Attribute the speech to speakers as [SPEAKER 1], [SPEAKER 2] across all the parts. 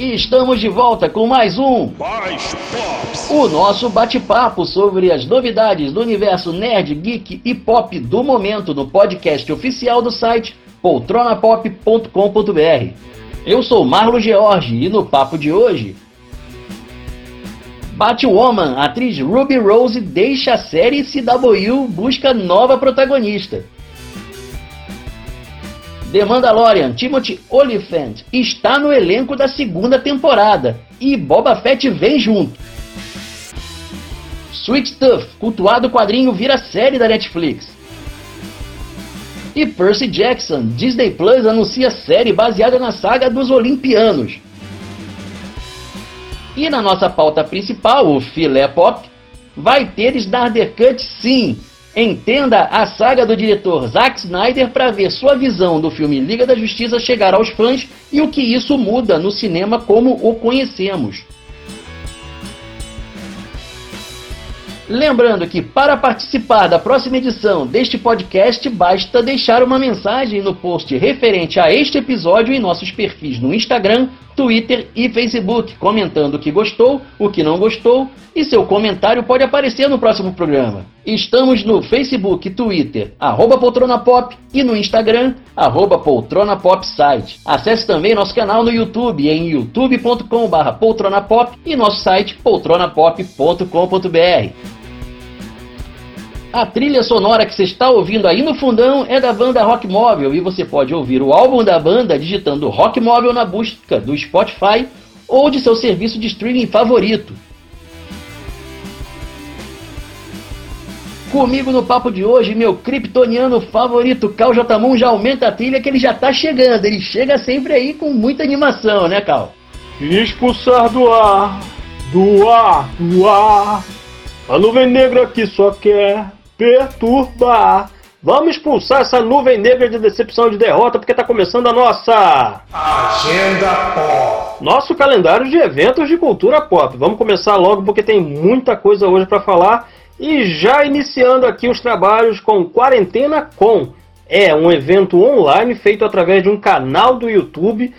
[SPEAKER 1] E estamos de volta com mais um
[SPEAKER 2] Mais Pops.
[SPEAKER 1] o nosso bate-papo sobre as novidades do universo nerd, geek e pop do momento no podcast oficial do site poltronapop.com.br. Eu sou Marlo George e no papo de hoje, Batwoman, atriz Ruby Rose deixa a série CW busca nova protagonista. The Mandalorian, Timothy Olyphant, está no elenco da segunda temporada e Boba Fett vem junto. Sweet Stuff, cultuado quadrinho vira série da Netflix. E Percy Jackson, Disney Plus anuncia série baseada na saga dos Olimpianos. E na nossa pauta principal, o Filé Pop, vai ter Snyder Cut sim. Entenda a saga do diretor Zack Snyder para ver sua visão do filme Liga da Justiça chegar aos fãs e o que isso muda no cinema como o conhecemos. Lembrando que para participar da próxima edição deste podcast, basta deixar uma mensagem no post referente a este episódio em nossos perfis no Instagram, Twitter e Facebook, comentando o que gostou, o que não gostou, e seu comentário pode aparecer no próximo programa. Estamos no Facebook, Twitter, arroba poltronapop e no Instagram, arroba poltronapopsite. Acesse também nosso canal no YouTube em youtube.com.br poltronapop e nosso site poltronapop.com.br. A trilha sonora que você está ouvindo aí no fundão é da banda Rock Móvel e você pode ouvir o álbum da banda digitando Rock Móvel na busca do Spotify ou de seu serviço de streaming favorito. Comigo no papo de hoje, meu kryptoniano favorito, Cal Jotamon, já aumenta a trilha que ele já tá chegando. Ele chega sempre aí com muita animação, né, Cal?
[SPEAKER 3] Expulsar do ar, do ar, do ar. A nuvem negra que só quer perturbar. Vamos expulsar essa nuvem negra de decepção e de derrota porque tá começando a nossa
[SPEAKER 2] Agenda Pop.
[SPEAKER 3] nosso calendário de eventos de cultura pop. Vamos começar logo porque tem muita coisa hoje para falar e já iniciando aqui os trabalhos com Quarentena Com. É um evento online feito através de um canal do YouTube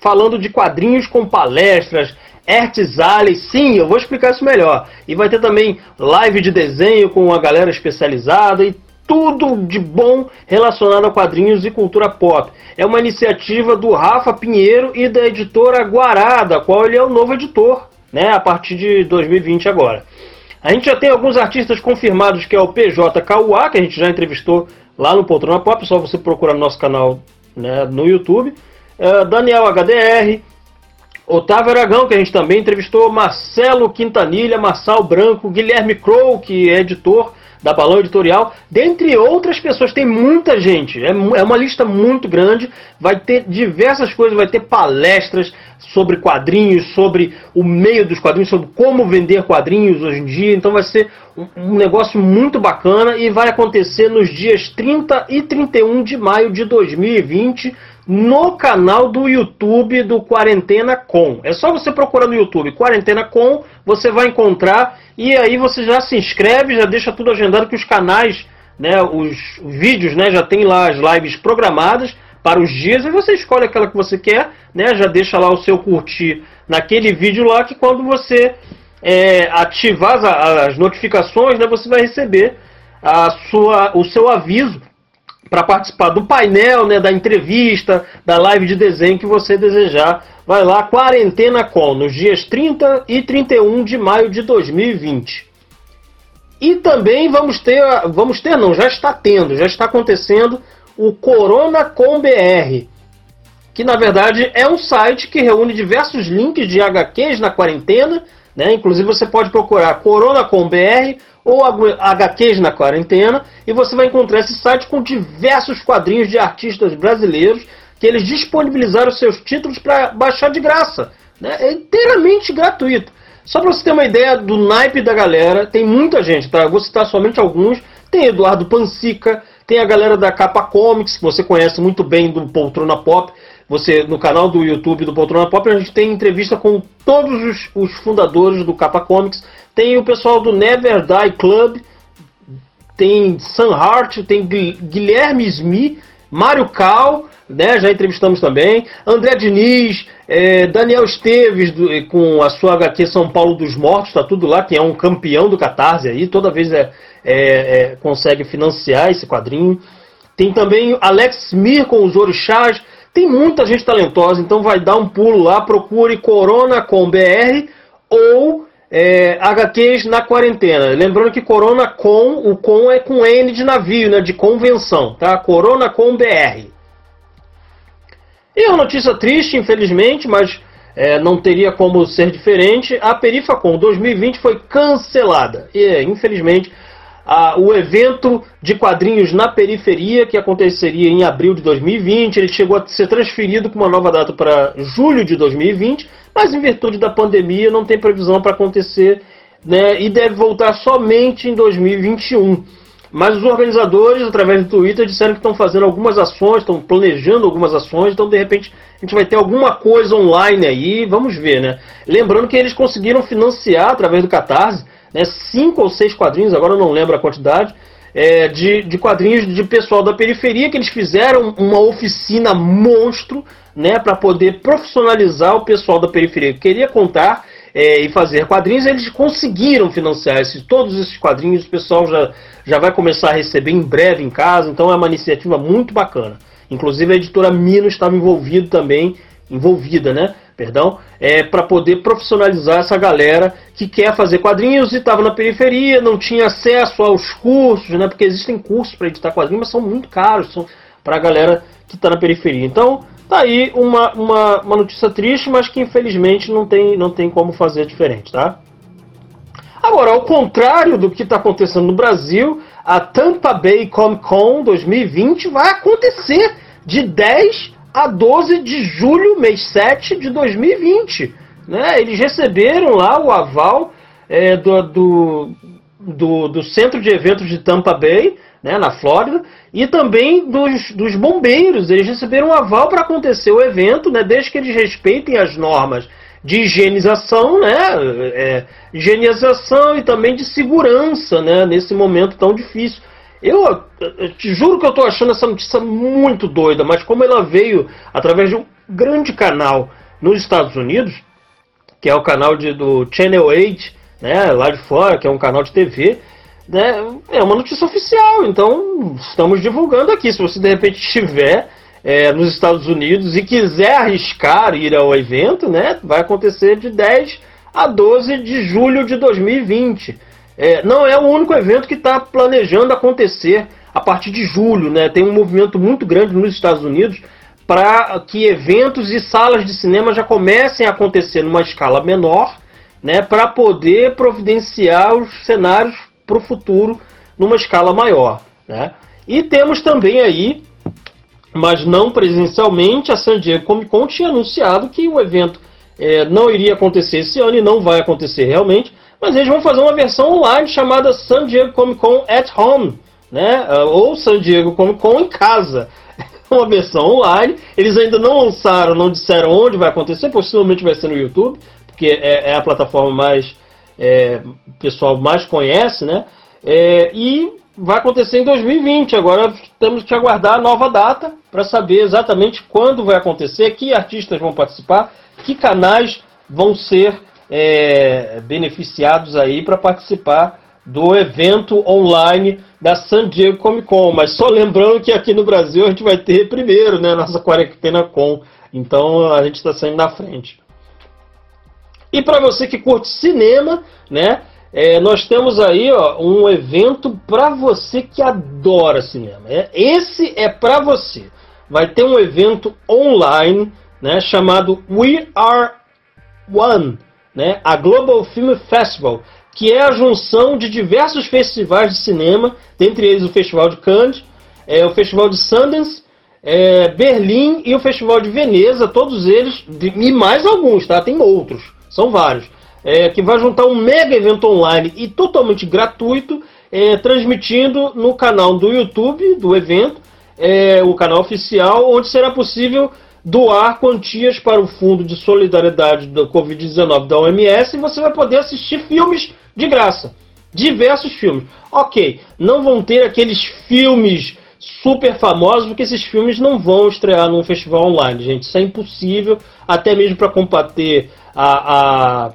[SPEAKER 3] falando de quadrinhos com palestras, aliens, sim, eu vou explicar isso melhor. E vai ter também live de desenho com a galera especializada e tudo de bom relacionado a quadrinhos e cultura pop. É uma iniciativa do Rafa Pinheiro e da editora Guará, da qual ele é o novo editor, né, a partir de 2020 agora. A gente já tem alguns artistas confirmados, que é o PJ Kauá, que a gente já entrevistou lá no Poltrona Pop, só você procurar no nosso canal né, no YouTube. É, Daniel HDR, Otávio Aragão, que a gente também entrevistou, Marcelo Quintanilha, Marçal Branco, Guilherme Crow, que é editor da Balão Editorial, dentre outras pessoas. Tem muita gente, é, é uma lista muito grande. Vai ter diversas coisas, vai ter palestras sobre quadrinhos, sobre o meio dos quadrinhos, sobre como vender quadrinhos hoje em dia. Então vai ser um, um negócio muito bacana e vai acontecer nos dias 30 e 31 de maio de 2020 no canal do YouTube do Quarentena Com. É só você procurar no YouTube Quarentena Com, você vai encontrar e aí você já se inscreve, já deixa tudo agendado que os canais, né, os vídeos, né, já tem lá as lives programadas para os dias e você escolhe aquela que você quer, né, já deixa lá o seu curtir naquele vídeo lá que quando você é, ativar as, as notificações, né, você vai receber a sua, o seu aviso para participar do painel, né, da entrevista, da live de desenho que você desejar. Vai lá, Quarentena Com, nos dias 30 e 31 de maio de 2020. E também vamos ter, vamos ter não, já está tendo, já está acontecendo o Corona Com BR, que na verdade é um site que reúne diversos links de HQs na quarentena, né? Inclusive você pode procurar Corona Com BR ou HQs na quarentena e você vai encontrar esse site com diversos quadrinhos de artistas brasileiros que eles disponibilizaram seus títulos para baixar de graça, né? É inteiramente gratuito. Só para você ter uma ideia do naipe da galera, tem muita gente, tá? Eu vou citar somente alguns. Tem Eduardo Pansica, tem a galera da Capa Comics, que você conhece muito bem do Poltrona Pop. Você no canal do YouTube do Poltrona Pop a gente tem entrevista com todos os, os fundadores do Capa Comics. Tem o pessoal do Never Die Club, tem Sam Hart, tem Guilherme Smith, Mário Cal, né? Já entrevistamos também. André Diniz, é, Daniel Esteves do, com a sua HQ São Paulo dos Mortos, tá tudo lá, que é um campeão do Catarse aí, toda vez é, é, é consegue financiar esse quadrinho. Tem também Alex Mir com os Orixás. Tem muita gente talentosa, então vai dar um pulo lá, procure Corona com BR ou é, HQs na quarentena. Lembrando que Corona com, o com é com N de navio, né, de convenção, tá? Corona com BR. E uma notícia triste, infelizmente, mas é, não teria como ser diferente. A Perifacon 2020 foi cancelada. E, infelizmente, a, o evento de quadrinhos na periferia, que aconteceria em abril de 2020, ele chegou a ser transferido com uma nova data para julho de 2020, mas em virtude da pandemia não tem previsão para acontecer né, e deve voltar somente em 2021. Mas os organizadores, através do Twitter, disseram que estão fazendo algumas ações, estão planejando algumas ações, então de repente a gente vai ter alguma coisa online aí, vamos ver, né? Lembrando que eles conseguiram financiar através do Catarse, né, cinco ou seis quadrinhos, agora eu não lembro a quantidade, é, de, de quadrinhos de pessoal da periferia que eles fizeram uma oficina monstro, né, para poder profissionalizar o pessoal da periferia. Eu queria contar é, e fazer quadrinhos, eles conseguiram financiar esses, todos esses quadrinhos, o pessoal já, já vai começar a receber em breve em casa, então é uma iniciativa muito bacana. Inclusive a editora Mino estava envolvida também, envolvida, né? Perdão, é, para poder profissionalizar essa galera que quer fazer quadrinhos e estava na periferia, não tinha acesso aos cursos, né? Porque existem cursos para editar quadrinhos, mas são muito caros, são para a galera que está na periferia. Então, Tá aí uma, uma, uma notícia triste, mas que infelizmente não tem, não tem como fazer diferente, tá? Agora, ao contrário do que está acontecendo no Brasil, a Tampa Bay Comic Con 2020 vai acontecer de 10 a 12 de julho, mês 7 de 2020. Né? Eles receberam lá o aval é, do, do, do, do Centro de Eventos de Tampa Bay né, na Flórida, e também dos, dos bombeiros. Eles receberam um aval para acontecer o evento, né, desde que eles respeitem as normas de higienização, né, é, higienização e também de segurança né, nesse momento tão difícil. Eu, eu te juro que eu estou achando essa notícia muito doida, mas como ela veio através de um grande canal nos Estados Unidos, que é o canal de, do Channel 8, né, lá de fora, que é um canal de TV, né, é uma notícia oficial, então estamos divulgando aqui. Se você de repente estiver é, nos Estados Unidos e quiser arriscar ir ao evento, né, vai acontecer de 10 a 12 de julho de 2020. É, não é o único evento que está planejando acontecer a partir de julho. Né? Tem um movimento muito grande nos Estados Unidos para que eventos e salas de cinema já comecem a acontecer numa escala menor, né, para poder providenciar os cenários para o futuro numa escala maior. Né? E temos também aí, mas não presencialmente, a San Diego Comic Con tinha anunciado que o evento é, não iria acontecer esse ano e não vai acontecer realmente, mas eles vão fazer uma versão online chamada San Diego Comic Con at Home, né? ou San Diego Comic Con em casa. uma versão online. Eles ainda não lançaram, não disseram onde vai acontecer, possivelmente vai ser no YouTube, porque é, é a plataforma mais é, o pessoal mais conhece, né? É, e vai acontecer em 2020. Agora temos que aguardar a nova data para saber exatamente quando vai acontecer, que artistas vão participar, que canais vão ser é, beneficiados aí para participar do evento online da San Diego Comic Con. Mas só lembrando que aqui no Brasil a gente vai ter primeiro, né? Nossa quarentena com. Então a gente está saindo na frente. E para você que curte cinema, né? É, nós temos aí ó, um evento para você que adora cinema. É, esse é para você. Vai ter um evento online, né, chamado We Are One, né, a Global Film Festival, que é a junção de diversos festivais de cinema, dentre eles o Festival de Cannes, é, o Festival de Sundance, é, Berlim e o Festival de Veneza, todos eles, e mais alguns, tá? Tem outros são vários, é, que vai juntar um mega evento online e totalmente gratuito, é, transmitindo no canal do YouTube do evento, é, o canal oficial, onde será possível doar quantias para o Fundo de Solidariedade do Covid-19 da OMS e você vai poder assistir filmes de graça. Diversos filmes. Ok, não vão ter aqueles filmes super famosos, porque esses filmes não vão estrear num festival online, gente. Isso é impossível, até mesmo para combater a, a,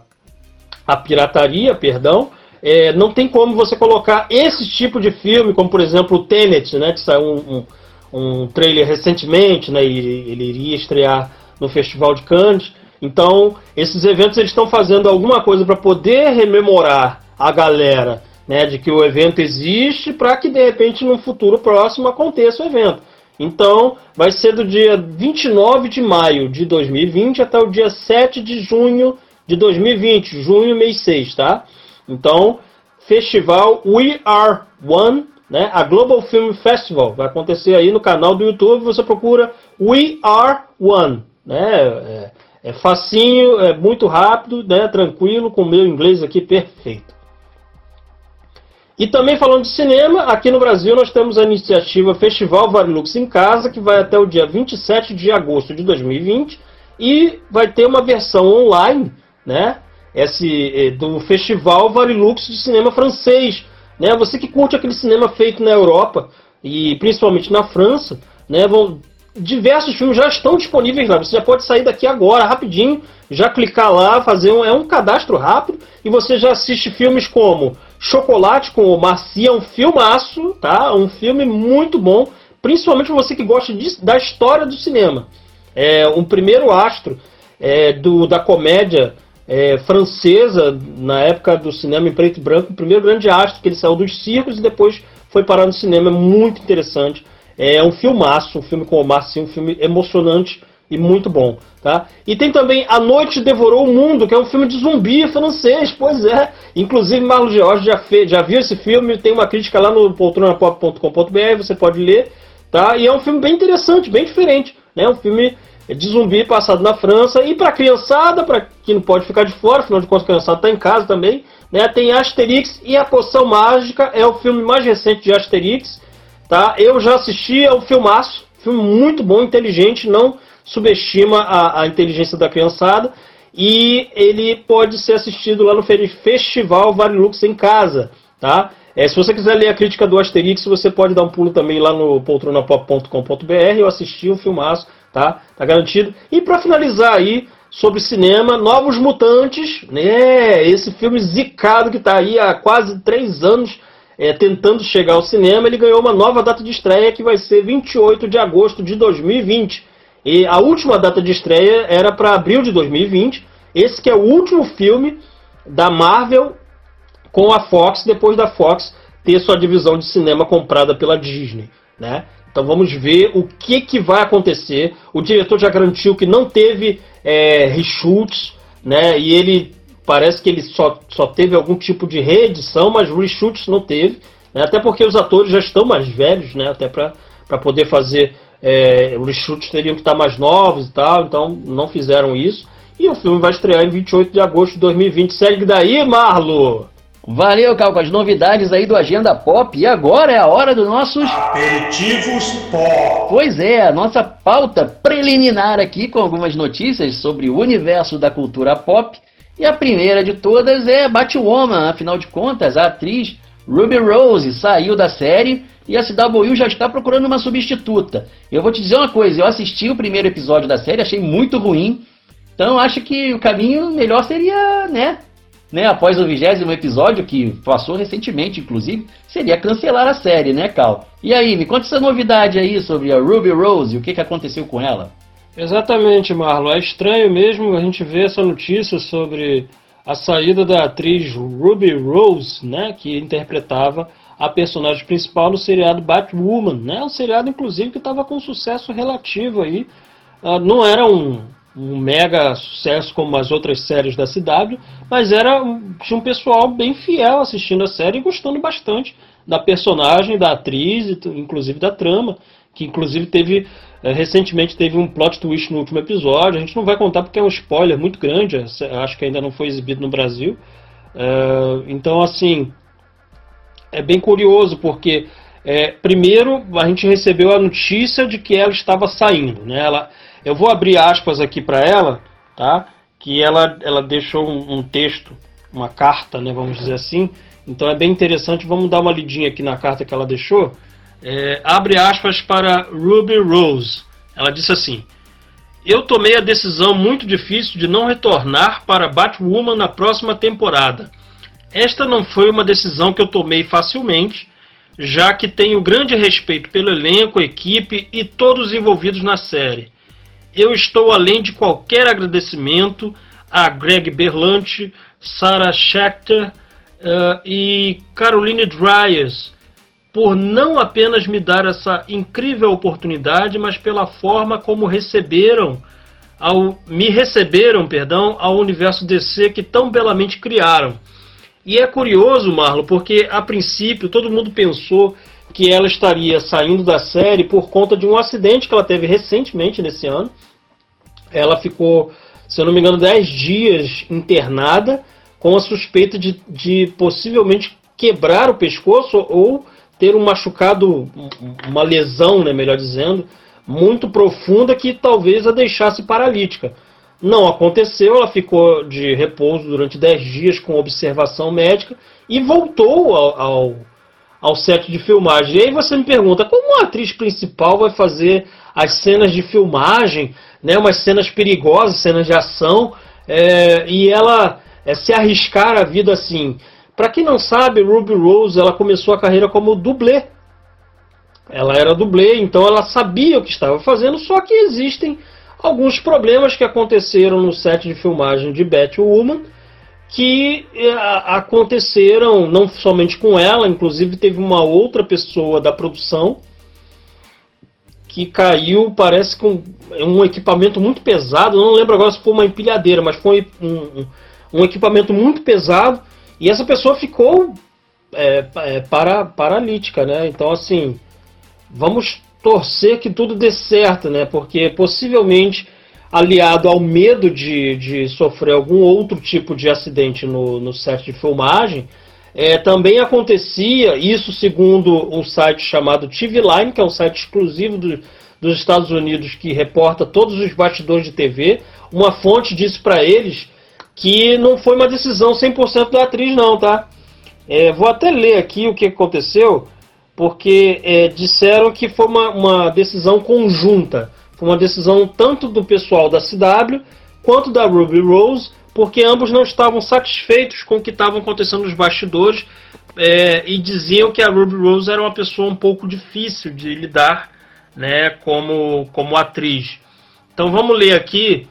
[SPEAKER 3] a, pirataria, perdão. É, não tem como você colocar esse tipo de filme, como por exemplo o Tenet, né, que saiu um, um, um trailer recentemente, né, e ele iria estrear no Festival de Cannes. Então, esses eventos eles estão fazendo alguma coisa para poder rememorar a galera né, de que o evento existe para que de repente no futuro próximo aconteça o evento. Então, vai ser do dia 29 de maio de 2020 até o dia 7 de junho de 2020, junho mês 6, tá? Então, festival We Are One, né? A Global Film Festival vai acontecer aí no canal do YouTube, você procura We Are One, né? É, é facinho, é muito rápido, né? Tranquilo, com o meu inglês aqui perfeito. E também falando de cinema, aqui no Brasil nós temos a iniciativa Festival Varilux em Casa, que vai até o dia 27 de agosto de 2020 e vai ter uma versão online, né? Esse, eh, do Festival Varilux de cinema francês. Né? Você que curte aquele cinema feito na Europa e principalmente na França, né? Vão, diversos filmes já estão disponíveis lá. Você já pode sair daqui agora, rapidinho, já clicar lá, fazer um, é um cadastro rápido e você já assiste filmes como Chocolate com o Marcia, um filmaço, tá? Um filme muito bom, principalmente você que gosta de, da história do cinema. É um primeiro astro é, do, da comédia é, francesa, na época do cinema em preto e branco, o primeiro grande astro que ele saiu dos circos e depois foi parar no cinema, é muito interessante. É um filmaço, um filme com o Marcia, um filme emocionante e muito bom, tá? E tem também A Noite Devorou o Mundo, que é um filme de zumbi francês, pois é. Inclusive Marlon George já, fez, já viu esse filme, tem uma crítica lá no poltronapop.com.br, você pode ler, tá? E é um filme bem interessante, bem diferente, né? Um filme de zumbi passado na França e para criançada, para que não pode ficar de fora, afinal de contas a criançada está em casa também, né? Tem Asterix e a Poção Mágica, é o filme mais recente de Asterix, tá? Eu já assisti, é um filmaço, filme muito bom, inteligente, não subestima a, a inteligência da criançada e ele pode ser assistido lá no Festival Varilux em casa, tá? É, se você quiser ler a crítica do Asterix, você pode dar um pulo também lá no poltronapop.com.br ou assistir um filmaço, tá? Tá garantido. E para finalizar aí sobre cinema, Novos Mutantes, né? Esse filme zicado que está aí há quase três anos é, tentando chegar ao cinema, ele ganhou uma nova data de estreia que vai ser 28 de agosto de 2020. E a última data de estreia era para abril de 2020. Esse que é o último filme da Marvel com a Fox, depois da Fox ter sua divisão de cinema comprada pela Disney, né? Então vamos ver o que, que vai acontecer. O diretor já garantiu que não teve é, reshoots, né? E ele parece que ele só, só teve algum tipo de reedição, mas reshoots não teve. Né? Até porque os atores já estão mais velhos, né? Até para poder fazer é, os chutes teriam que estar mais novos e tal, então não fizeram isso. E o filme vai estrear em 28 de agosto de 2020. Segue daí, Marlo!
[SPEAKER 1] Valeu, Cal, com as novidades aí do Agenda Pop. E agora é a hora dos nossos.
[SPEAKER 2] Aperitivos Pop!
[SPEAKER 1] Pois é, a nossa pauta preliminar aqui com algumas notícias sobre o universo da cultura pop. E a primeira de todas é Batwoman, afinal de contas, a atriz Ruby Rose saiu da série e a CW já está procurando uma substituta. Eu vou te dizer uma coisa, eu assisti o primeiro episódio da série, achei muito ruim. Então acho que o caminho melhor seria, né, né, após o vigésimo episódio, que passou recentemente, inclusive, seria cancelar a série, né, Cal? E aí, me conta essa novidade aí sobre a Ruby Rose, o que, que aconteceu com ela?
[SPEAKER 3] Exatamente, Marlon. É estranho mesmo a gente ver essa notícia sobre a saída da atriz Ruby Rose, né, que interpretava a personagem principal no seriado Batwoman, né? Um seriado, inclusive, que estava com sucesso relativo aí. Uh, não era um, um, mega sucesso como as outras séries da CW, mas era tinha um pessoal bem fiel assistindo a série e gostando bastante da personagem, da atriz, inclusive da trama, que inclusive teve uh, recentemente teve um plot twist no último episódio. A gente não vai contar porque é um spoiler muito grande, acho que ainda não foi exibido no Brasil. Uh, então, assim, é bem curioso, porque é, primeiro a gente recebeu a notícia de que ela estava saindo. Né? Ela, eu vou abrir aspas aqui para ela, tá? que ela, ela deixou um, um, texto, uma carta, né, vamos dizer assim. Então é bem interessante, vamos dar uma lidinha aqui na carta que ela deixou. É, abre aspas para Ruby Rose. Ela disse assim: Eu tomei a decisão muito difícil de não retornar para Batwoman na próxima temporada. Esta não foi uma decisão que eu tomei facilmente, já que tenho grande respeito pelo elenco, equipe e todos os envolvidos na série. Eu estou além de qualquer agradecimento a Greg Berlanti, Sarah Schechter uh, e Caroline Dryers por não apenas me dar essa incrível oportunidade, mas pela forma como receberam ao me receberam, perdão, ao universo DC que tão belamente criaram. E é curioso, Marlon, porque a princípio todo mundo pensou que ela estaria saindo da série por conta de um acidente que ela teve recentemente nesse ano. Ela ficou, se eu não me engano, 10 dias internada com a suspeita de, de possivelmente quebrar o pescoço ou ter um machucado, uma lesão, né, melhor dizendo, muito profunda que talvez a deixasse paralítica. Não aconteceu, ela ficou de repouso durante 10 dias com observação médica e voltou ao, ao, ao, set de filmagem. E aí você me pergunta, como a atriz principal vai fazer as cenas de filmagem, né, umas cenas perigosas, cenas de ação, é, e ela é, se arriscar a vida assim? Para quem não sabe, Ruby Rose ela começou a carreira como dublê. Ela era dublê, então ela sabia o que estava fazendo, só que existem alguns problemas que aconteceram no set de filmagem de Batwoman que eh, aconteceram não somente com ela, inclusive teve uma outra pessoa da produção que caiu, parece com um equipamento muito pesado, não lembro agora se foi uma empilhadeira, mas foi um, um, um equipamento muito pesado e essa pessoa ficou é, é, para, paralítica, né? Então, assim, vamos torcer que tudo dê certo, né? Porque possivelmente, aliado ao medo de, de sofrer algum outro tipo de acidente no, no set de filmagem, é, também acontecia, isso segundo um site chamado TV Line, que é um site exclusivo do, dos Estados Unidos que reporta todos os bastidores de TV. Uma fonte disse para eles que não foi uma decisão 100% da atriz, não, tá? É, vou até ler aqui o que aconteceu, porque é, disseram que foi uma, uma, decisão conjunta. Foi uma decisão tanto do pessoal da CW quanto da Ruby Rose, porque ambos não estavam satisfeitos com o que estava acontecendo nos bastidores é, e diziam que a Ruby Rose era uma pessoa um pouco difícil de lidar né, como, como atriz. Então vamos ler aqui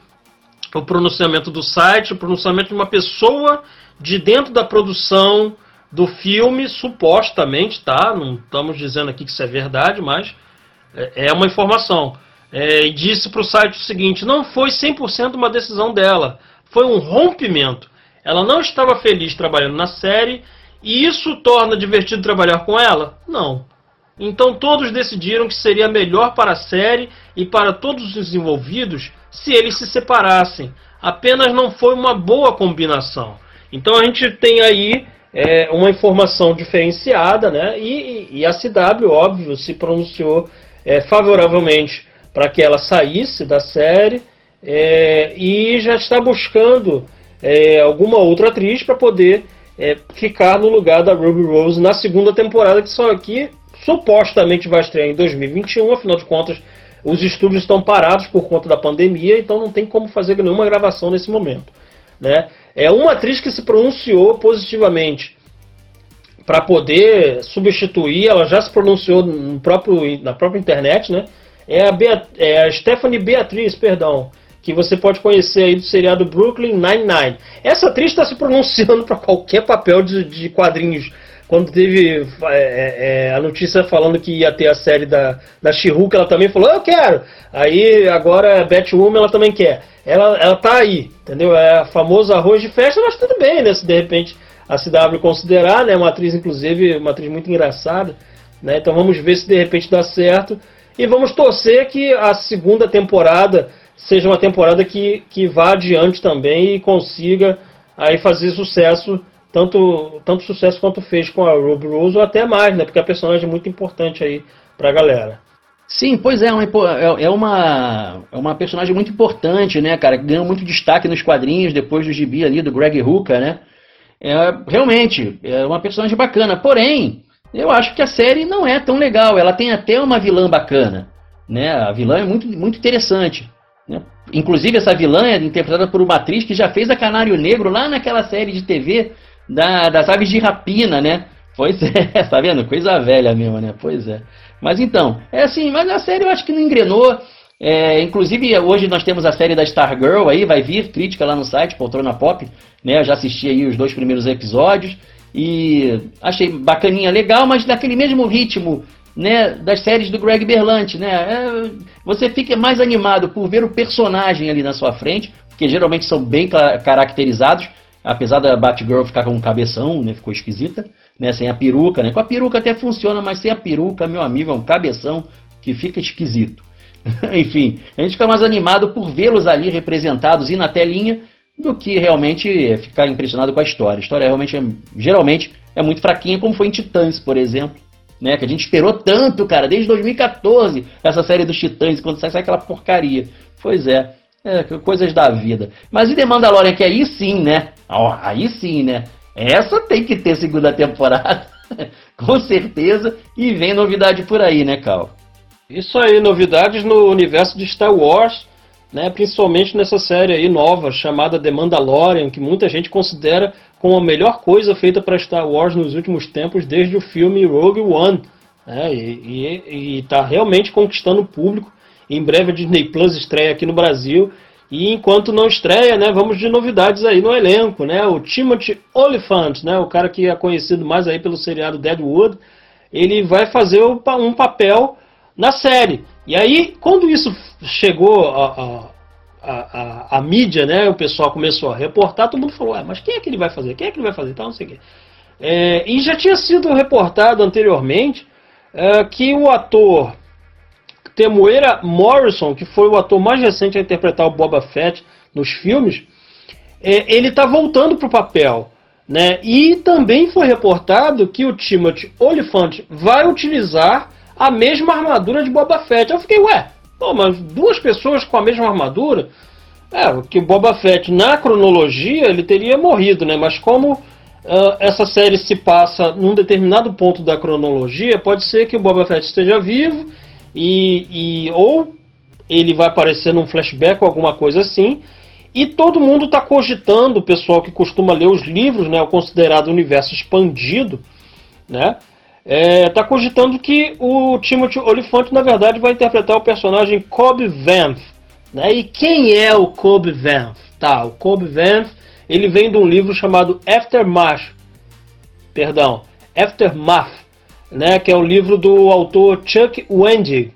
[SPEAKER 3] o pronunciamento do site, o pronunciamento de uma pessoa de dentro da produção do filme, supostamente, tá? Não estamos dizendo aqui que isso é verdade, mas é, é uma informação. É, disse para o site o seguinte: não foi 100% uma decisão dela, foi um rompimento. Ela não estava feliz trabalhando na série e isso torna divertido trabalhar com ela? Não. Então todos decidiram que seria melhor para a série e para todos os envolvidos se eles se separassem. Apenas não foi uma boa combinação. Então a gente tem aí é, uma informação diferenciada, né? E, e, a CW, óbvio, se pronunciou é, favoravelmente para que ela saísse da série é, e já está buscando é, alguma outra atriz para poder é, ficar no lugar da Ruby Rose na segunda temporada, que só aqui supostamente vai estrear em 2021, afinal de contas os estúdios estão parados por conta da pandemia, então não tem como fazer nenhuma gravação nesse momento. Né? É uma atriz que se pronunciou positivamente para poder substituir, ela já se pronunciou no próprio, na própria internet, né? É a, Beat, é a Stephanie Beatriz, perdão, que você pode conhecer aí do seriado Brooklyn Nine-Nine. Essa atriz está se pronunciando para qualquer papel de, de quadrinhos quando teve é, é, é, a notícia falando que ia ter a série da, da she ela também falou, eu quero. Aí agora a Batwoman ela também quer. Ela, ela tá aí, entendeu? É famoso arroz de festa, mas tudo bem, né? Se de repente a CW considerar, né? Uma atriz, inclusive, uma atriz muito engraçada. Né? Então vamos ver se de repente dá certo. E vamos torcer que a segunda temporada seja uma temporada que, que vá adiante também e consiga aí fazer sucesso tanto, tanto sucesso quanto fez com a Ruby Rose, ou até mais, né? Porque a personagem é muito importante aí pra galera.
[SPEAKER 1] Sim, pois é, é, é uma, é uma personagem muito importante, né, cara? Que ganhou muito destaque nos quadrinhos depois do gibi ali do Greg Hooker, né? É, realmente, é uma personagem bacana. Porém, eu acho que a série não é tão legal. Ela tem até uma vilã bacana. Né? A vilã é muito, muito interessante. Né? Inclusive, essa vilã é interpretada por uma atriz que já fez a Canário Negro lá naquela série de TV da, das aves de rapina, né? Pois é, tá vendo? Coisa velha mesmo, né? Pois é. Mas então, é assim, mas a série eu acho que não engrenou. É, inclusive, hoje nós temos a série da Stargirl aí, vai vir crítica lá no site, Poltrona Pop, né? Eu já assisti aí os dois primeiros episódios e achei bacaninha, legal, mas daquele mesmo ritmo, né, das séries do Greg Berlanti, né? É, você fica mais animado por ver o personagem ali na sua frente, porque geralmente são bem caracterizados, apesar da Batgirl ficar com um cabeção, né, ficou esquisita, né, sem a peruca, né? Com a peruca até funciona, mas sem a peruca, meu amigo, é um cabeção que fica esquisito. Enfim, a gente fica mais animado por vê-los ali representados e na telinha do que realmente ficar impressionado com a história. A história realmente, é, geralmente, é muito fraquinha, como foi em Titãs, por exemplo. Né, que a gente esperou tanto, cara, desde 2014, essa série dos Titãs, quando sai, sai aquela porcaria. Pois é, é, coisas da vida. Mas e The Mandalorian, que aí sim, né? Aí sim, né? Essa tem que ter segunda temporada, com certeza, e vem novidade por aí, né, Cal?
[SPEAKER 3] Isso aí, novidades no universo de Star Wars, né, principalmente nessa série aí nova chamada The Mandalorian, que muita gente considera como a melhor coisa feita para Star Wars nos últimos tempos, desde o filme Rogue One. Né, e está realmente conquistando o público. Em breve a Disney Plus estreia aqui no Brasil. E enquanto não estreia, né, vamos de novidades aí no elenco, né? O Timothy Olyphant, né, o cara que é conhecido mais aí pelo seriado Deadwood, ele vai fazer um papel na série. E aí, quando isso chegou a, a, a, a, mídia, né, o pessoal começou a reportar, todo mundo falou, ah, mas quem é que ele vai fazer? Quem é que ele vai fazer? Então, não sei o quê. É, e já tinha sido reportado anteriormente é, que o ator Temuera Morrison, que foi o ator mais recente a interpretar o Boba Fett nos filmes, é, ele está voltando para o papel. Né? E também foi reportado que o Timothy Olyphant vai utilizar a mesma armadura de Boba Fett. Eu fiquei, ué, pô, mas duas pessoas com a mesma armadura? É, que o Boba Fett, na cronologia, ele teria morrido, né? Mas como uh, essa série se passa num determinado ponto da cronologia, pode ser que o Boba Fett esteja vivo e, e ou ele vai aparecer num flashback ou alguma coisa assim. E todo mundo está cogitando, o pessoal que costuma ler os livros, né, o considerado universo expandido, né, está é, cogitando que o Timothy Olyphant, na verdade, vai interpretar o personagem Cobb Vanth. Né? E quem é o Cobb Vanth? Tá, o Cobb Vanth ele vem de um livro chamado Aftermath, perdão, Aftermath, né, que é o livro do autor Chuck Wendig.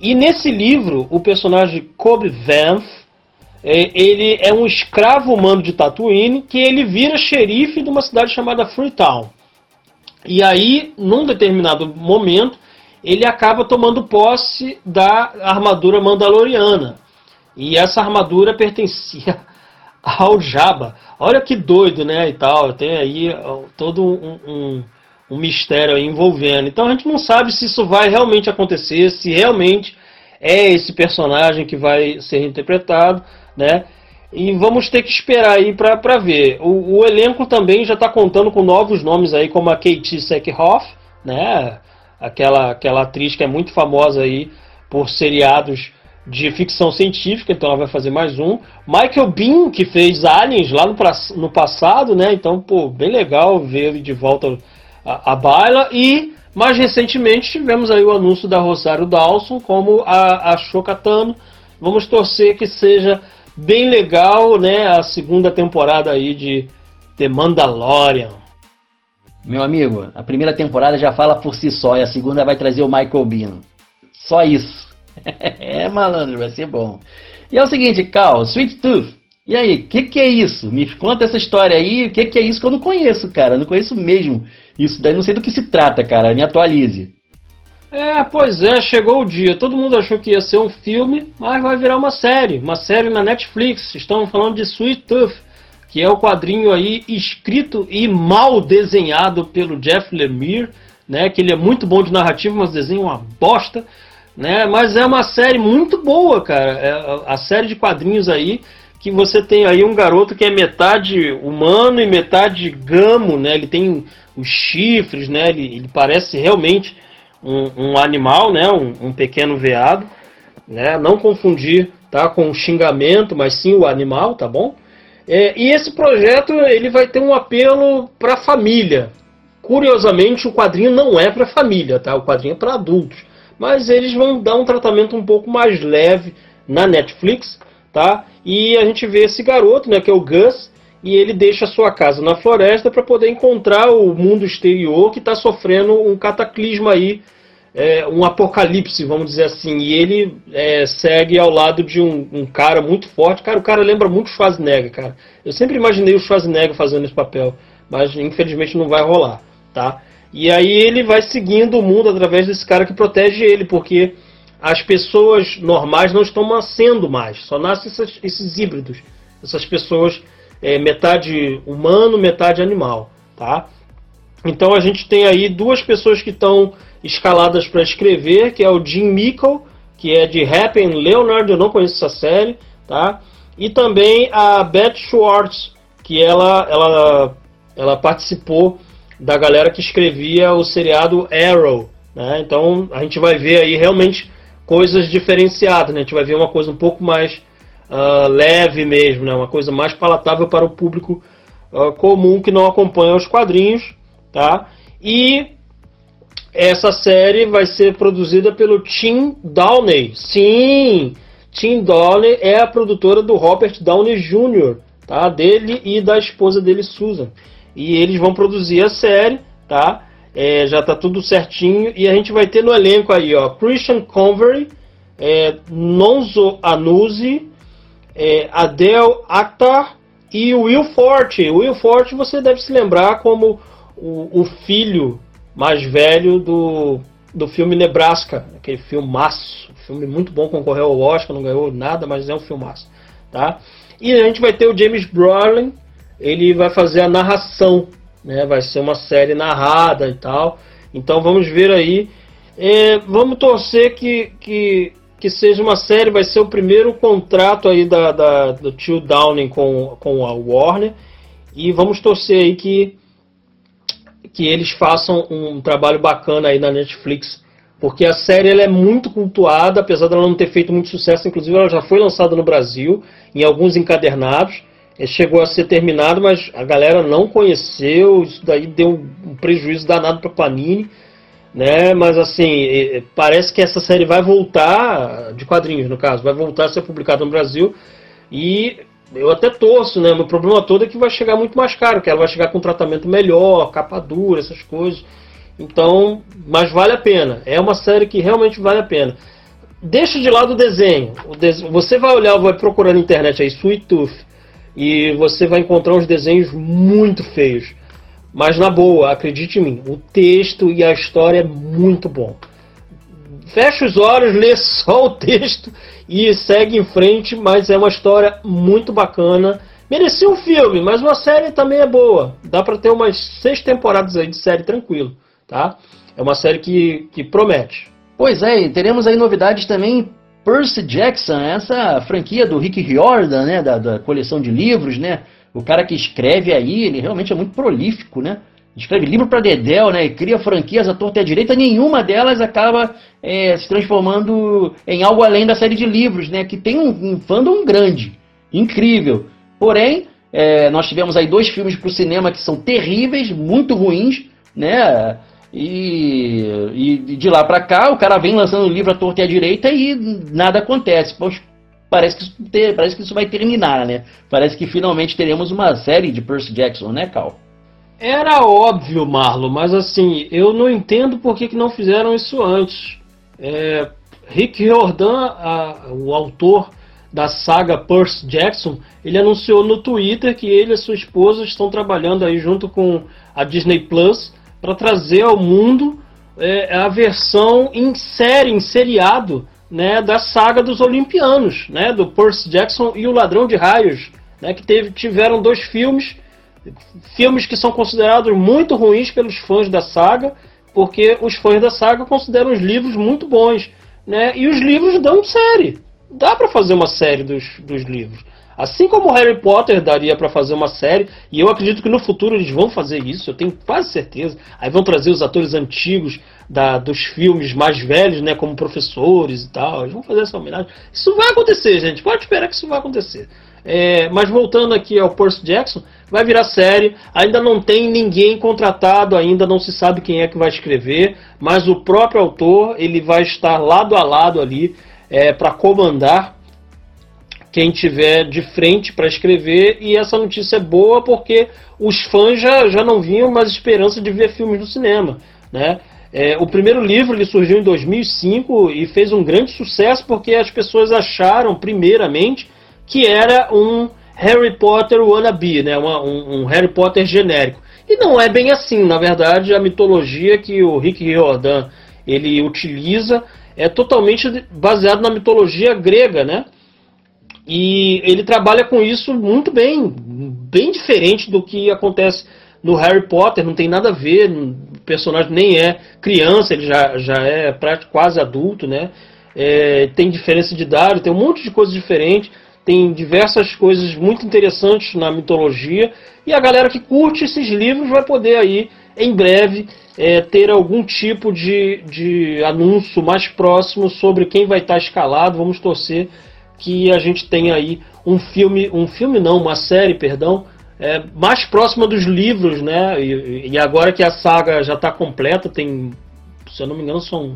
[SPEAKER 3] E nesse livro, o personagem Cobb Vanth, é, ele é um escravo humano de Tatooine que ele vira xerife de uma cidade chamada Freetown. E aí, num determinado momento, ele acaba tomando posse da armadura mandaloriana. E essa armadura pertencia ao Jabba. Olha que doido, né? E tal. Tem aí todo um, um, um mistério envolvendo. Então a gente não sabe se isso vai realmente acontecer, se realmente é esse personagem que vai ser interpretado, né? E vamos ter que esperar aí para ver. O, o, elenco também já está contando com novos nomes aí, como a Katie Sackhoff, né? Aquela, aquela atriz que é muito famosa aí por seriados de ficção científica, então ela vai fazer mais um. Michael Bean, que fez Aliens lá no, no passado, né? Então, pô, bem legal ver ele de volta à, baila. E mais recentemente tivemos aí o anúncio da Rosário Dawson como a, a Shokatano. Vamos torcer que seja bem legal, né? A segunda temporada aí de The Mandalorian.
[SPEAKER 1] Meu amigo, a primeira temporada já fala por si só e a segunda vai trazer o Michael Bean. Só isso. é, malandro, vai ser bom. E é o seguinte, Cal, Sweet Tooth. E aí, o que, que é isso? Me conta essa história aí. O que, que é isso que eu não conheço, cara? Não conheço mesmo. Isso daí não sei do que se trata, cara. Me atualize.
[SPEAKER 3] É, pois é, chegou o dia. Todo mundo achou que ia ser um filme, mas vai virar uma série, uma série na Netflix. Estamos falando de Sweet Tooth, que é o quadrinho aí escrito e mal desenhado pelo Jeff Lemire, né? Que ele é muito bom de narrativa, mas desenha uma bosta, né? Mas é uma série muito boa, cara. É a série de quadrinhos aí que você tem aí um garoto que é metade humano e metade gamo, né? Ele tem os chifres, né? Ele, ele parece realmente um, um animal, né? Um, um, pequeno veado, né? Não confundir, tá? Com um xingamento, mas sim o animal, tá bom? É, e esse projeto ele vai ter um apelo para a família. Curiosamente, o quadrinho não é para família, tá? O quadrinho é para adultos, mas eles vão dar um tratamento um pouco mais leve na Netflix, tá? E a gente vê esse garoto, né, que é o Gus, e ele deixa a sua casa na floresta para poder encontrar o mundo exterior que está sofrendo um cataclisma aí, é, um apocalipse, vamos dizer assim. E ele é, segue ao lado de um, um, cara muito forte. Cara, o cara lembra muito Schwarzenegger, cara. Eu sempre imaginei o Schwarzenegger fazendo esse papel, mas infelizmente não vai rolar, tá? E aí ele vai seguindo o mundo através desse cara que protege ele, porque as pessoas normais não estão nascendo mais, só nascem esses, esses híbridos, essas pessoas é, metade humano, metade animal, tá? Então a gente tem aí duas pessoas que estão escaladas para escrever, que é o Jim Mickle, que é de Happy Leonard, eu não conheço essa série, tá? E também a Beth Schwartz, que ela, ela, ela participou da galera que escrevia o seriado Arrow, né? Então a gente vai ver aí realmente coisas diferenciadas, né? A gente vai ver uma coisa um pouco mais uh, leve mesmo, né? Uma coisa mais palatável para o público uh, comum que não acompanha os quadrinhos, tá? E essa série vai ser produzida pelo Tim Downey. Sim, Tim Downey é a produtora do Robert Downey Jr., tá? Dele e da esposa dele, Susan. E eles vão produzir a série, tá? é, já está tudo certinho. E a gente vai ter no elenco aí, ó, Christian Convery, é, Nonzo Anuzi, é, Adele Akhtar e Will Forte. Will Forte você deve se lembrar como o, o filho mais velho do, do filme Nebraska, aquele filmaço, filme muito bom, concorreu ao Oscar, não ganhou nada, mas é um filmaço, tá? E a gente vai ter o James Brolin, ele vai fazer a narração né? Vai ser uma série narrada e tal. Então vamos ver aí. É, vamos torcer que, que, que seja uma série, vai ser o primeiro contrato aí da, da, do tio Downing com, com a Warner. E vamos torcer aí que, que eles façam um trabalho bacana aí na Netflix. Porque a série ela é muito cultuada, apesar dela não ter feito muito sucesso, inclusive ela já foi lançada no Brasil, em alguns encadernados chegou a ser terminado, mas a galera não conheceu, isso daí deu um prejuízo danado para Panini, né? Mas assim, parece que essa série vai voltar de quadrinhos, no caso, vai voltar a ser publicada no Brasil e eu até torço, né? O problema todo é que vai chegar muito mais caro, que ela vai chegar com tratamento melhor, capa dura, essas coisas. Então, mas vale a pena. É uma série que realmente vale a pena. Deixa de lado o desenho. O desenho você vai olhar, vai procurar na internet aí, Sweet Tooth e você vai encontrar uns desenhos muito feios. Mas na boa, acredite em mim, o texto e a história é muito bom. Fecha os olhos, lê só o texto e segue em frente, mas é uma história muito bacana. Merecia um filme, mas uma série também é boa. Dá para ter umas seis temporadas aí de série tranquilo, tá? É uma série que, que promete.
[SPEAKER 1] Pois é, e teremos aí novidades também Percy Jackson, essa franquia do Rick Riordan, né, da, da, coleção de livros, né, o cara que escreve aí, ele realmente é muito prolífico, né, escreve livro para Dedel, né, e cria franquias à torta e à direita, nenhuma delas acaba é, se transformando em algo além da série de livros, né, que tem um, um fandom grande, incrível. Porém, é, nós tivemos aí dois filmes para o cinema que são terríveis, muito ruins, né, e, e de lá para cá, o cara vem lançando livro à torta e à direita e nada acontece. Poxa, parece que, isso ter, parece que isso vai terminar, né? Parece que finalmente teremos uma série de Percy Jackson, né, Cal?
[SPEAKER 3] Era óbvio, Marlon, mas assim, eu não entendo por que, que não fizeram isso antes. É, Rick Riordan, a, o autor da saga Percy Jackson, ele anunciou no Twitter que ele e sua esposa estão trabalhando aí junto com a Disney Plus para trazer ao mundo é, a versão em série, em seriado, né, da saga dos Olimpianos, né, do Percy Jackson e o Ladrão de Raios, né, que teve, tiveram dois filmes, filmes que são considerados muito ruins pelos fãs da saga, porque os fãs da saga consideram os livros muito bons, né, e os livros dão série, dá para fazer uma série dos, dos livros. Assim como Harry Potter daria para fazer uma série, e eu acredito que no futuro eles vão fazer isso, eu tenho quase certeza. Aí vão trazer os atores antigos da, dos filmes mais velhos, né, como professores e tal. Eles vão fazer essa homenagem. Isso vai acontecer, gente. Pode esperar que isso vai acontecer. É, mas voltando aqui ao Percy Jackson, vai virar série. Ainda não tem ninguém contratado, ainda não se sabe quem é que vai escrever, mas o próprio autor ele vai estar lado a lado ali é, para comandar quem tiver de frente para escrever, e essa notícia é boa porque os fãs já, já não vinham mais esperança de ver filmes no cinema. Né? É, o primeiro livro ele surgiu em 2005 e fez um grande sucesso porque as pessoas acharam, primeiramente, que era um Harry Potter wannabe, né? Um, um Harry Potter genérico. E não é bem assim, na verdade, a mitologia que o Rick Riordan ele utiliza é totalmente baseado na mitologia grega, né? E ele trabalha com isso muito bem, bem diferente do que acontece no Harry Potter, não tem nada a ver, o personagem nem é criança, ele já, já é quase adulto, né? É, tem diferença de idade, tem um monte de coisas diferentes, tem diversas coisas muito interessantes na mitologia, e a galera que curte esses livros vai poder aí, em breve, é, ter algum tipo de, de anúncio mais próximo sobre quem vai estar escalado, vamos torcer que a gente tem aí um filme, um filme não, uma série, perdão, é, mais próxima dos livros, né? E, e agora que a saga já está completa, tem, se eu não me engano, são,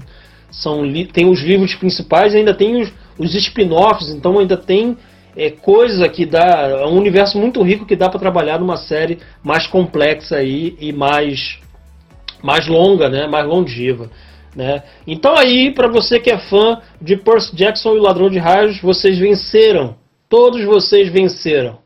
[SPEAKER 3] são tem os livros principais, ainda tem os, os spin-offs, então ainda tem é, coisa que dá, é um universo muito rico que dá para trabalhar numa série mais complexa aí e mais mais longa, né? Mais longeva. Né? Então aí, para você que é fã de Percy Jackson e o Ladrão de Raios, vocês venceram. Todos vocês venceram.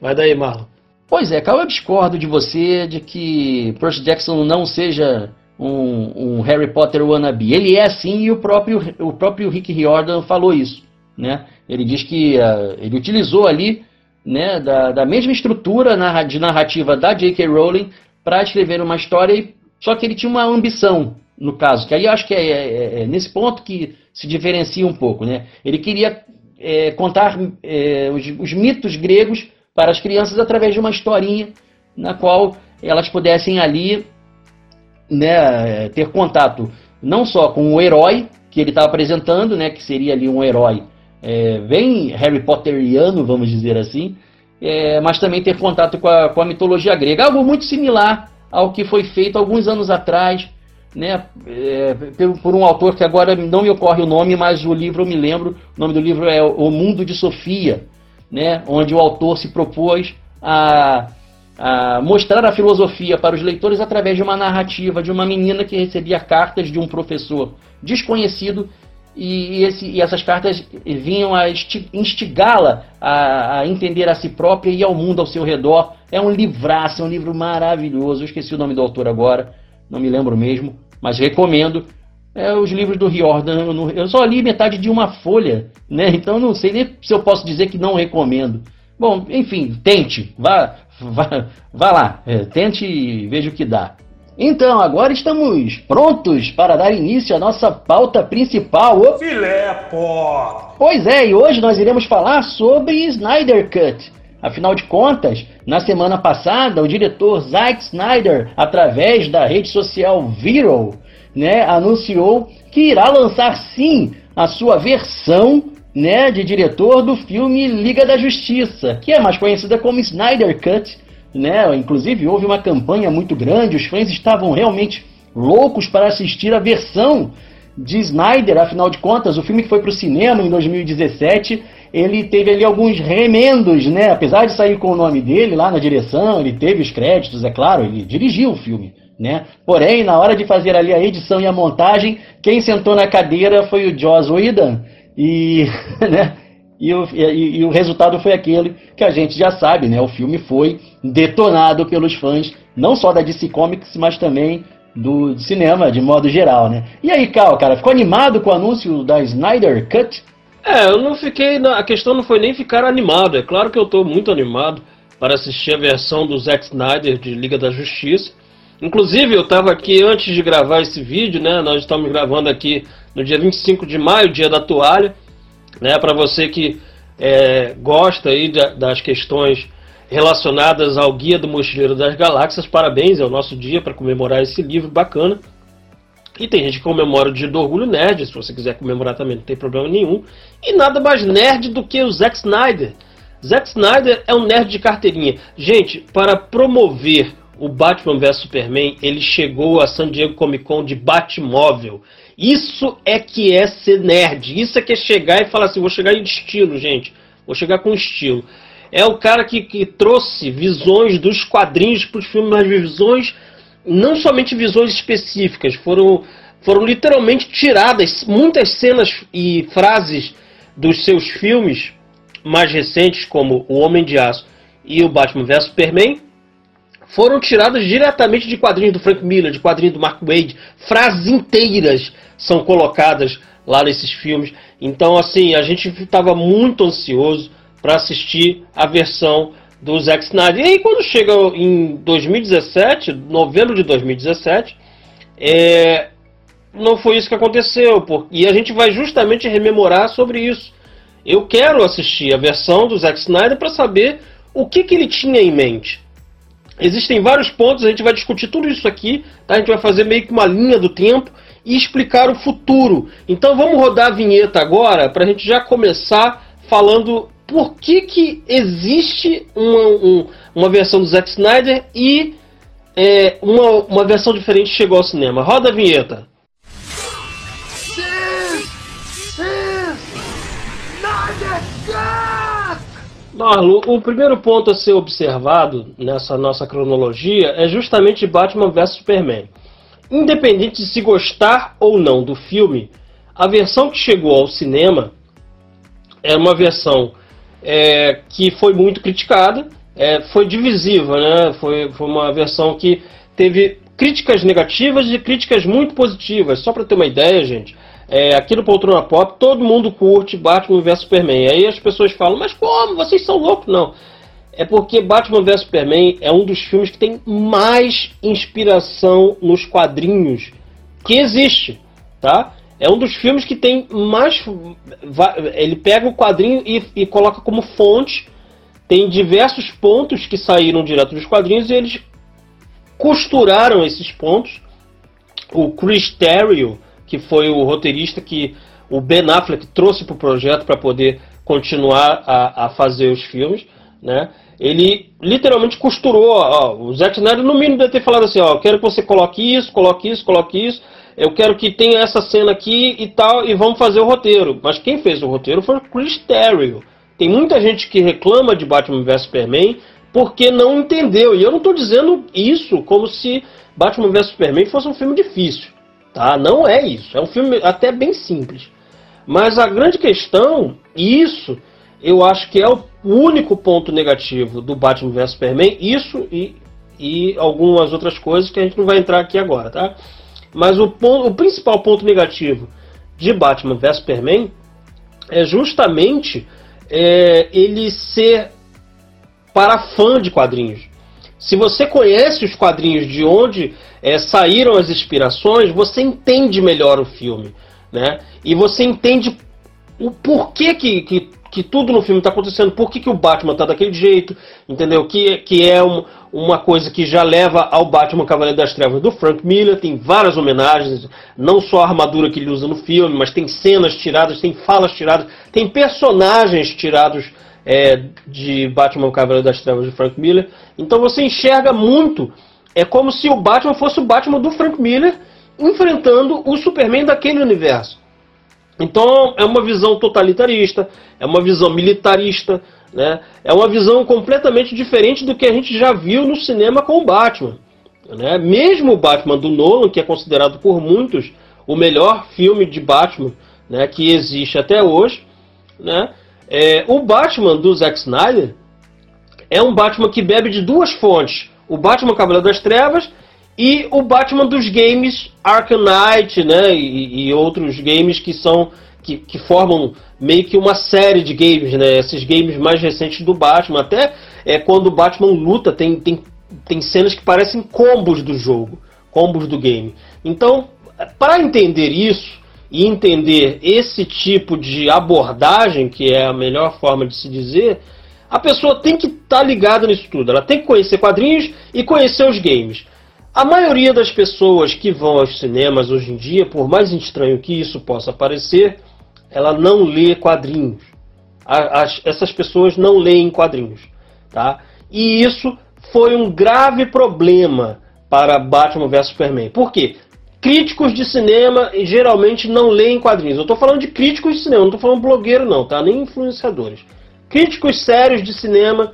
[SPEAKER 3] Vai daí, Marlon.
[SPEAKER 1] Pois é, Carl, eu discordo de você de que Percy Jackson não seja um, um, Harry Potter wannabe. Ele é sim e o próprio, o próprio Rick Riordan falou isso. Né? Ele diz que uh, ele utilizou ali né, da, da mesma estrutura de narrativa da J.K. Rowling para escrever uma história, só que ele tinha uma ambição no caso, que aí acho que é, é, é, nesse ponto que se diferencia um pouco. Né? Ele queria é, contar é, os, os, mitos gregos para as crianças através de uma historinha na qual elas pudessem ali né, ter contato não só com o herói que ele estava apresentando, né, que seria ali um herói é, bem Harry Potteriano, vamos dizer assim, é, mas também ter contato com a, com a mitologia grega. Algo muito similar ao que foi feito alguns anos atrás né, é, por um autor que agora não me ocorre o nome, mas o livro eu me lembro. O nome do livro é O Mundo de Sofia, né, onde o autor se propôs a, a mostrar a filosofia para os leitores através de uma narrativa de uma menina que recebia cartas de um professor desconhecido e, esse, e essas cartas vinham a instigá-la a, a, entender a si própria e ao mundo ao seu redor. É um livraço, é um livro maravilhoso. Eu esqueci o nome do autor agora não me lembro mesmo, mas recomendo. É, os livros do Riordan, eu, eu só li metade de uma folha, né? Então não sei nem se eu posso dizer que não recomendo. Bom, enfim, tente, vá, vá, vá lá, é, tente e veja o que dá. Então, agora estamos prontos para dar início à nossa pauta principal. O...
[SPEAKER 2] Filé, pô!
[SPEAKER 1] Pois é, e hoje nós iremos falar sobre Snyder Cut, Afinal de contas, na semana passada, o diretor Zack Snyder, através da rede social Viral, né, anunciou que irá lançar sim a sua versão né, de diretor do filme Liga da Justiça, que é mais conhecida como Snyder Cut. Né? Inclusive, houve uma campanha muito grande, os fãs estavam realmente loucos para assistir a versão de Snyder, afinal de contas, o filme que foi para o cinema em 2017 ele teve ali alguns remendos, né? Apesar de sair com o nome dele lá na direção, ele teve os créditos, é claro, ele dirigiu o filme, né? Porém, na hora de fazer ali a edição e a montagem, quem sentou na cadeira foi o Joss Whedon e, né? E o, e, e o resultado foi aquele que a gente já sabe, né? O filme foi detonado pelos fãs, não só da DC Comics, mas também do cinema, de modo geral, né? E aí, Cal, cara, ficou animado com o anúncio da Snyder Cut?
[SPEAKER 3] É, eu não fiquei. A questão não foi nem ficar animado. É claro que eu estou muito animado para assistir a versão do Zack Snyder de Liga da Justiça. Inclusive, eu estava aqui antes de gravar esse vídeo, né? Nós estamos gravando aqui no dia 25 de maio, dia da toalha. Né, para você que é, gosta aí das questões relacionadas ao Guia do Mochileiro das Galáxias, parabéns, é o nosso dia para comemorar esse livro bacana. E tem gente que comemora o dia do Orgulho Nerd, se você quiser comemorar também, não tem problema nenhum. E nada mais nerd do que o Zack Snyder. Zack Snyder é um nerd de carteirinha. Gente, para promover o Batman vs Superman, ele chegou a San Diego Comic Con de Batmóvel. Isso é que é ser nerd. Isso é que é chegar e falar assim: vou chegar em estilo, gente. Vou chegar com estilo. É o cara que, que trouxe visões dos quadrinhos para os filmes, mas visões não somente visões específicas, foram, foram literalmente tiradas muitas cenas e frases dos seus filmes mais recentes, como O Homem de Aço e o Batman vs Superman, foram tiradas diretamente de quadrinhos do Frank Miller, de quadrinhos do Mark Wade. Frases inteiras são colocadas lá nesses filmes. Então, assim, a gente estava muito ansioso para assistir a versão do Zack Snyder. E aí, quando chega em 2017, novembro de 2017, é, não foi isso que aconteceu. Por, e a gente vai justamente rememorar sobre isso. Eu quero assistir a versão do Zack Snyder para saber o que, que ele tinha em mente. Existem vários pontos, a gente vai discutir tudo isso aqui, tá? a gente vai fazer meio que uma linha do tempo e explicar o futuro. Então vamos rodar a vinheta agora para a gente já começar falando por que, que existe uma, um, uma versão do Zack Snyder e é, uma, uma versão diferente chegou ao cinema. Roda a vinheta. Marlon, o primeiro ponto a ser observado nessa nossa cronologia é justamente Batman vs Superman. Independente de se gostar ou não do filme, a versão que chegou ao cinema é uma versão é, que foi muito criticada, é, foi divisiva, né? Foi, foi uma versão que teve críticas negativas e críticas muito positivas. Só para ter uma ideia, gente, é, aqui no Poltrona Pop todo mundo curte Batman vs Superman. Aí as pessoas falam, mas como? Vocês são loucos? Não. É porque Batman vs Superman é um dos filmes que tem mais inspiração nos quadrinhos que existe, tá? É um dos filmes que tem mais. Ele pega o quadrinho e, e coloca como fonte. Tem diversos pontos que saíram direto dos quadrinhos e eles costuraram esses pontos. O Chris Terrio, que foi o roteirista que o Ben Affleck trouxe para o projeto para poder continuar a, a, fazer os filmes, né? Ele literalmente costurou. Ó, o Zack Snyder no mínimo deve ter falado assim, ó, quero que você coloque isso, coloque isso, coloque isso eu quero que tenha essa cena aqui e tal, e vamos fazer o roteiro. Mas quem fez o roteiro foi o Chris Terrio. Tem muita gente que reclama de Batman vs Superman porque não entendeu. E eu não estou dizendo isso como se Batman vs Superman fosse um filme difícil. Tá? Não é isso. É um filme até bem simples. Mas a grande questão, e isso eu acho que é o único ponto negativo do Batman vs Superman, isso e, e algumas outras coisas que a gente não vai entrar aqui agora, tá? Mas o, ponto, o principal ponto negativo de Batman vs Superman é justamente é, ele ser para fã de quadrinhos. Se você conhece os quadrinhos de onde é, saíram as inspirações, você entende melhor o filme. Né? E você entende o porquê que, que, que tudo no filme está acontecendo, por que, que o Batman está daquele jeito, entendeu? Que, que é um, uma coisa que já leva ao Batman Cavaleiro das Trevas do Frank Miller, tem várias homenagens, não só a armadura que ele usa no filme, mas tem cenas tiradas, tem falas tiradas, tem personagens tirados é, de Batman Cavaleiro das Trevas do Frank Miller. Então você enxerga muito, é como se o Batman fosse o Batman do Frank Miller enfrentando o Superman daquele universo. Então é uma visão totalitarista, é uma visão militarista, né? É uma visão completamente diferente do que a gente já viu no cinema com o Batman. Né? Mesmo o Batman do Nolan, que é considerado por muitos o melhor filme de Batman né, que existe até hoje, né? É, o Batman do Zack Snyder é um Batman que bebe de duas fontes: o Batman Cavaleiro das Trevas e o Batman dos games Arkham Knight, né? E, e outros games que são que, que, formam meio que uma série de games, né? Esses games mais recentes do Batman. Até é, quando o Batman luta, tem, tem, tem cenas que parecem combos do jogo, combos do game. Então, para entender isso e entender esse tipo de abordagem, que é a melhor forma de se dizer, a pessoa tem que estar tá ligada nisso tudo. Ela tem que conhecer quadrinhos e conhecer os games. A maioria das pessoas que vão aos cinemas hoje em dia, por mais estranho que isso possa parecer, ela não lê quadrinhos. As, essas pessoas não leem quadrinhos. Tá? E isso foi um grave problema para Batman vs Superman. Por quê? Críticos de cinema geralmente não leem quadrinhos. Eu estou falando de críticos de cinema, não estou falando blogueiro não, tá? Nem influenciadores. Críticos sérios de cinema,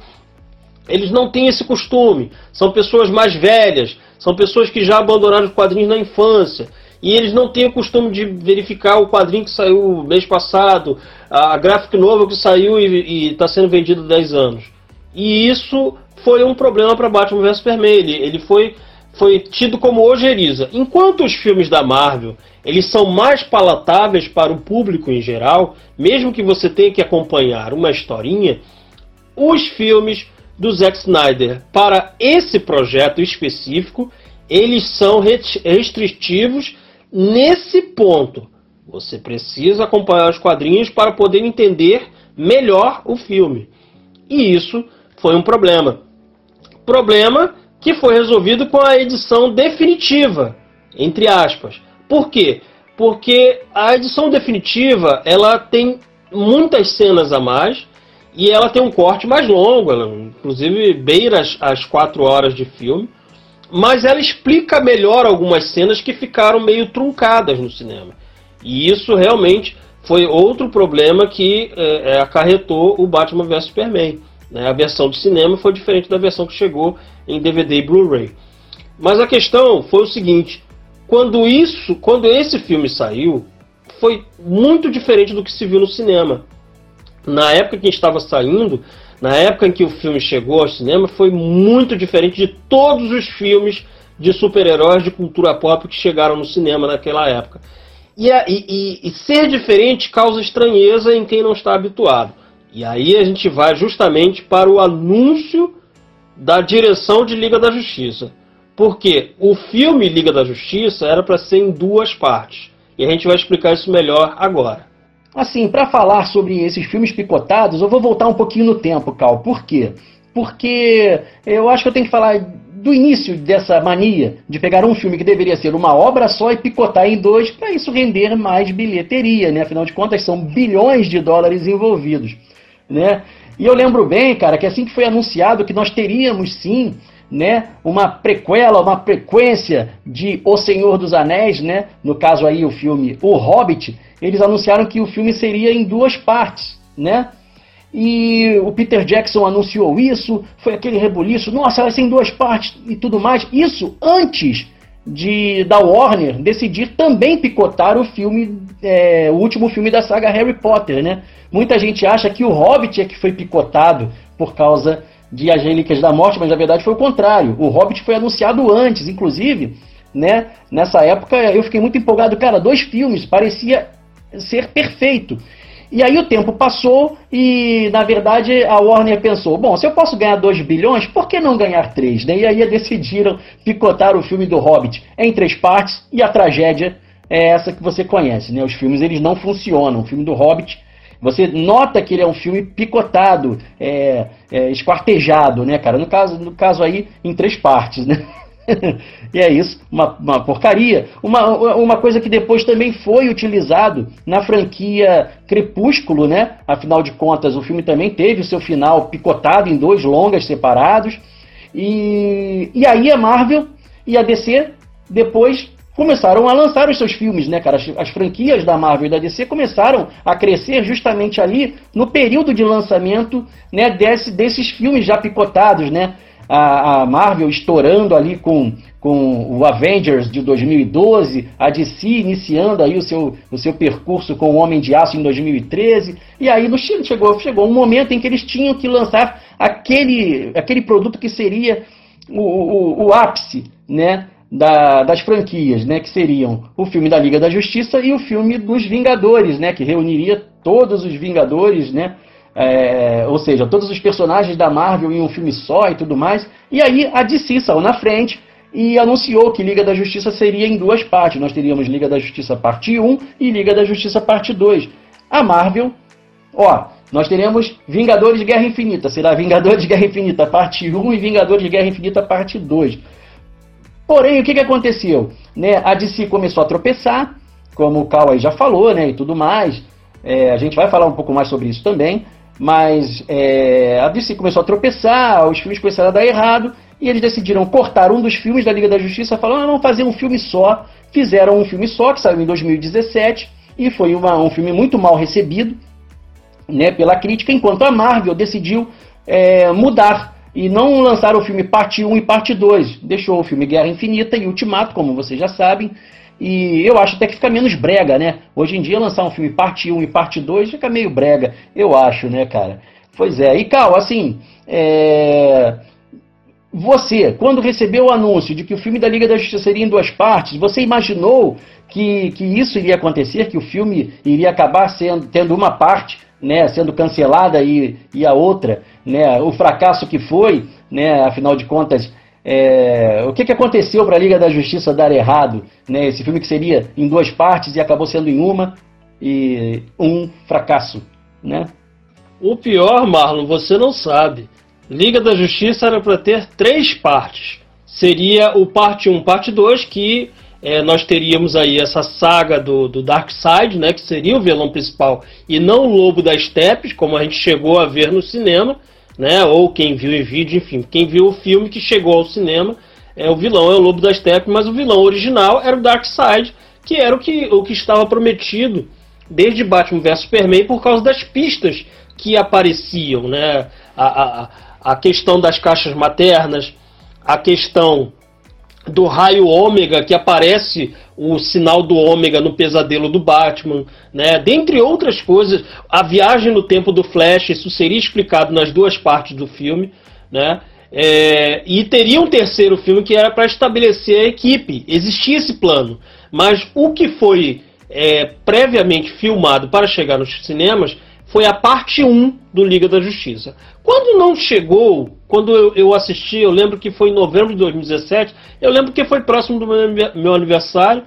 [SPEAKER 3] eles não têm esse costume. São pessoas mais velhas, são pessoas que já abandonaram os quadrinhos na infância. E eles não têm o costume de verificar o quadrinho que saiu mês passado, a graphic novel que saiu e está sendo vendido há 10 anos. E isso foi um problema para Batman vs Superman. Ele, ele foi foi tido como ojeriza. Enquanto os filmes da Marvel eles são mais palatáveis para o público em geral, mesmo que você tenha que acompanhar uma historinha, os filmes do Zack Snyder para esse projeto específico, eles são restritivos nesse ponto. Você precisa acompanhar os quadrinhos para poder entender melhor o filme. E isso foi um problema. Problema que foi resolvido com a edição definitiva, entre aspas. Por quê? Porque a edição definitiva ela tem muitas cenas a mais e ela tem um corte mais longo, ela, inclusive beira as, as quatro horas de filme, mas ela explica melhor algumas cenas que ficaram meio truncadas no cinema. E isso realmente foi outro problema que é, acarretou o Batman vs Superman. Né? A versão de cinema foi diferente da versão que chegou em DVD e Blu-ray. Mas a questão foi o seguinte: quando isso, quando esse filme saiu, foi muito diferente do que se viu no cinema. Na época que estava saindo, na época em que o filme chegou ao cinema, foi muito diferente de todos os filmes de super-heróis de cultura pop que chegaram no cinema naquela época. E, e, e, ser diferente causa estranheza em quem não está habituado. E aí a gente vai justamente para o anúncio da direção de Liga da Justiça. Porque o filme Liga da Justiça era para ser em duas partes. E a gente vai explicar isso melhor agora.
[SPEAKER 1] Assim, para falar sobre esses filmes picotados, eu vou voltar um pouquinho no tempo, Cal. Por quê? Porque eu acho que eu tenho que falar do início dessa mania de pegar um filme que deveria ser uma obra só e picotar em dois para isso render mais bilheteria, né? Afinal de contas, são bilhões de dólares envolvidos, né? E eu lembro bem, cara, que assim que foi anunciado que nós teríamos sim, né, uma prequela, uma frequência de O Senhor dos Anéis, né, no caso aí o filme O Hobbit, eles anunciaram que o filme seria em duas partes, né? E o Peter Jackson anunciou isso, foi aquele rebuliço, nossa, vai ser em duas partes e tudo mais. Isso antes de da Warner decidir também picotar o filme, é, o último filme da saga Harry Potter, né? Muita gente acha que o Hobbit é que foi picotado por causa de As Relíquias da Morte, mas na verdade foi o contrário. O Hobbit foi anunciado antes, inclusive, né? Nessa época eu fiquei muito empolgado, cara, dois filmes, parecia ser perfeito. E aí o tempo passou e, na verdade, a Warner pensou, bom, se eu posso ganhar 2 bilhões, por que não ganhar 3? Né? E aí decidiram picotar o filme do Hobbit em três partes e a tragédia é essa que você conhece, né? Os filmes eles não funcionam. O filme do Hobbit você nota que ele é um filme picotado, é, é, esquartejado, né, cara? No caso, no caso aí, em três partes, né? e é isso, uma, uma porcaria. Uma, uma coisa que depois também foi utilizado na franquia Crepúsculo, né? Afinal de contas, o filme também teve o seu final picotado em dois longas separados. E, e aí a Marvel e a DC depois começaram a lançar os seus filmes, né, cara? As, as, franquias da Marvel e da DC começaram a crescer justamente ali no período de lançamento, né, desse, desses filmes já picotados, né? A, a, Marvel estourando ali com, com o Avengers de 2012, a DC iniciando aí o seu, o seu percurso com o Homem de Aço em 2013, e aí no chegou, chegou um momento em que eles tinham que lançar aquele, aquele produto que seria o, o, o ápice, né? Da, das franquias, né, que seriam o filme da Liga da Justiça e o filme dos Vingadores, né, que reuniria todos os Vingadores, né, é, ou seja, todos os personagens da Marvel em um filme só e tudo mais. E aí a DC saiu na frente e anunciou que Liga da Justiça seria em duas partes. Nós teríamos Liga da Justiça parte 1 e Liga da Justiça parte 2. A Marvel, ó, nós teremos Vingadores Guerra Infinita, será Vingadores Guerra Infinita parte 1 e Vingadores Guerra Infinita parte 2. Porém, o que, que aconteceu? Né, a DC começou a tropeçar, como o Cal aí já falou, né, e tudo mais. É, a gente vai falar um pouco mais sobre isso também. Mas é, a DC começou a tropeçar, os filmes começaram a dar errado, e eles decidiram cortar um dos filmes da Liga da Justiça, falando, ah, vamos fazer um filme só. Fizeram um filme só, que saiu em 2017, e foi uma, um filme muito mal recebido né, pela crítica, enquanto a Marvel decidiu é, mudar e não lançar o filme parte 1 e parte 2. Deixou o filme Guerra Infinita e Ultimato, como vocês já sabem, e eu acho até que fica menos brega, né? Hoje em dia lançar um filme parte 1 e parte 2 fica meio brega, eu acho, né, cara? Pois é. E, Cal, assim, é... você, quando recebeu o anúncio de que o filme da Liga da Justiça seria em duas partes, você imaginou que, que isso iria acontecer, que o filme iria acabar sendo, tendo uma parte, né, sendo cancelada e, e a outra, né, o fracasso que foi, né, afinal de contas, é, o que, que aconteceu para a Liga da Justiça dar errado? Né? Esse filme que seria em duas partes e acabou sendo em uma e um fracasso, né?
[SPEAKER 3] O pior, Marlon, você não sabe. Liga da Justiça era para ter três partes. Seria o parte 1, parte 2, que é, nós teríamos aí essa saga do, do Darkseid, né, que seria o vilão principal, e não o Lobo das Steppes, como a gente chegou a ver no cinema né? Ou quem viu em vídeo, enfim, quem viu o filme que chegou ao cinema, é o vilão é o Lobo da Steppe, mas o vilão original era o Darkseid, que era o que, o que estava prometido desde Batman vs Superman por causa das pistas que apareciam, né? A, a, a questão das caixas maternas, a questão do raio ômega que aparece o sinal do ômega no pesadelo do Batman, né? Dentre outras coisas, a viagem no tempo do Flash, isso seria explicado nas duas partes do filme, né? É, e teria um terceiro filme que era para estabelecer a equipe. Existia esse plano, mas o que foi é, previamente filmado para chegar nos cinemas foi a parte 1 do Liga da Justiça. Quando não chegou, quando eu, eu, assisti, eu lembro que foi em novembro de 2017, eu lembro que foi próximo do meu aniversário,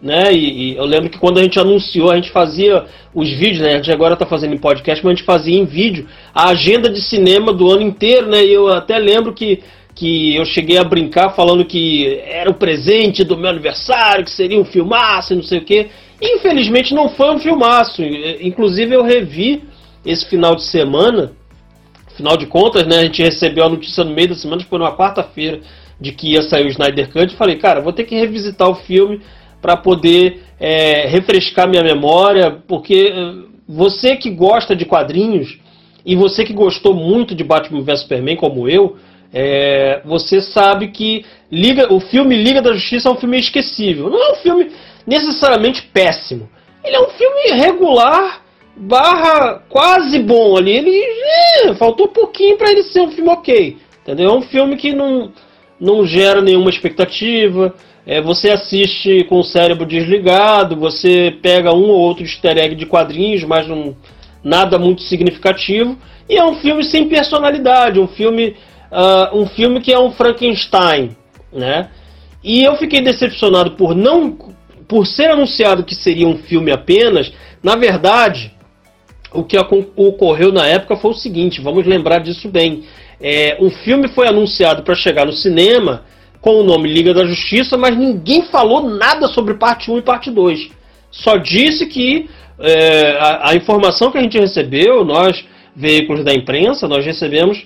[SPEAKER 3] né? E, e eu lembro que quando a gente anunciou, a gente fazia os vídeos, né? A gente agora está fazendo em podcast, mas a gente fazia em vídeo a agenda de cinema do ano inteiro, né? E eu até lembro que que eu cheguei a brincar falando que era o presente do meu aniversário, que seria um filmaço não sei o quê. Infelizmente não foi um filmaço. Inclusive eu revi esse final de semana Afinal de contas, né, a gente recebeu a notícia no meio da semana, foi numa quarta-feira, de que ia sair o Snyder Cut. E falei, cara, vou ter que revisitar o filme para poder é, refrescar minha memória, porque é, você que gosta de quadrinhos e você que gostou muito de Batman vs Superman, como eu, é, você sabe que Liga, o filme Liga da Justiça é um filme esquecível. Não é um filme necessariamente péssimo. Ele é um filme regular barra quase bom ali. Ele é, faltou pouquinho para ele ser um filme ok. Entendeu? É um filme que não, não gera nenhuma expectativa. É, você assiste com o cérebro desligado, você pega um ou outro easter egg de quadrinhos, mas não, nada muito significativo. E é um filme sem personalidade, um filme, uh, um filme que é um Frankenstein, né? E eu fiquei decepcionado por não, por ser anunciado que seria um filme apenas. Na verdade, o que ocorreu na época foi o seguinte, vamos lembrar disso bem. É, um filme foi anunciado para chegar no cinema com o nome Liga da Justiça, mas ninguém falou nada sobre parte 1 e parte 2. Só disse que é, a, a, informação que a gente recebeu, nós, veículos da imprensa, nós recebemos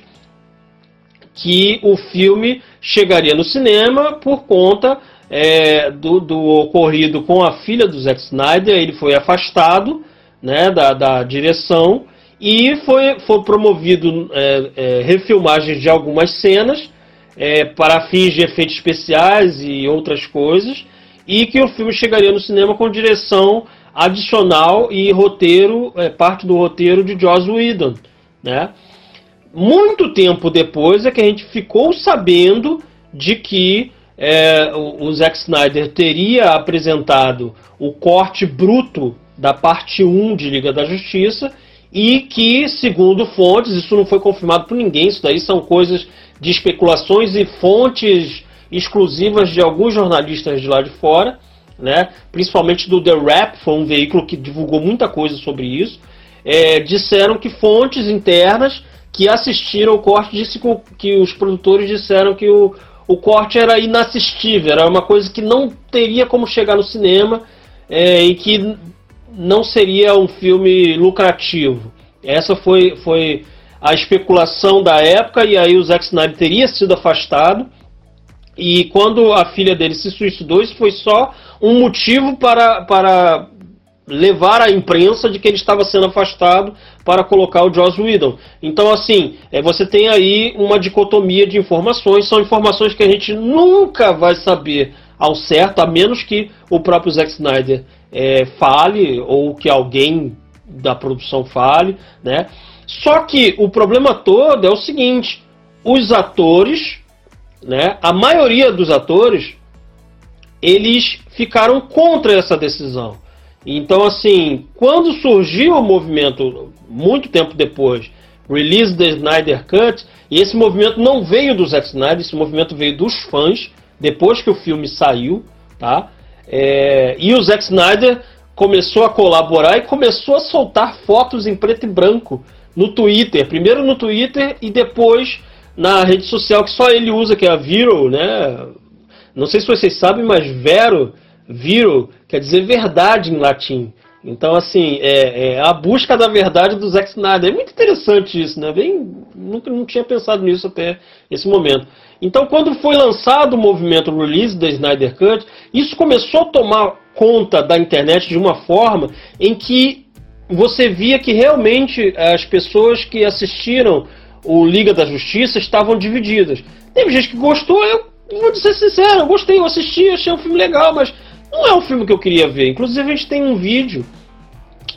[SPEAKER 3] que o filme chegaria no cinema por conta é, do, do ocorrido com a filha do Zack Snyder. Ele foi afastado né, da, da direção e foi, foi promovido é, é, refilmagens de algumas cenas é, para fins de efeitos especiais e outras coisas e que o filme chegaria no cinema com direção adicional e roteiro, é, parte do roteiro de Joss Whedon, né? Muito tempo depois é que a gente ficou sabendo de que é, o, o Zack Snyder teria apresentado o corte bruto da parte 1 de Liga da Justiça e que, segundo fontes, isso não foi confirmado por ninguém, isso daí são coisas de especulações e fontes exclusivas de alguns jornalistas de lá de fora, né? principalmente do The Rap, foi um veículo que divulgou muita coisa sobre isso. É, disseram que fontes internas que assistiram o corte disse que os produtores disseram que o, o corte era inassistível, era uma coisa que não teria como chegar no cinema é, e que não seria um filme lucrativo. Essa foi, foi a especulação da época e aí o Zack Snyder teria sido afastado. E quando a filha dele se suicidou, isso foi só um motivo para, para levar a imprensa de que ele estava sendo afastado para colocar o Joss Whedon. Então, assim, é, você tem aí uma dicotomia de informações, são informações que a gente nunca vai saber ao certo, a menos que o próprio Zack Snyder é, fale ou que alguém da produção fale, né? Só que o problema todo é o seguinte: os atores, né? A maioria dos atores, eles ficaram contra essa decisão. Então, assim, quando surgiu o movimento, muito tempo depois, Release the Snyder Cut, e esse movimento não veio do Zack Snyder, esse movimento veio dos fãs, depois que o filme saiu, tá? É, e o Zack Snyder começou a colaborar e começou a soltar fotos em preto e branco no Twitter. Primeiro no Twitter e depois na rede social que só ele usa, que é a Vero, né? Não sei se vocês sabem, mas Vero, Vero, quer dizer verdade em latim. Então, assim, é, é, a busca da verdade do Zack Snyder. É muito interessante isso, né? Bem, nunca não tinha pensado nisso até esse momento. Então, quando foi lançado o movimento Release da Snyder Cut, isso começou a tomar conta da internet de uma forma em que você via que realmente as pessoas que assistiram o Liga da Justiça estavam divididas. Teve gente que gostou, eu vou ser sincero, eu gostei, eu assisti, achei um filme legal, mas não é um filme que eu queria ver. Inclusive, a gente tem um vídeo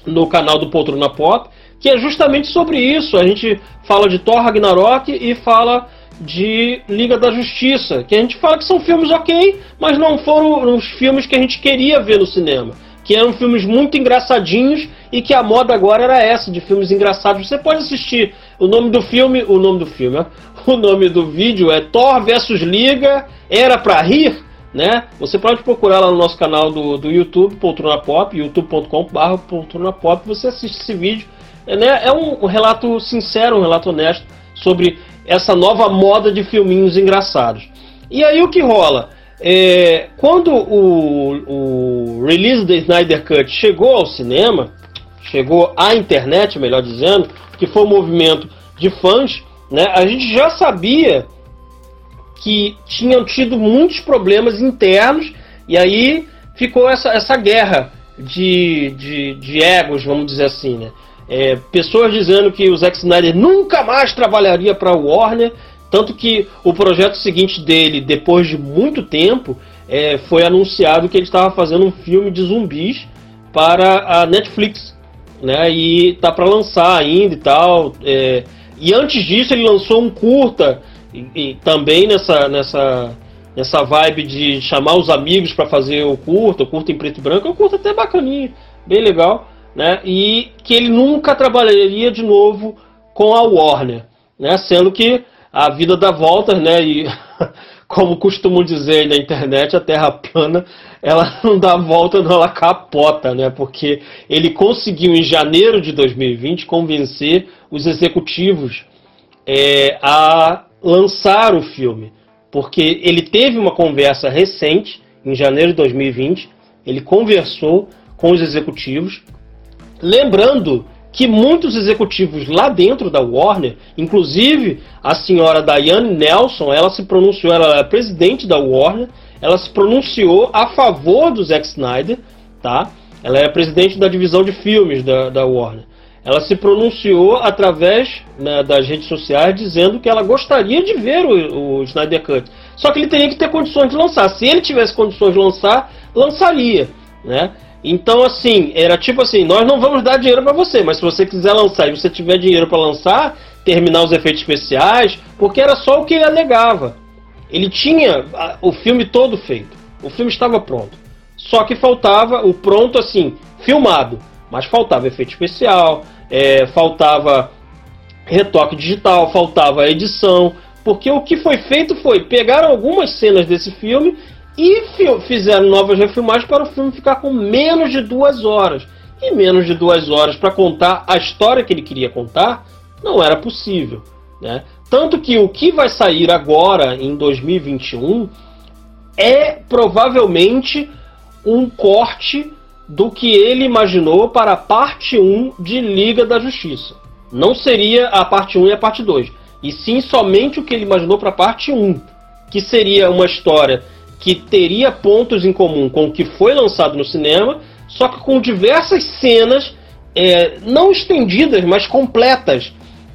[SPEAKER 3] no canal do Poltrona Pop que é justamente sobre isso. A gente fala de Thor Ragnarok e fala de Liga da Justiça, que a gente fala que são filmes ok, mas não foram os filmes que a gente queria ver no cinema. Que eram filmes muito engraçadinhos e que a moda agora era essa, de filmes engraçados. Você pode assistir. O nome do filme, o nome do filme, o nome do vídeo é Thor vs Liga, Era Pra Rir, né? Você pode procurar lá no nosso canal do, do YouTube, Poltrona Pop, youtube.com.br Poltrona Pop, você assiste esse vídeo. É, né? é um relato sincero, um relato honesto sobre essa nova moda de filminhos engraçados. E aí o que rola? É, quando o, o release da Snyder Cut chegou ao cinema, chegou à internet, melhor dizendo, que foi um movimento de fãs, né, a gente já sabia que tinham tido muitos problemas internos e aí ficou essa, essa guerra de, de, de egos, vamos dizer assim, né? É, pessoas dizendo que o Zack Snyder nunca mais trabalharia para a Warner, tanto que o projeto seguinte dele, depois de muito tempo, é, foi anunciado que ele estava fazendo um filme de zumbis para a Netflix, né? E tá para lançar ainda e tal. É, e antes disso ele lançou um curta e, e também nessa nessa nessa vibe de chamar os amigos para fazer o curta, o curta em preto e branco, é um curta até bacaninho, bem legal né? E que ele nunca trabalharia de novo com a Warner, né? Sendo que a vida dá voltas, né? E como costumam dizer na internet, a Terra plana, ela não dá volta, não, ela capota, né? Porque ele conseguiu em janeiro de 2020 convencer os executivos é, a lançar o filme, porque ele teve uma conversa recente em janeiro de 2020, ele conversou com os executivos Lembrando que muitos executivos lá dentro da Warner, inclusive a senhora Diane Nelson, ela se pronunciou, ela é presidente da Warner, ela se pronunciou a favor do Zack Snyder, tá? Ela é presidente da divisão de filmes da, da Warner. Ela se pronunciou através né, das redes sociais dizendo que ela gostaria de ver o, o Snyder Cut. Só que ele teria que ter condições de lançar. Se ele tivesse condições de lançar, lançaria, né? Então, assim, era tipo assim: nós não vamos dar dinheiro para você, mas se você quiser lançar e você tiver dinheiro para lançar, terminar os efeitos especiais, porque era só o que ele alegava. Ele tinha o filme todo feito, o filme estava pronto. Só que faltava o pronto, assim, filmado, mas faltava efeito especial, é, faltava retoque digital, faltava edição, Porque o que foi feito foi pegaram algumas cenas desse filme e fizeram novas refilmagens para o filme ficar com menos de duas horas. E menos de duas horas para contar a história que ele queria contar não era possível. Né? Tanto que o que vai sair agora, em 2021, é provavelmente um corte do que ele imaginou para a parte 1 de Liga da Justiça. Não seria a parte 1 e a parte 2, e sim somente o que ele imaginou para a parte 1, que seria uma história que teria pontos em comum com o que foi lançado no cinema, só que com diversas cenas é, não estendidas, mas completas.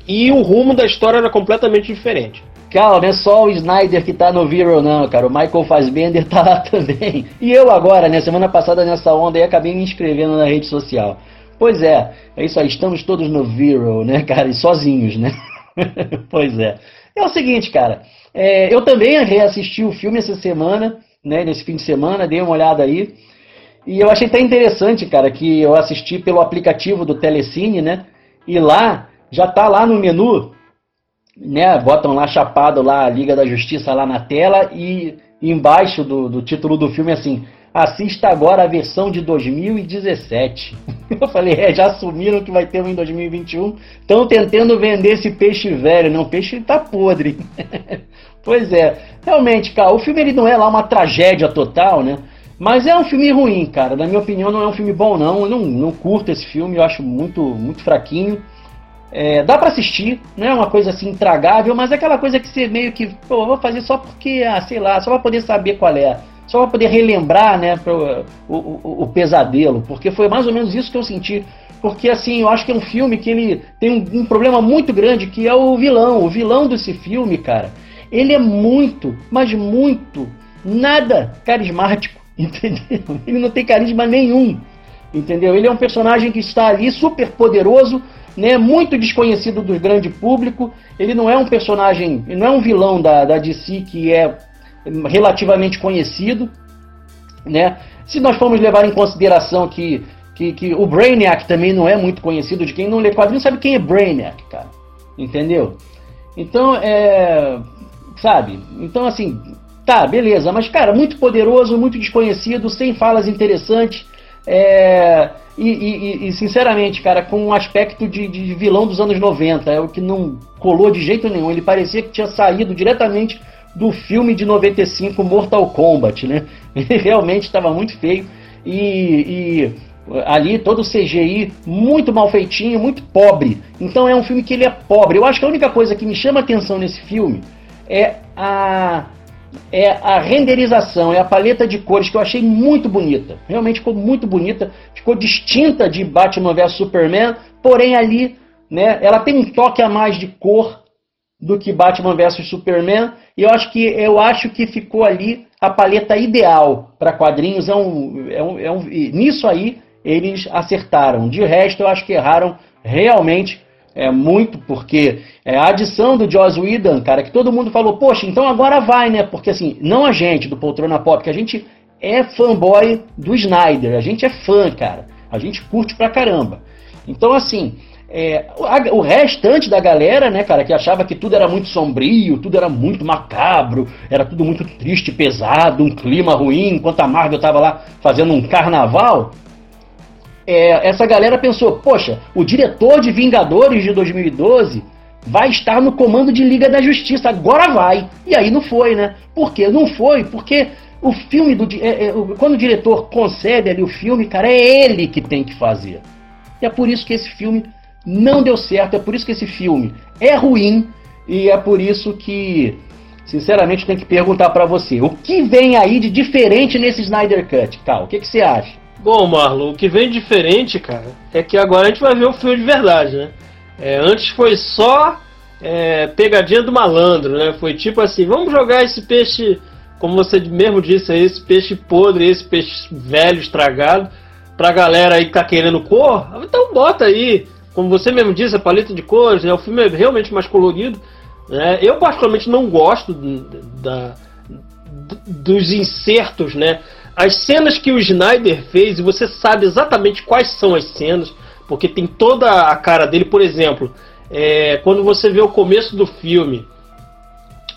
[SPEAKER 3] E o rumo da história era completamente diferente.
[SPEAKER 1] Calma, não é só o Snyder que tá no Vero, não, cara. O Michael Fassbender tá lá também. E eu agora, né, semana passada nessa onda aí, acabei me inscrevendo na rede social. Pois é, é isso aí, estamos todos no Vero, né, cara, e sozinhos, né? pois é. É o seguinte, cara, é, eu também reassisti o filme essa semana, né, nesse fim de semana, dei uma olhada aí. E eu achei até interessante, cara, que eu assisti pelo aplicativo do Telecine, né? E lá, já tá lá no menu, né? Botam lá chapado lá a Liga da Justiça lá na tela e embaixo do, do título do filme assim, assista agora a versão de 2017. Eu falei, é, já assumiram que vai ter um em 2021. Estão tentando vender esse peixe velho, não, o peixe tá podre. pois é, realmente, cara, o filme ele não é lá uma tragédia total, né? Mas é um filme ruim, cara. Na minha opinião, não é um filme bom, não. Eu não, não curto esse filme, eu acho muito, muito fraquinho. É, dá para assistir, não é uma coisa assim intragável, mas é aquela coisa que você meio que, pô, vou fazer só porque, ah, sei lá, só pra poder saber qual é. Só pra poder relembrar, né, pro, o, o, o pesadelo. Porque foi mais ou menos isso que eu senti porque assim, eu acho que é um filme que ele tem um, um, problema muito grande que é o vilão. O vilão desse filme, cara, ele é muito, mas muito, nada carismático, entendeu? Ele não tem carisma nenhum, entendeu? Ele é um personagem que está ali super poderoso, né, muito desconhecido do grande público. Ele não é um personagem, não é um vilão da, da DC que é relativamente conhecido, né? Se nós formos levar em consideração que, que, que o Brainiac também não é muito conhecido, de quem não lê quadrinhos sabe quem é Brainiac, cara, entendeu? Então, é, sabe? Então, assim, tá, beleza, mas, cara, muito poderoso, muito desconhecido, sem falas interessantes, é, e, e, e, sinceramente, cara, com um aspecto de, de, vilão dos anos 90, é o que não colou de jeito nenhum. Ele parecia que tinha saído diretamente do filme de 95 Mortal Kombat, né? Ele realmente estava muito feio e, e, ali todo o CGI muito mal feitinho, muito pobre. Então é um filme que ele é pobre. Eu acho que a única coisa que me chama atenção nesse filme é a é a renderização, é a paleta de cores que eu achei muito bonita. Realmente ficou muito bonita, ficou distinta de Batman vs Superman, porém ali, né, ela tem um toque a mais de cor do que Batman vs Superman, e eu acho que eu acho que ficou ali a paleta ideal para quadrinhos. É um, é um, é um, nisso aí eles acertaram. De resto, eu acho que erraram realmente é muito, porque é, a adição do Joss Whedon, cara, que todo mundo falou, poxa, então agora vai, né? Porque assim, não a gente do Poltrona Pop, que a gente é fanboy do Snyder, a gente é fã, cara. A gente curte pra caramba. Então, assim, é, o restante da galera, né, cara, que achava que tudo era muito sombrio, tudo era muito macabro, era tudo muito triste, pesado, um clima ruim, enquanto a Marvel tava lá fazendo um carnaval, é, essa galera pensou, poxa, o diretor de Vingadores de 2012 vai estar no comando de Liga da Justiça, agora vai. E aí não foi, né? Por quê? Não foi, porque o filme do. É, é, quando o diretor concede ali o filme, cara, é ele que tem que fazer. E é por isso que esse filme não deu certo, é por isso que esse filme é ruim, e é por isso que, sinceramente, tem que perguntar para você: o que vem aí de diferente nesse Snyder Cut, Cal? O que, que você acha?
[SPEAKER 3] Bom, Marlon, o que vem diferente, cara, é que agora a gente vai ver o filme de verdade, né? É, antes foi só é, pegadinha do malandro, né? Foi tipo assim, vamos jogar esse peixe, como você mesmo disse aí, esse peixe podre, esse peixe velho, estragado, pra galera aí que tá querendo cor, então bota aí, como você mesmo disse, a paleta de cores, né? O filme é realmente mais colorido, né? Eu particularmente não gosto da, dos insertos, né? As cenas que o Snyder fez, e você sabe exatamente quais são as cenas, porque tem toda a cara dele, por exemplo, é, quando você vê o começo do filme,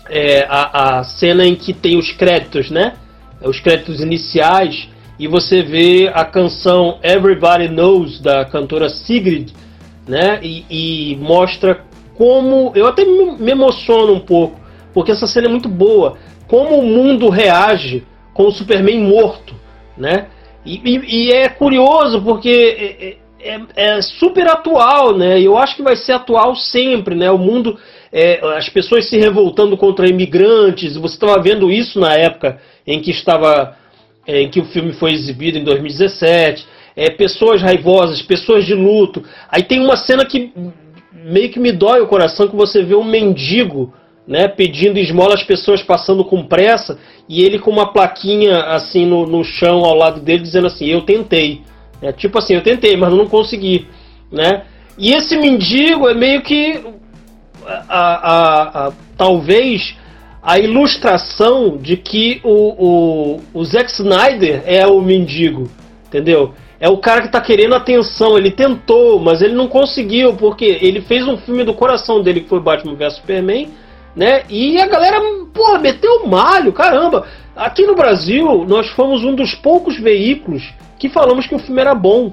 [SPEAKER 3] é, a, a cena em que tem os créditos, né? Os créditos iniciais e você vê a canção Everybody Knows da cantora Sigrid, né? E, e mostra como eu até me emociono um pouco porque essa cena é muito boa. Como o mundo reage com o Superman morto, né? E, e, e é curioso porque é, é, é, super atual, né? Eu acho que vai ser atual sempre, né? O mundo, é, as pessoas se revoltando contra imigrantes. Você estava vendo isso na época em que estava, é, em que o filme foi exibido em 2017. É, pessoas raivosas, pessoas de luto. Aí tem uma cena que meio que me dói o coração que você vê um mendigo né, pedindo esmola às pessoas passando com pressa, e ele com uma plaquinha assim no, no chão ao lado dele dizendo assim, eu tentei. É, tipo assim, eu tentei, mas não consegui. Né? E esse mendigo é meio que a, a, a, talvez a ilustração de que o, o, o Zack Snyder é o mendigo, entendeu? É o cara que está querendo atenção, ele tentou, mas ele não conseguiu, porque ele fez um filme do coração dele que foi Batman vs Superman, né? E a galera, porra, meteu malho, caramba. Aqui no Brasil, nós fomos um dos poucos veículos que falamos que o filme era bom.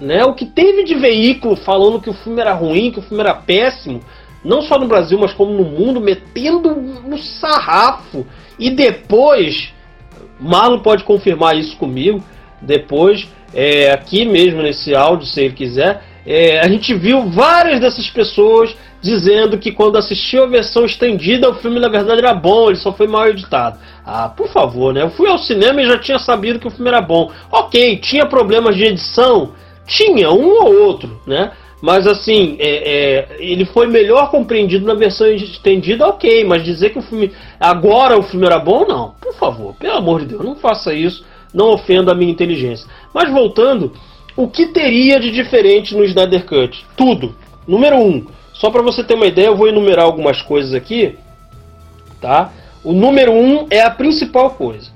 [SPEAKER 3] Né? O que teve de veículo falando que o filme era ruim, que o filme era péssimo, não só no Brasil, mas como no mundo, metendo no sarrafo. E depois, Marlon pode confirmar isso comigo, depois, é, aqui mesmo nesse áudio, se ele quiser, é, a gente viu várias dessas pessoas dizendo que quando assistiu a versão estendida, o filme na verdade era bom, ele só foi mal editado. Ah, por favor, né? Eu fui ao cinema e já tinha sabido que o filme era bom. Ok, tinha problemas de edição? Tinha, um ou outro, né? Mas assim, é, é, ele foi melhor compreendido na versão estendida, ok. Mas dizer que o filme. Agora o filme era bom, não. Por favor, pelo amor de Deus, não faça isso. Não ofenda a minha inteligência. Mas voltando, o que teria de diferente no Snyder Cut? Tudo. Número 1. Um, só para você ter uma ideia, eu vou enumerar algumas coisas aqui, tá? O número um é a principal coisa.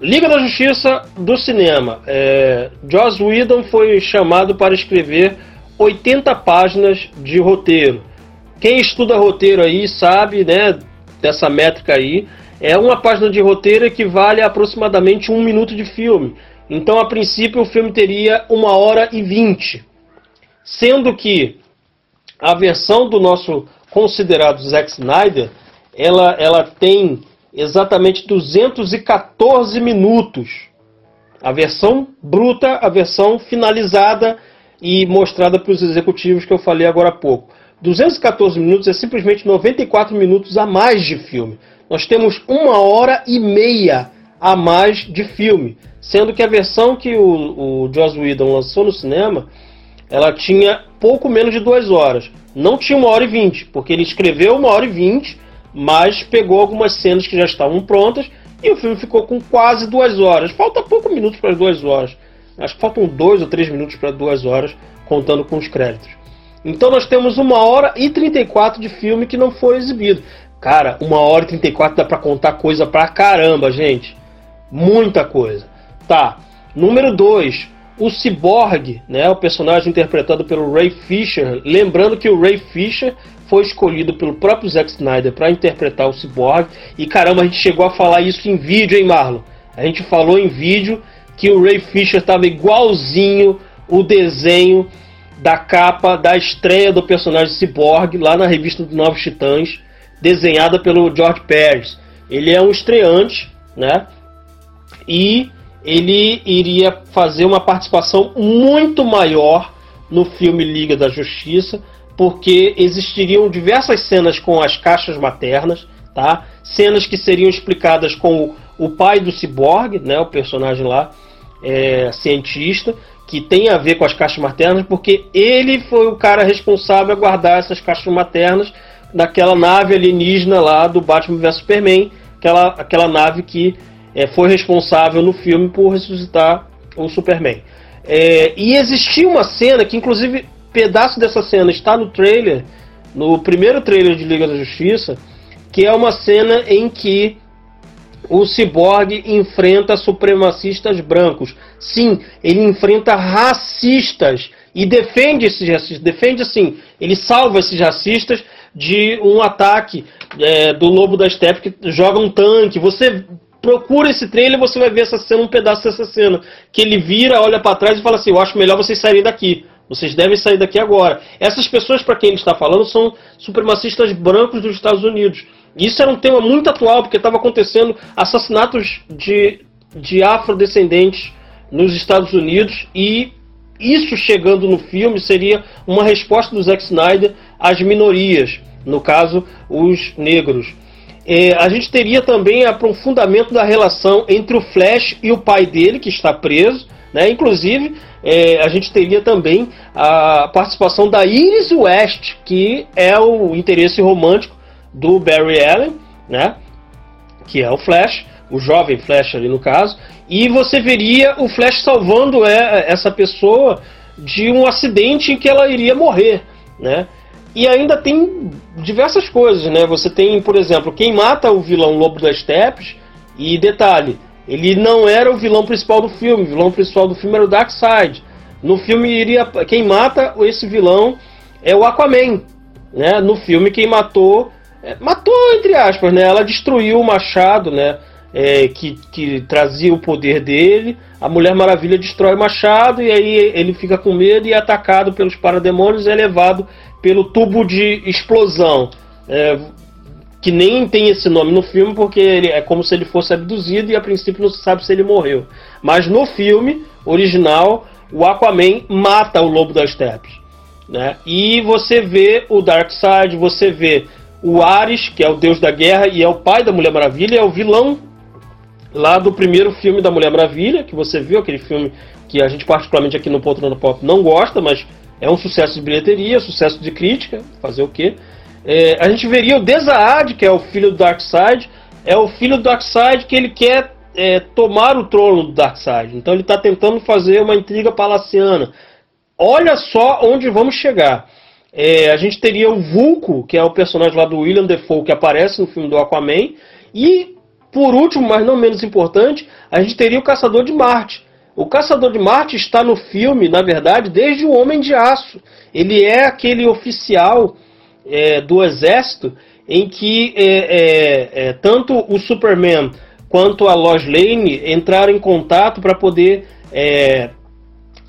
[SPEAKER 3] Liga da Justiça do cinema. É, Joss Whedon foi chamado para escrever 80 páginas de roteiro. Quem estuda roteiro aí sabe, né, dessa métrica aí. É uma página de roteiro equivale a aproximadamente um minuto de filme. Então, a princípio, o filme teria uma hora e vinte. Sendo que a versão do nosso considerado Zack Snyder, ela, ela tem exatamente 214 minutos. A versão bruta, a versão finalizada e mostrada para os executivos que eu falei agora há pouco. 214 minutos é simplesmente 94 minutos a mais de filme. Nós temos uma hora e meia a mais de filme, sendo que a versão que o, o Joss Whedon lançou no cinema, ela tinha pouco menos de duas horas. Não tinha uma hora e vinte, porque ele escreveu uma hora e vinte, mas pegou algumas cenas que já estavam prontas e o filme ficou com quase duas horas. Falta pouco minutos para duas horas. Acho que faltam dois ou três minutos para duas horas, contando com os créditos. Então nós temos uma hora e 34 de filme que não foi exibido. Cara, uma hora e 34 dá para contar coisa pra caramba, gente. Muita coisa. Tá. Número 2 o Cyborg, né, o personagem interpretado pelo Ray Fisher, lembrando que o Ray Fisher foi escolhido pelo próprio Zack Snyder para interpretar o Cyborg, e caramba, a gente chegou a falar isso em vídeo, hein, Marlon? A gente falou em vídeo que o Ray Fisher estava igualzinho o desenho da capa da estreia do personagem Cyborg lá na revista dos Novos Titãs, desenhada pelo George Pérez. Ele é um estreante, né? E ele iria fazer uma participação muito maior no filme Liga da Justiça, porque existiriam diversas cenas com as caixas maternas, tá? Cenas que seriam explicadas com o, pai do Cyborg, né, o personagem lá, é, cientista, que tem a ver com as caixas maternas, porque ele foi o cara responsável a guardar essas caixas maternas naquela nave alienígena lá do Batman vs Superman, aquela, aquela nave que é, foi responsável no filme por ressuscitar o Superman. É, e existia uma cena que, inclusive, pedaço dessa cena está no trailer, no primeiro trailer de Liga da Justiça, que é uma cena em que o Cyborg enfrenta supremacistas brancos. Sim, ele enfrenta racistas e defende esses racistas. Defende assim, ele salva esses racistas de um ataque é, do Lobo da Steppe que joga um tanque. Você procura esse trailer você vai ver essa cena, um pedaço dessa cena. Que ele vira, olha para trás e fala assim: Eu acho melhor vocês saírem daqui. Vocês devem sair daqui agora. Essas pessoas, para quem ele está falando, são supremacistas brancos dos Estados Unidos. Isso era um tema muito atual, porque estava acontecendo assassinatos de, de afrodescendentes nos Estados Unidos e isso chegando no filme seria uma resposta do Zack Snyder às minorias, no caso, os negros. É, a gente teria também aprofundamento da relação entre o Flash e o pai dele, que está preso. Né? Inclusive, é, a gente teria também a participação da Iris West, que é o interesse romântico do Barry Allen, né? que é o Flash, o jovem Flash ali no caso, e você veria o Flash salvando é, essa pessoa de um acidente em que ela iria morrer, né? E ainda tem diversas coisas, né? Você tem, por exemplo, quem mata o vilão Lobo das Steppes, e detalhe, ele não era o vilão principal do filme, o vilão principal do filme era o Darkseid. No filme iria quem mata esse vilão é o Aquaman, né? No filme quem matou é, matou entre aspas, né? Ela destruiu o machado, né? É, que, que trazia o poder dele. A Mulher Maravilha destrói o machado e aí ele fica com medo e é atacado pelos parademônios e é levado pelo tubo de explosão. É, que nem tem esse nome no filme porque ele, é como se ele fosse abduzido e a princípio não se sabe se ele morreu. Mas no filme original, o Aquaman mata o Lobo das Steppes. Né? E você vê o Darkseid, você vê o Ares, que é o deus da guerra e é o pai da Mulher Maravilha, é o vilão lá do primeiro filme da Mulher Maravilha, que você viu, aquele filme que a gente particularmente aqui no Poltrona Pop não gosta, mas é um sucesso de bilheteria, sucesso de crítica, fazer o quê? É, a gente veria o Desaad, que é o filho do Darkseid, é o filho do Darkseid que ele quer é, tomar o trono do Darkseid. Então ele está tentando fazer uma intriga palaciana. Olha só onde vamos chegar. É, a gente teria o Vulco, que é o personagem lá do William Defoe que aparece no filme do Aquaman. E, por último, mas não menos importante, a gente teria o Caçador de Marte. O Caçador de Marte está no filme, na verdade, desde o Homem de Aço. Ele é aquele oficial é, do exército em que é, é, é, tanto o Superman quanto a Lois Lane entraram em contato para poder é,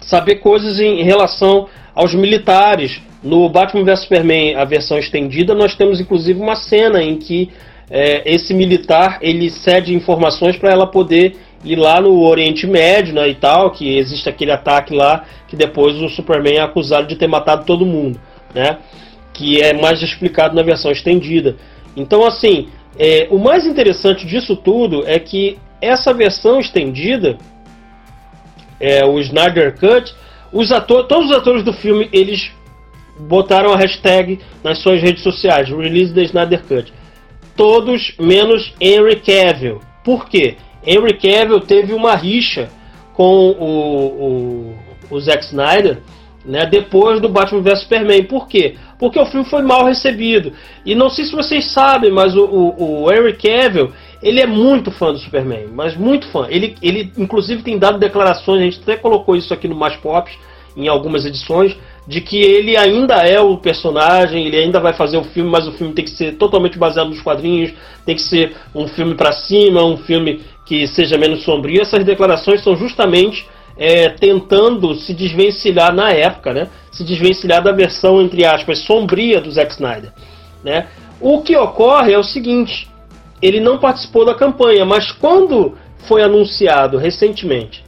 [SPEAKER 3] saber coisas em relação aos militares. No Batman vs Superman, a versão estendida, nós temos inclusive uma cena em que é, esse militar ele cede informações para ela poder ir lá no Oriente Médio né, e tal, que existe aquele ataque lá que depois o Superman é acusado de ter matado todo mundo, né? que é mais explicado na versão estendida. Então, assim, é, o mais interessante disso tudo é que essa versão estendida, é, o Snyder Cut, os atores, todos os atores do filme, eles botaram a hashtag nas suas redes sociais, Release the Snyder Cut. Todos menos Henry Cavill. Por quê? Henry Cavill teve uma rixa com o, o, o Zack Snyder né, depois do Batman vs Superman. Por quê? Porque o filme foi mal recebido. E não sei se vocês sabem, mas o, o, o Henry Cavill, ele é muito fã do Superman, mas muito fã. Ele, ele inclusive tem dado declarações, a gente até colocou isso aqui no Mais Pops, em algumas edições, de que ele ainda é o personagem, ele ainda vai fazer o filme, mas o filme tem que ser totalmente baseado nos quadrinhos, tem que ser um filme para cima, um filme que seja menos sombrio. Essas declarações são justamente é, tentando se desvencilhar na época, né? Se desvencilhar da versão, entre aspas, sombria do Zack Snyder. Né? O que ocorre é o seguinte: ele não participou da campanha, mas quando foi anunciado recentemente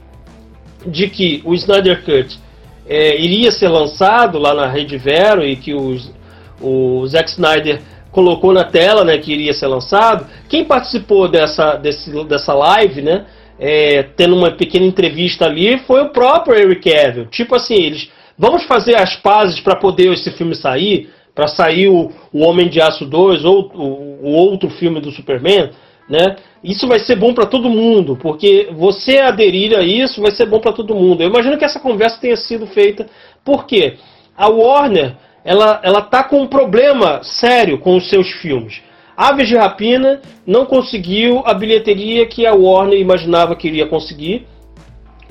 [SPEAKER 3] de que o Snyder Cut é, iria ser lançado lá na Rede Vero e que os, o Zack Snyder colocou na tela né, que iria ser lançado, quem participou dessa, desse, dessa live, né, é, tendo uma pequena entrevista ali, foi o próprio Eric Cavill. Tipo assim, eles vamos fazer as pazes para poder esse filme sair, para sair o, o, Homem de Aço 2 ou o, o, outro filme do Superman, né? Isso vai ser bom para todo mundo, porque você aderir a isso vai ser bom para todo mundo. Eu imagino que essa conversa tenha sido feita porque a Warner ela ela tá com um problema sério com os seus filmes. Aves de Rapina não conseguiu a bilheteria que a Warner imaginava que iria conseguir,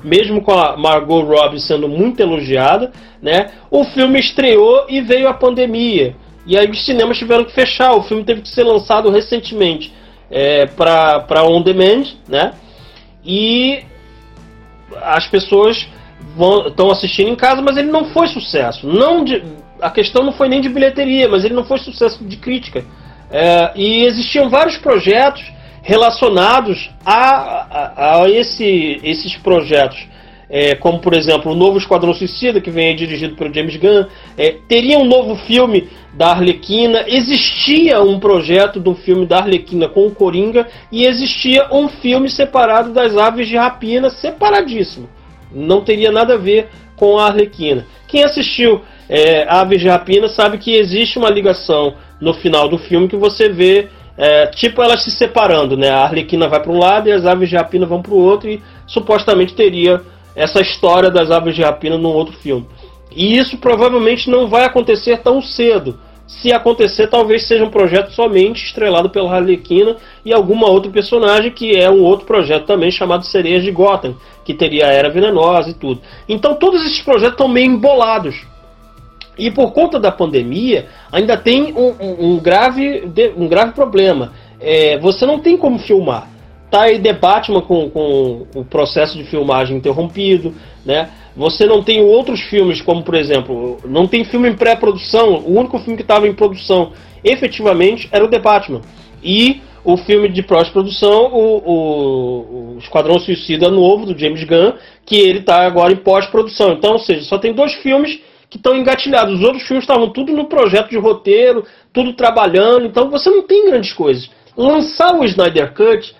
[SPEAKER 3] mesmo com a Margot Robbie sendo muito elogiada, né? O filme estreou e veio a pandemia. E aí os cinemas tiveram que fechar. O filme teve que ser lançado recentemente é, para on demand, né? E as pessoas estão assistindo em casa, mas ele não foi sucesso. Não de, a questão não foi nem de bilheteria, mas ele não foi sucesso de crítica. É, e existiam vários projetos relacionados a, a, a esse, esses projetos. É, como por exemplo o novo Esquadrão Suicida, que vem dirigido pelo James Gunn, é, teria um novo filme da Arlequina, existia um projeto de um filme da Arlequina com o Coringa, e existia um filme separado das Aves de Rapina, separadíssimo. Não teria nada a ver com a Arlequina. Quem assistiu é, Aves de Rapina sabe que existe uma ligação no final do filme que você vê é, tipo elas se separando, né? A Arlequina vai para um lado e as aves de rapina vão para o outro e supostamente teria essa história das aves de rapina num outro filme. E isso provavelmente não vai acontecer tão cedo. Se acontecer, talvez seja um projeto somente estrelado pela Arlequina e alguma outra personagem, que é um outro projeto também chamado Sereias de Gotham, que teria a Era Venenosa e tudo. Então todos esses projetos estão meio embolados. E por conta da pandemia, ainda tem um, um, um grave, um grave problema. É, você não tem como filmar. Tá aí The Batman com, com o processo de filmagem interrompido, né? Você não tem outros filmes, como por exemplo, não tem filme em pré-produção. O único filme que estava em produção efetivamente era o The Batman. E o filme de pós-produção, o, o, o, Esquadrão Suicida Novo, do James Gunn, que ele está agora em pós-produção. Então, ou seja, só tem dois filmes que estão engatilhados. Os outros filmes estavam tudo no projeto de roteiro, tudo trabalhando, então você não tem grandes coisas. Lançar o Snyder Cut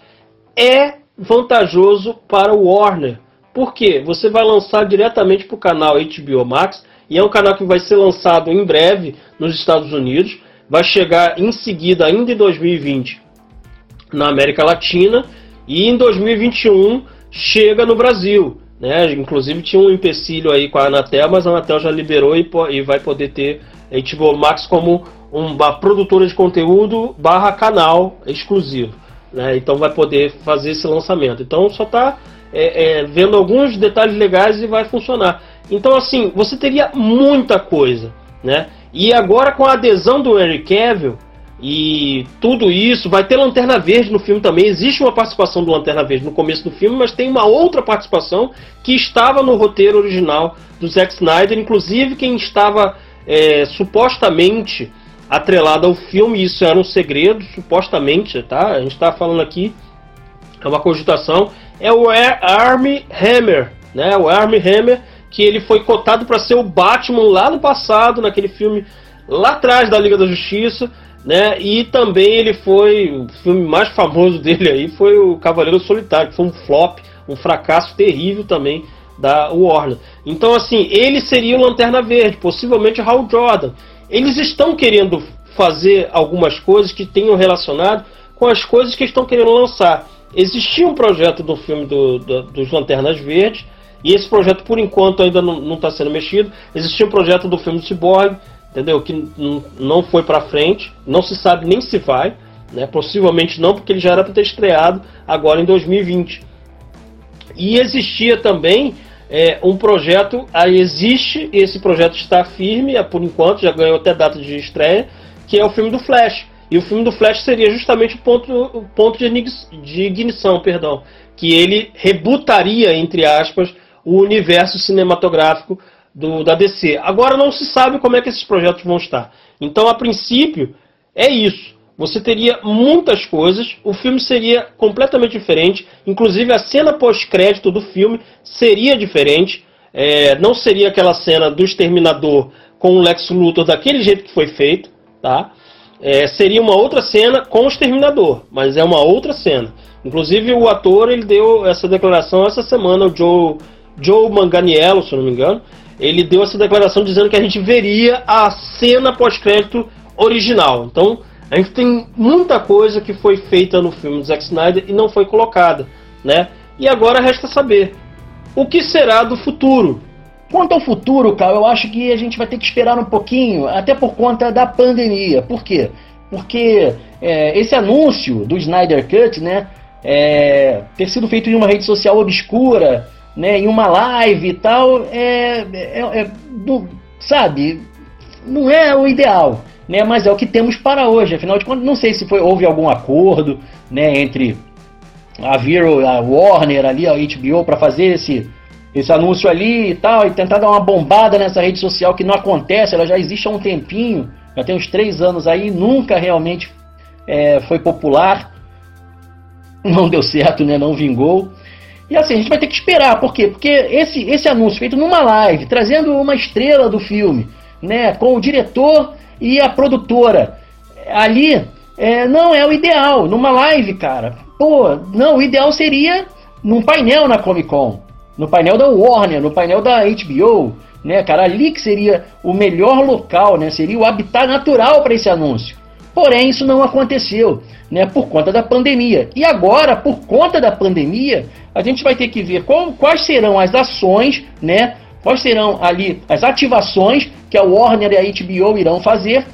[SPEAKER 3] é vantajoso para o Warner. Por quê? Você vai lançar diretamente para o canal HBO Max, e é um canal que vai ser lançado em breve nos Estados Unidos, vai chegar em seguida, ainda em 2020, na América Latina, e em 2021 chega no Brasil. Né? Inclusive tinha um empecilho aí com a Anatel, mas a Anatel já liberou e, e vai poder ter HBO Max como uma produtora de conteúdo barra canal exclusivo. Né? Então vai poder fazer esse lançamento. Então só está é, é, vendo alguns detalhes legais e vai funcionar. Então assim, você teria muita coisa. Né? E agora com a adesão do Henry Cavill, e tudo isso, vai ter Lanterna Verde no filme também. Existe uma participação do Lanterna Verde no começo do filme, mas tem uma outra participação que estava no roteiro original do Zack Snyder. Inclusive, quem estava é, supostamente atrelado ao filme, isso era um segredo, supostamente, tá? A gente está falando aqui, é uma cogitação, é o Army Hammer, né? O Army Hammer, que ele foi cotado para ser o Batman lá no passado, naquele filme lá atrás da Liga da Justiça né? E também ele foi o filme mais famoso dele aí foi o Cavaleiro Solitário, que foi um flop, um fracasso terrível também da Warner. Então assim, ele seria o Lanterna Verde, possivelmente Hal Jordan. Eles estão querendo fazer algumas coisas que tenham relacionado com as coisas que estão querendo lançar. Existia um projeto do filme do, do, dos Lanternas Verdes, e esse projeto por enquanto ainda não está sendo mexido. Existia um projeto do filme do Cyborg, entendeu? Que não foi para frente, não se sabe nem se vai, né? Possivelmente não, porque ele já era para ter estreado agora em 2020. E existia também é, um projeto, aí existe, esse projeto está firme, é, por enquanto, já ganhou até data de estreia, que é o filme do Flash. E o filme do Flash seria justamente o ponto, o ponto de, de ignição, perdão, que ele rebutaria, entre aspas, o universo cinematográfico do, da DC. Agora não se sabe como é que esses projetos vão estar. Então, a princípio, é isso. Você teria muitas coisas, o filme seria completamente diferente, inclusive a cena pós-crédito do filme seria diferente. É, não seria aquela cena do Exterminador com o Lex Luthor daquele jeito que foi feito, tá? É, seria uma outra cena com o Exterminador, mas é uma outra cena. Inclusive o ator ele deu essa declaração essa semana, o Joe, Joe Manganiello, se não me engano, ele deu essa declaração dizendo que a gente veria a cena pós-crédito original. Então, a gente tem muita coisa que foi feita no filme do Zack Snyder e não foi colocada, né? E agora resta saber o que será do futuro.
[SPEAKER 1] Quanto ao futuro, Carl, eu acho que a gente vai ter que esperar um pouquinho, até por conta da pandemia. Por quê? Porque é, esse anúncio do Snyder Cut, né, é, ter sido feito em uma rede social obscura, né, em uma live e tal, é, é, é sabe, não é o ideal. né? Mas é o que temos para hoje. Afinal de contas, não sei se foi houve algum acordo, né, entre a Vero, a Warner ali, a HBO para fazer esse esse anúncio ali e tal, e tentar dar uma bombada nessa rede social que não acontece, ela já existe há um tempinho, já tem uns três anos aí, nunca realmente é, foi popular, não deu certo, né? Não vingou. E assim, a gente vai ter que esperar, por quê? Porque esse, esse anúncio feito numa live, trazendo uma estrela do filme, né? Com o diretor e a produtora, ali é, não é o ideal. Numa live, cara, pô, não, o ideal seria num painel na Comic Con no painel da Warner, no painel da HBO, né, cara, ali que seria o melhor local, né, seria o habitat natural para esse anúncio. Porém, isso não aconteceu, né, por conta da pandemia. E agora, por conta da pandemia, a gente vai ter que ver qual, quais serão as ações, né, quais serão ali as ativações que a Warner e a HBO irão fazer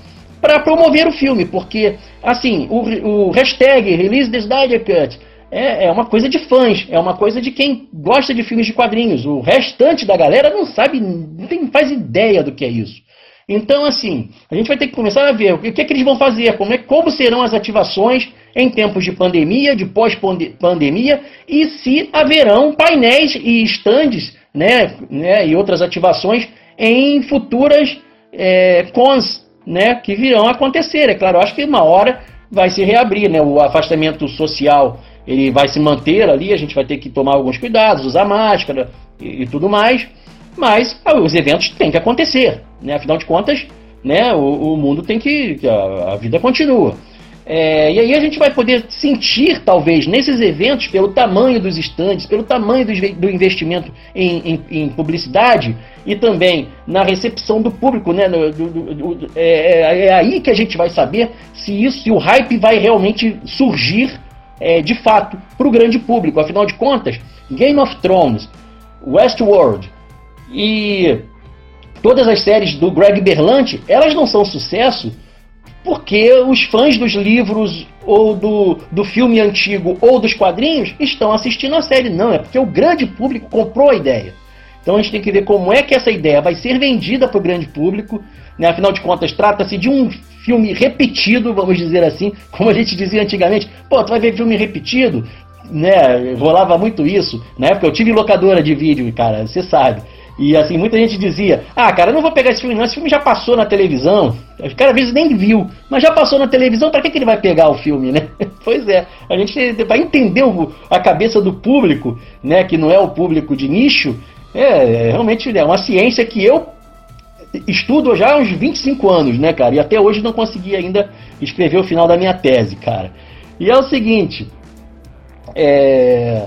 [SPEAKER 1] para promover o filme, porque assim, o, o hashtag Release the Snyder Cut é, é uma coisa de fãs, é uma coisa de quem gosta de filmes de quadrinhos. O restante da galera não sabe, não tem, faz ideia do que é isso. Então, assim, a gente vai ter que começar a ver o que, é que eles vão fazer, como, é, como serão as ativações em tempos de pandemia, de pós-pandemia, e se haverão painéis e estandes né, né, e outras ativações em futuras é, cons né, que virão acontecer. É claro, acho que uma hora vai se reabrir, né, o afastamento social ele vai se manter ali, a gente vai ter que tomar alguns cuidados, usar máscara e, e tudo mais, mas ah, os eventos têm que acontecer, né? Afinal de contas, né, o, o mundo tem que. a, a vida continua. É, e aí a gente vai poder sentir, talvez, nesses eventos, pelo tamanho dos estandes, pelo tamanho do, do investimento em, em, em, publicidade e também na recepção do público, né? Do, do, é, é, é, aí que a gente vai saber se isso, se o hype vai realmente surgir é, de fato para o grande público. Afinal de contas, Game of Thrones, Westworld e todas as séries do Greg Berlanti, elas não são sucesso porque os fãs dos livros ou do, do filme antigo ou dos quadrinhos estão assistindo a série. Não, é porque o grande público comprou a ideia. Então a gente tem que ver como é que essa ideia vai ser vendida para o grande público. Né? Afinal de contas, trata-se de um filme repetido, vamos dizer assim, como a gente dizia antigamente. Pô, tu vai ver filme repetido? Né? Rolava muito isso. Na época eu tive locadora de vídeo, cara, você sabe. E assim, muita gente dizia: Ah, cara, eu não vou pegar esse filme, não. Esse filme já passou na televisão. O cara às vezes nem viu, mas já passou na televisão, para que, que ele vai pegar o filme, né? pois é, a gente vai entender a cabeça do público, né? Que não é o público de nicho. É, é realmente é uma ciência que eu estudo já há uns 25 anos, né, cara? E até hoje não consegui ainda escrever o final da minha tese, cara. E é o seguinte, é...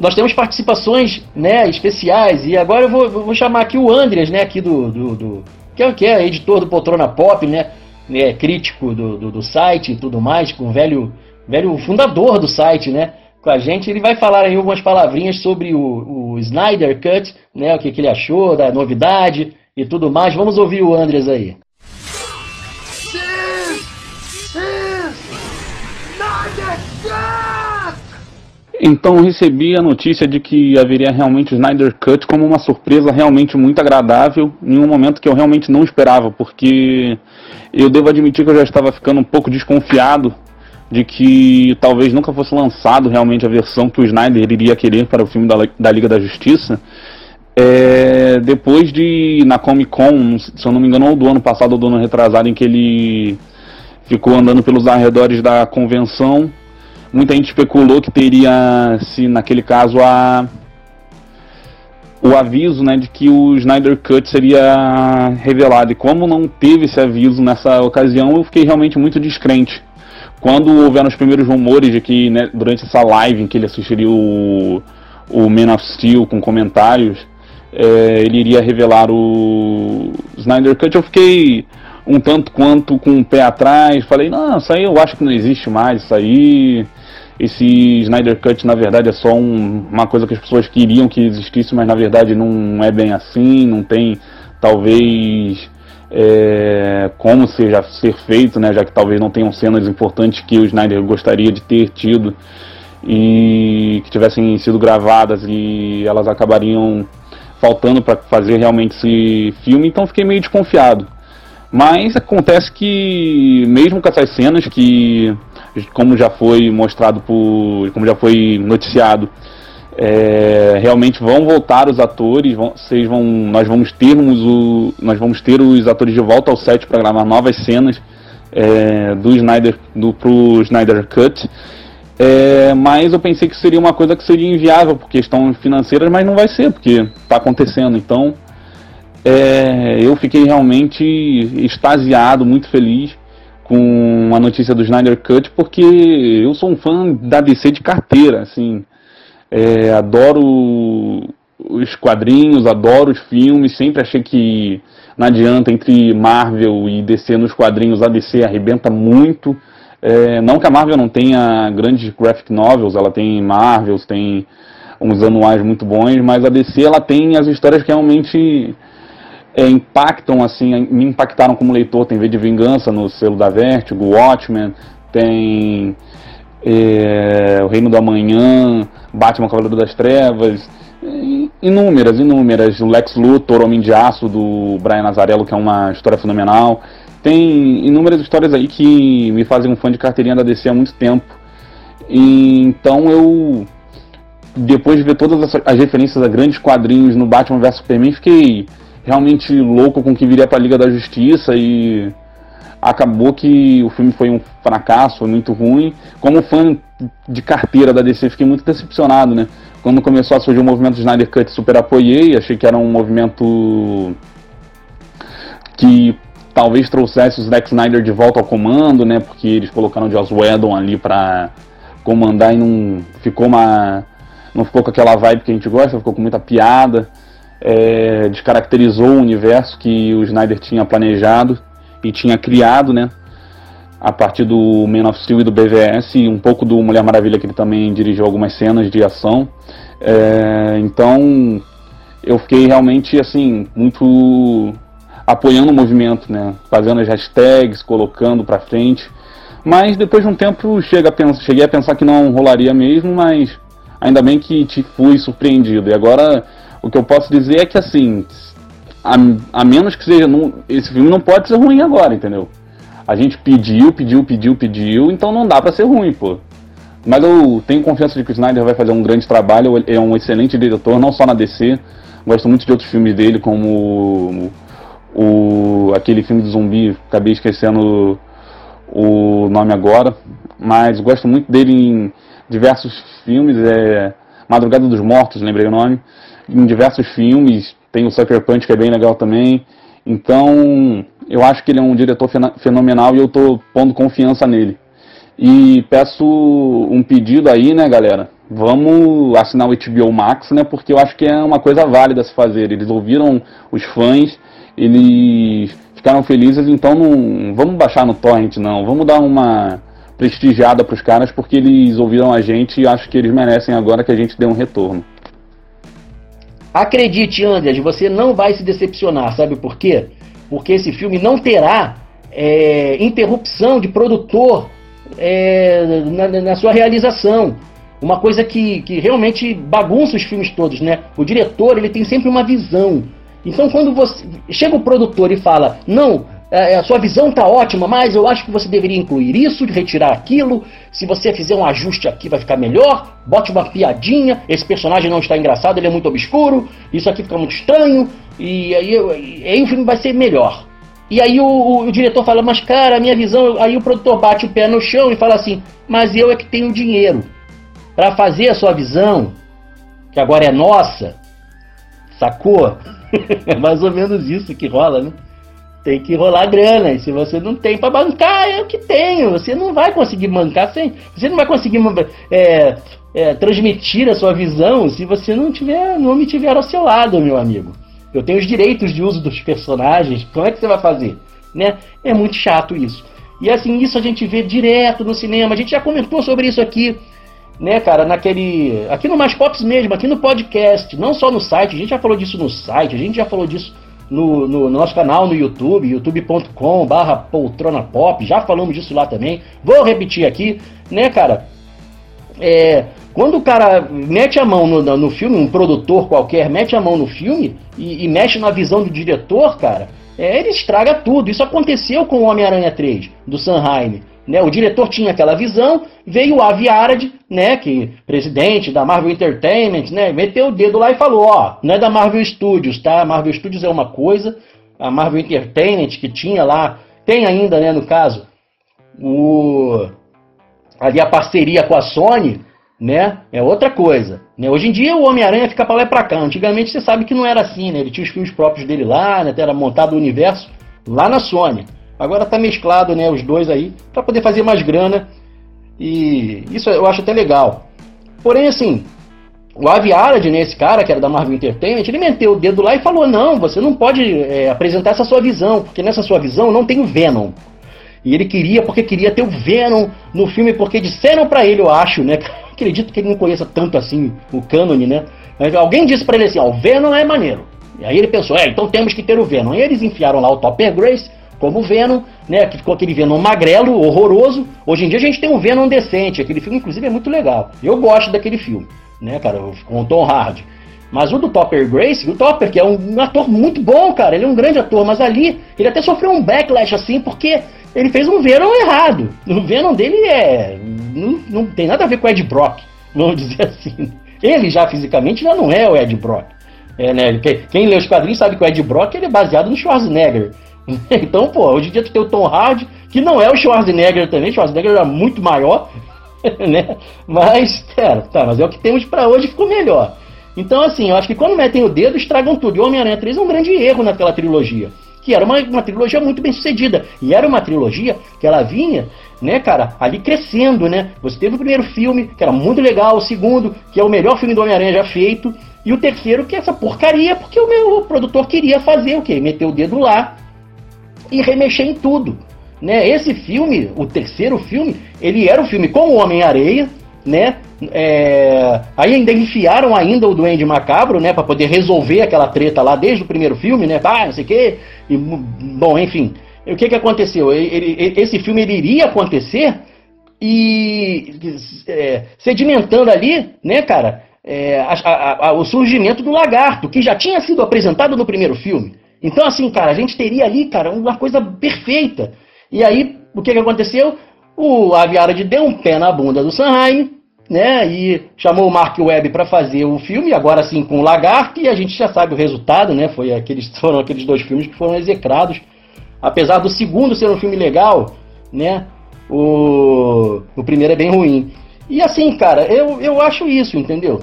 [SPEAKER 1] nós temos participações, né, especiais e agora eu vou, vou chamar aqui o Andreas, né, aqui do, do, do que, é, que é editor do Poltrona Pop, né, é, crítico do, do, do site e tudo mais, com o velho, velho fundador do site, né? com a gente. Ele vai falar aí algumas palavrinhas sobre o, o Snyder Cut, né, o que, que ele achou, da novidade e tudo mais. Vamos ouvir o Andres aí.
[SPEAKER 4] Então recebi a notícia de que haveria realmente o Snyder Cut como uma surpresa realmente muito agradável, em um momento que eu realmente não esperava, porque eu devo admitir que eu já estava ficando um pouco desconfiado de que talvez nunca fosse lançado realmente a versão que o Snyder iria querer para o filme da, da Liga da Justiça. É, depois de na Comic Con, se eu não me engano, ou do ano passado ou do ano retrasado, em que ele ficou andando pelos arredores da convenção, muita gente especulou que teria, se naquele caso, a o aviso né, de que o Snyder Cut seria revelado. E como não teve esse aviso nessa ocasião, eu fiquei realmente muito descrente quando houveram os primeiros rumores de que né, durante essa live em que ele assistiria o, o Man of Steel com comentários, é, ele iria revelar o Snyder Cut, eu fiquei um tanto quanto com o pé atrás, falei, não, isso aí eu acho que não existe mais, isso aí, esse Snyder Cut na verdade é só um, uma coisa que as pessoas queriam que existisse, mas na verdade não é bem assim, não tem talvez é, como seja ser feito, né, já que talvez não tenham cenas importantes que o Snyder gostaria de ter tido e que tivessem sido gravadas e elas acabariam faltando para fazer realmente esse filme, então fiquei meio desconfiado. Mas acontece que, mesmo com essas cenas que, como já foi mostrado por. como já foi noticiado, é, realmente vão voltar os atores, vão, vocês vão, nós vamos termos o, nós vamos ter os atores de volta ao set para gravar novas cenas é, do Snyder do pro Snyder Cut. É, mas eu pensei que seria uma coisa que seria inviável por questões financeiras, mas não vai ser, porque está acontecendo. Então, é, eu fiquei realmente extasiado, muito feliz com a notícia do Snyder Cut, porque eu sou um fã da DC de carteira, assim, é, adoro os quadrinhos, adoro os filmes, sempre achei que não adianta entre Marvel e DC nos quadrinhos, a DC arrebenta muito. É, não que a Marvel não tenha grandes graphic novels, ela tem Marvels, tem uns anuais muito bons, mas a DC ela tem as histórias que realmente é, impactam, assim, me impactaram como leitor. Tem V de Vingança no selo da Vertigo, Watchmen, tem é, O Reino do Amanhã, Batman Cavaleiro das Trevas, inúmeras, inúmeras. O Lex Luthor, Homem de Aço, do Brian Nazarello, que é uma história fenomenal. Tem inúmeras histórias aí que me fazem um fã de carteirinha da DC há muito tempo. E, então eu, depois de ver todas as referências a grandes quadrinhos no Batman vs Superman, fiquei realmente louco com o que viria para a Liga da Justiça e acabou que o filme foi um fracasso, foi muito ruim. Como fã de carteira da DC, fiquei muito decepcionado, né? Quando começou a surgir o movimento Snyder Cut, super apoiei, achei que era um movimento que talvez trouxesse o Zack Snyder de volta ao comando, né? Porque eles colocaram o Joss Whedon ali para comandar e não ficou uma não ficou com aquela vibe que a gente gosta, ficou com muita piada, é, descaracterizou o universo que o Snyder tinha planejado e tinha criado, né? A partir do Man of Steel e do BVS e um pouco do Mulher Maravilha que ele também dirigiu algumas cenas de ação. É, então eu fiquei realmente assim muito apoiando o movimento, né? Fazendo as hashtags, colocando para frente. Mas depois de um tempo chega a pensar, cheguei a pensar que não rolaria mesmo, mas ainda bem que te fui surpreendido. E agora o que eu posso dizer é que assim, a, a menos que seja. Esse filme não pode ser ruim agora, entendeu? A gente pediu, pediu, pediu, pediu, então não dá para ser ruim, pô. Mas eu tenho confiança de que o Snyder vai fazer um grande trabalho, ele é um excelente diretor, não só na DC. Gosto muito de outros filmes dele, como o, aquele filme de zumbi, acabei esquecendo o nome agora, mas gosto muito dele em diversos filmes, é Madrugada dos Mortos, lembrei o nome, em diversos filmes, tem o Sucker Punch que é bem legal também, então eu acho que ele é um diretor fenomenal e eu estou pondo confiança nele. E peço um pedido aí, né, galera? Vamos assinar o HBO Max, né? Porque eu acho que é uma coisa válida se fazer. Eles ouviram os fãs eles ficaram felizes, então não vamos baixar no torrent não, vamos dar uma prestigiada para os caras porque eles ouviram a gente e acho que eles merecem agora que a gente dê um retorno.
[SPEAKER 1] Acredite, Andreas, você não vai se decepcionar, sabe por quê? Porque esse filme não terá é, interrupção de produtor é, na, na, sua realização. Uma coisa que, que realmente bagunça os filmes todos, né? O diretor ele tem sempre uma visão. Então, quando você chega o produtor e fala, não, é, a sua visão está ótima, mas eu acho que você deveria incluir isso, retirar aquilo. Se você fizer um ajuste aqui, vai ficar melhor. Bote uma piadinha. Esse personagem não está engraçado, ele é muito obscuro. Isso aqui fica muito estranho. E aí, e aí o filme vai ser melhor. E aí o, o, o, diretor fala, mas cara, a minha visão. Aí o produtor bate o pé no chão e fala assim: mas eu é que tenho dinheiro para fazer a sua visão, que agora é nossa. Sacou? é mais ou menos isso que rola, né? Tem que rolar grana. E se você não tem para bancar, é o que tenho. Você não vai conseguir bancar sem. Você não vai conseguir é, é, transmitir a sua visão se você não tiver, não me tiver ao seu lado, meu amigo. Eu tenho os direitos de uso dos personagens. Como é que você vai fazer? Né? É muito chato isso. E assim, isso a gente vê direto no cinema. A gente já comentou sobre isso aqui né, cara, naquele. Aqui no Mais Pops mesmo, aqui no podcast, não só no site, a gente já falou disso no site, a gente já falou disso no, no nosso canal no YouTube, youtube.com barra poltrona pop, já falamos disso lá também. Vou repetir aqui, né, cara? É, quando o cara mete a mão no, no filme, um produtor qualquer mete a mão no filme e, e mexe na visão do diretor, cara, é, ele estraga tudo. Isso aconteceu com o Homem-Aranha 3, do Sanheim. Né? O diretor tinha aquela visão, veio o Avi Arad, né, que presidente da Marvel Entertainment, né, meteu o dedo lá e falou, ó, não é da Marvel Studios, tá? A Marvel Studios é uma coisa, a Marvel Entertainment que tinha lá, tem ainda, né, no caso, o ali a parceria com a Sony, né? É outra coisa. Né? Hoje em dia o Homem-Aranha fica para lá e para cá. Antigamente você sabe que não era assim, né? Ele tinha os filmes próprios dele lá, né? Era montado o universo lá na Sony. Agora tá mesclado, né? Os dois aí para poder fazer mais grana e isso eu acho até legal. Porém, assim, o Avi Arad, né, esse cara que era da Marvel Entertainment, ele meteu o dedo lá e falou: não, você não pode é, apresentar essa sua visão, porque nessa sua visão não tem o Venom. E ele queria, porque queria ter o Venom no filme, porque disseram para ele, eu acho, né? Acredito que ele não conheça tanto assim o cânone, né? Mas alguém disse para ele assim, ó, o Venom é maneiro. E aí ele pensou, é, então temos que ter o Venom. E eles enfiaram lá o Topper Grace como Venom, né? Que ficou aquele Venom magrelo, horroroso. Hoje em dia a gente tem um Venom decente. Aquele filme, inclusive, é muito legal. Eu gosto daquele filme, né, cara? Com o Tom Hardy. Mas o do Topper Grace, o Topper, que é um ator muito bom, cara, ele é um grande ator, mas ali ele até sofreu um backlash assim, porque ele fez um Venom errado. O Venom dele é. Não, não tem nada a ver com o Ed Brock, vamos dizer assim. Ele já fisicamente já não é o Ed Brock. É, né? Quem lê os quadrinhos sabe que o Ed Brock ele é baseado no Schwarzenegger. Então, pô, hoje em dia tu tem o Tom Hardy, que não é o Schwarzenegger também, Schwarzenegger era muito maior, né? Mas, cara, tá, mas é o que temos para hoje ficou melhor. Então, assim, eu acho que quando metem o dedo, estragam tudo. E Homem-Aranha 3 é um grande erro naquela trilogia que era uma, uma trilogia muito bem sucedida. E era uma trilogia que ela vinha, né, cara, ali crescendo, né? Você teve o primeiro filme, que era muito legal, o segundo, que é o melhor filme do Homem-Aranha já feito, e o terceiro, que é essa porcaria, porque o meu produtor queria fazer o quê? Meter o dedo lá e remexer em tudo. Né? Esse filme, o terceiro filme, ele era um filme com o Homem-Areia, né? É... Aí ainda enfiaram ainda o Duende Macabro, né? para poder resolver aquela treta lá desde o primeiro filme, né? Ah, não sei o quê. E, bom, enfim. O que que aconteceu? Ele, ele, esse filme ele iria acontecer e é, sedimentando ali, né, cara, é, a, a, a, o surgimento do lagarto, que já tinha sido apresentado no primeiro filme. Então, assim, cara, a gente teria ali, cara, uma coisa perfeita. E aí, o que que aconteceu? O Aviarad deu um pé na bunda do Sanheim, né? E chamou o Mark Webb para fazer o filme, agora sim com o Lagarto, e a gente já sabe o resultado, né? Foi aqueles, foram aqueles dois filmes que foram execrados. Apesar do segundo ser um filme legal, né? O, o primeiro é bem ruim. E assim, cara, eu, eu acho isso, entendeu?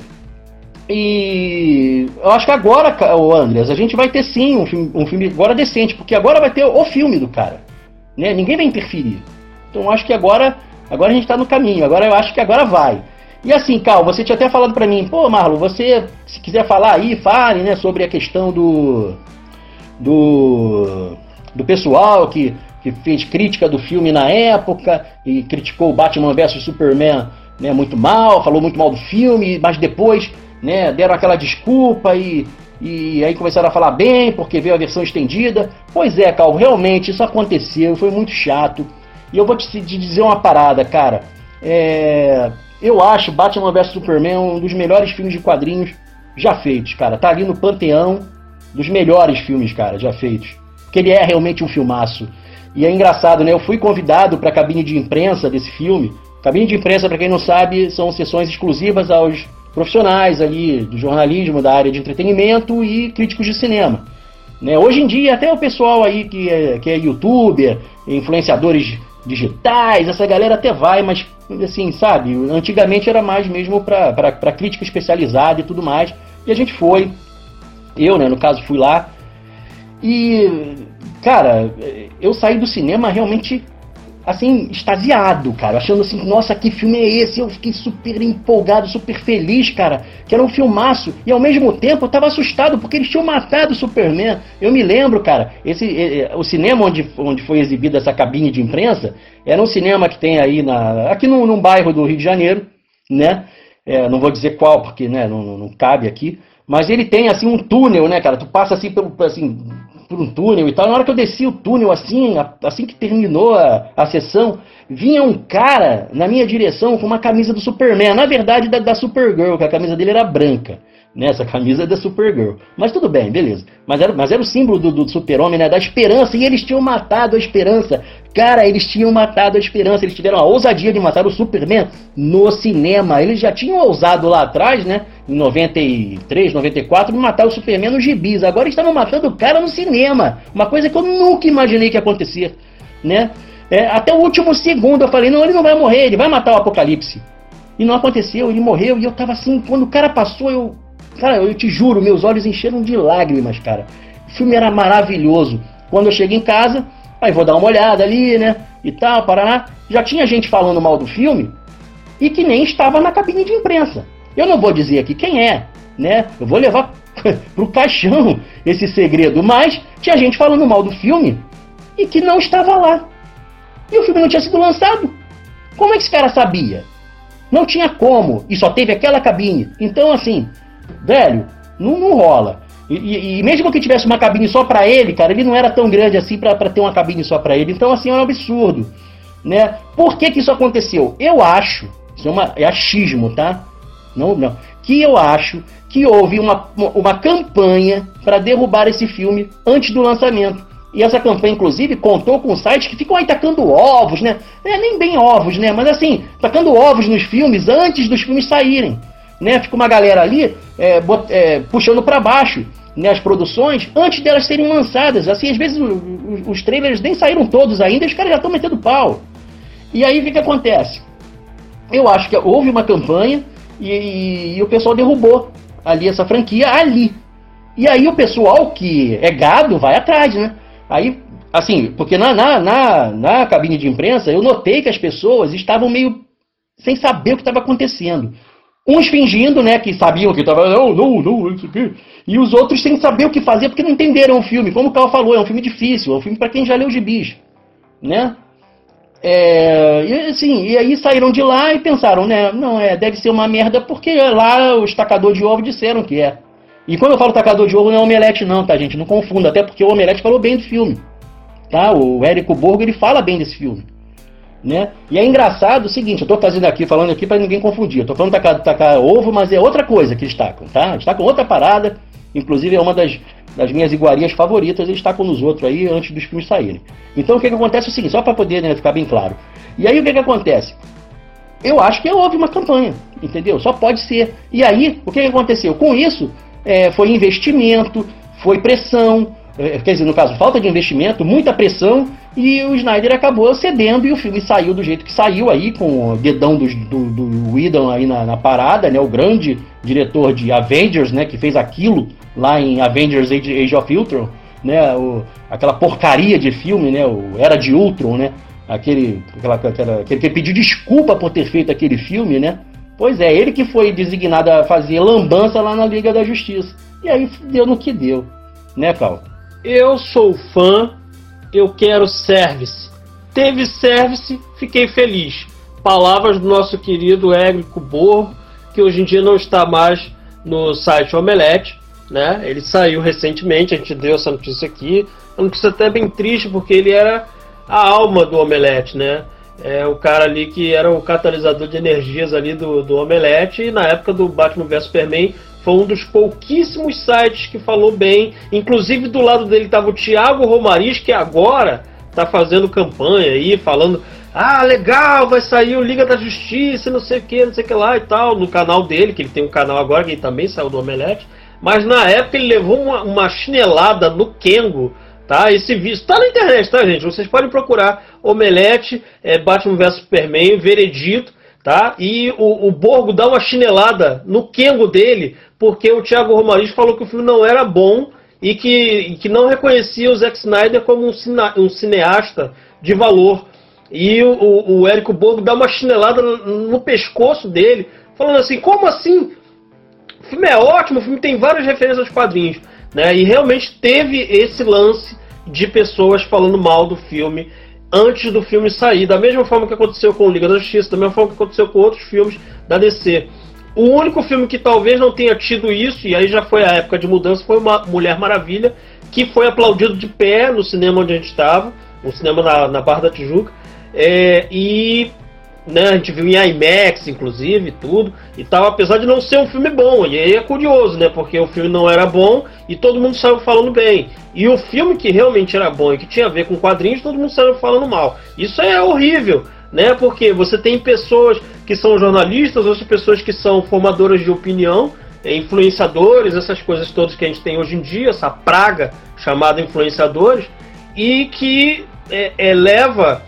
[SPEAKER 1] E eu acho que agora, o Andreas, a gente vai ter sim um filme, um filme agora decente, porque agora vai ter o filme do cara. Né? Ninguém vai interferir. Então acho que agora, agora a gente está no caminho. Agora eu acho que agora vai. E assim, Cal, você tinha até falado para mim, pô, Marlon, você, se quiser falar aí, fale, né, sobre a questão do do, do pessoal que, que fez crítica do filme na época e criticou o Batman vs Superman, né, muito mal, falou muito mal do filme, mas depois, né, deram aquela desculpa e e aí começaram a falar bem porque veio a versão estendida. Pois é, Cal, realmente isso aconteceu, foi muito chato. E eu vou te, te dizer uma parada, cara. É, eu acho Batman vs Superman um dos melhores filmes de quadrinhos já feitos, cara. Tá ali no panteão dos melhores filmes, cara, já feitos. Porque ele é realmente um filmaço. E é engraçado, né? Eu fui convidado para a cabine de imprensa desse filme. Cabine de imprensa, para quem não sabe, são sessões exclusivas aos profissionais ali do jornalismo, da área de entretenimento e críticos de cinema. Né? Hoje em dia, até o pessoal aí que é, que é youtuber, influenciadores digitais, essa galera até vai, mas assim, sabe, antigamente era mais mesmo para crítica especializada e tudo mais. E a gente foi, eu, né, no caso, fui lá. E, cara, eu saí do cinema realmente assim, extasiado, cara, achando assim, nossa, que filme é esse? Eu fiquei super empolgado, super feliz, cara, que era um filmaço, e ao mesmo tempo eu tava assustado porque eles tinham matado o Superman. Eu me lembro, cara, esse o cinema onde, onde foi exibida essa cabine de imprensa era um cinema que tem aí na, aqui num, num bairro do Rio de Janeiro, né? É, não vou dizer qual, porque né, não, não, não cabe aqui, mas ele tem assim um túnel, né, cara? Tu passa assim pelo assim, por um túnel e tal. Na hora que eu desci o túnel, assim, assim que terminou a, a sessão, vinha um cara na minha direção com uma camisa do Superman. Na verdade, da, da Supergirl, que a camisa dele era branca. Né? Camisa é da Supergirl. Mas tudo bem, beleza. Mas era, mas era o símbolo do, do super-homem, né? Da esperança. E eles tinham matado a esperança. Cara, eles tinham matado a esperança. Eles tiveram a ousadia de matar o Superman no cinema. Eles já tinham ousado lá atrás, né? Em 93, 94, de matar o Superman nos gibis. Agora estavam matando o cara no cinema. Uma coisa que eu nunca imaginei que ia acontecer, né? É, até o último segundo eu falei, não, ele não vai morrer, ele vai matar o Apocalipse. E não aconteceu, ele morreu, e eu tava assim, quando o cara passou, eu Cara, eu te juro, meus olhos encheram de lágrimas, cara. O filme era maravilhoso. Quando eu cheguei em casa, aí vou dar uma olhada ali, né? E tal, Paraná. Já tinha gente falando mal do filme e que nem estava na cabine de imprensa. Eu não vou dizer aqui quem é, né? Eu vou levar pro caixão esse segredo, mas tinha gente falando mal do filme e que não estava lá. E o filme não tinha sido lançado. Como é que esse cara sabia? Não tinha como, e só teve aquela cabine. Então, assim, Velho, não, não rola. E, e, mesmo que tivesse uma cabine só para ele, cara, ele não era tão grande assim para ter uma cabine só para ele. Então, assim, é um absurdo. Né? Por que, que isso aconteceu? Eu acho, isso é, uma, é achismo, tá? Não, não. Que eu acho que houve uma, uma campanha para derrubar esse filme antes do lançamento. E essa campanha, inclusive, contou com sites que ficam aí tacando ovos, né? É, nem bem ovos, né? Mas assim, tacando ovos nos filmes antes dos filmes saírem né? Fica uma galera ali é, bot, é, puxando para baixo né, as produções antes delas serem lançadas. Assim, às vezes os, os trailers nem saíram todos ainda, os caras já estão metendo pau. E aí o que, que acontece? Eu acho que houve uma campanha e, e, e, o pessoal derrubou ali essa franquia ali. E aí o pessoal que é gado vai atrás, né? Aí, assim, porque na, na, na, na cabine de imprensa eu notei que as pessoas estavam meio sem saber o que estava acontecendo. Uns fingindo, né, que sabiam que estava, não, não, não, isso aqui. E os outros sem saber o que fazer porque não entenderam o filme. Como o Carl falou, é um filme difícil, é um filme para quem já leu gibis, né? É, e assim, e aí saíram de lá e pensaram, né, não, é, deve ser uma merda porque lá os tacadores de ovo disseram que é. E quando eu falo tacador de ovo não é omelete não, tá, gente? Não confunda, até porque o omelete falou bem do filme. Tá? O Érico Borgo, ele fala bem desse filme. Né? E é engraçado o seguinte, eu estou fazendo aqui, falando aqui para ninguém confundir. Eu estou falando tacar, tacar ovo, mas é outra coisa que eles tacam, tá? Eles tacam outra parada, inclusive é uma das, das minhas iguarias favoritas, eles tacam nos outros aí antes dos filmes saírem. Então o que, que acontece é o seguinte, só para poder né, ficar bem claro. E aí o que, que acontece? Eu acho que houve uma campanha, entendeu? Só pode ser. E aí, o que, que aconteceu? Com isso, é, foi investimento, foi pressão, é, quer dizer, no caso, falta de investimento, muita pressão, e o Snyder acabou cedendo e o filme saiu do jeito que saiu aí, com o dedão do, do, do Whedon aí na, na, parada, né? O grande diretor de Avengers, né? Que fez aquilo lá em Avengers Age, Age of Ultron, né? O, aquela porcaria de filme, né? O Era de Ultron, né? Aquele, aquela, aquela, aquele que pediu desculpa por ter feito aquele filme, né? Pois é, ele que foi designado a fazer lambança lá na Liga da Justiça. E aí deu no que deu, né, Cal?
[SPEAKER 3] Eu sou fã, eu quero service. Teve service, fiquei feliz. Palavras do nosso querido Érico Borgo, que hoje em dia não está mais no site Omelete, né? Ele saiu recentemente, a gente deu essa notícia aqui. Uma notícia até bem triste, porque ele era a alma do Omelete, né? É o cara ali que era o catalisador de energias ali do, do Omelete, e na época do Batman vs Superman foi um dos pouquíssimos sites que falou bem. Inclusive do lado dele estava o Thiago Romariz, que agora está fazendo campanha aí, falando: ah, legal, vai sair o Liga da Justiça, não sei o que, não sei o que lá e tal, no canal dele, que ele tem um canal agora que também saiu do Omelete. Mas na época ele levou uma, uma chinelada no Kengo, tá? Esse vídeo está na internet, tá, gente? Vocês podem procurar Omelete, é, Batman vs Superman, Veredito tá? E o, o Borgo dá uma chinelada no Kengo dele, porque o Thiago Romariz falou que o filme não era bom e que, que não reconhecia o Zack Snyder como um, um cineasta de valor. E o, o, o Érico Borgo dá uma chinelada no, no pescoço dele, falando assim: como assim? O filme é ótimo, o filme tem várias referências aos quadrinhos. Né? E realmente teve esse lance de pessoas falando mal do filme antes do filme sair, da mesma forma que aconteceu com Liga da Justiça, da mesma forma que aconteceu com outros filmes da DC. O único filme que talvez não tenha tido isso, e aí já foi a época de mudança, foi uma Mulher Maravilha, que foi aplaudido de pé no cinema onde a gente estava, o cinema na, na Barra da Tijuca, é, e né? A gente viu em IMAX, inclusive, tudo e tal, apesar de não ser um filme bom. E aí é curioso, né? Porque o filme não era bom e todo mundo saiu falando bem. E o filme que realmente era bom e que tinha a ver com quadrinhos, todo mundo saiu falando mal. Isso é horrível, né? Porque você tem pessoas que são jornalistas, outras pessoas que são formadoras de opinião, é, influenciadores, essas coisas todas que a gente tem hoje em dia, essa praga chamada influenciadores, e que é, eleva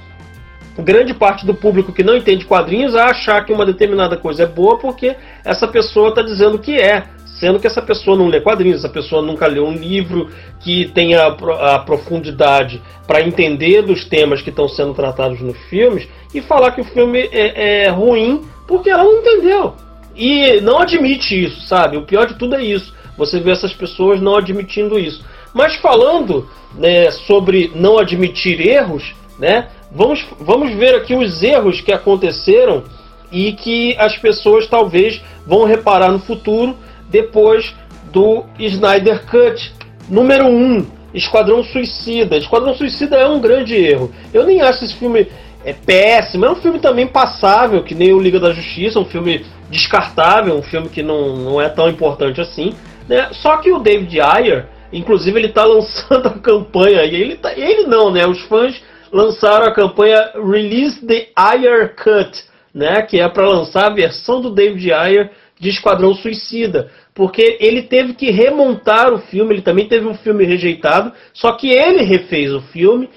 [SPEAKER 3] grande parte do público que não entende quadrinhos a achar que uma determinada coisa é boa porque essa pessoa está dizendo que é, sendo que essa pessoa não lê quadrinhos, essa pessoa nunca leu um livro que tenha a profundidade para entender dos temas que estão sendo tratados nos filmes e falar que o filme é, é ruim porque ela não entendeu. E não admite isso, sabe? O pior de tudo é isso. Você vê essas pessoas não admitindo isso. Mas falando né, sobre não admitir erros, né? Vamos, vamos ver aqui os erros que aconteceram e que as pessoas talvez vão reparar no futuro depois do Snyder Cut. Número 1, um, Esquadrão Suicida. Esquadrão Suicida é um grande erro. Eu nem acho esse filme é péssimo, é um filme também passável, que nem o Liga da Justiça, um filme descartável, um filme que não, não é tão importante assim. Né? Só que o David Ayer, inclusive, ele está lançando a campanha, e ele, tá, ele não, né? Os fãs lançaram a campanha Release the Ayer Cut, né, que é para lançar a versão do David Ayer de Esquadrão Suicida, porque ele teve que remontar o filme, ele também teve um filme rejeitado, só que ele refez o filme,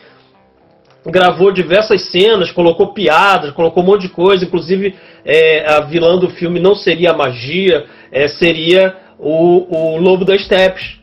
[SPEAKER 3] gravou diversas cenas, colocou piadas, colocou um monte de coisa, inclusive é, a vilã do filme não seria a magia, é, seria o, o Lobo das Steppes,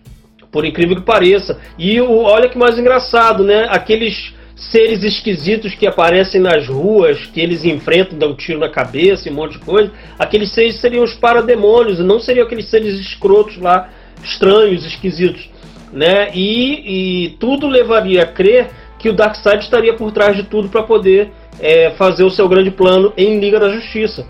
[SPEAKER 3] por incrível que pareça. E o, olha que mais engraçado, né? Aqueles seres esquisitos que aparecem nas ruas, que eles enfrentam, dão um tiro na cabeça e um monte de coisa, aqueles seres seriam os parademônios, não seriam aqueles seres escrotos lá, estranhos, esquisitos. Né? E, e tudo levaria a crer que o Darkseid estaria por trás de tudo para poder é, fazer o seu grande plano em Liga da Justiça.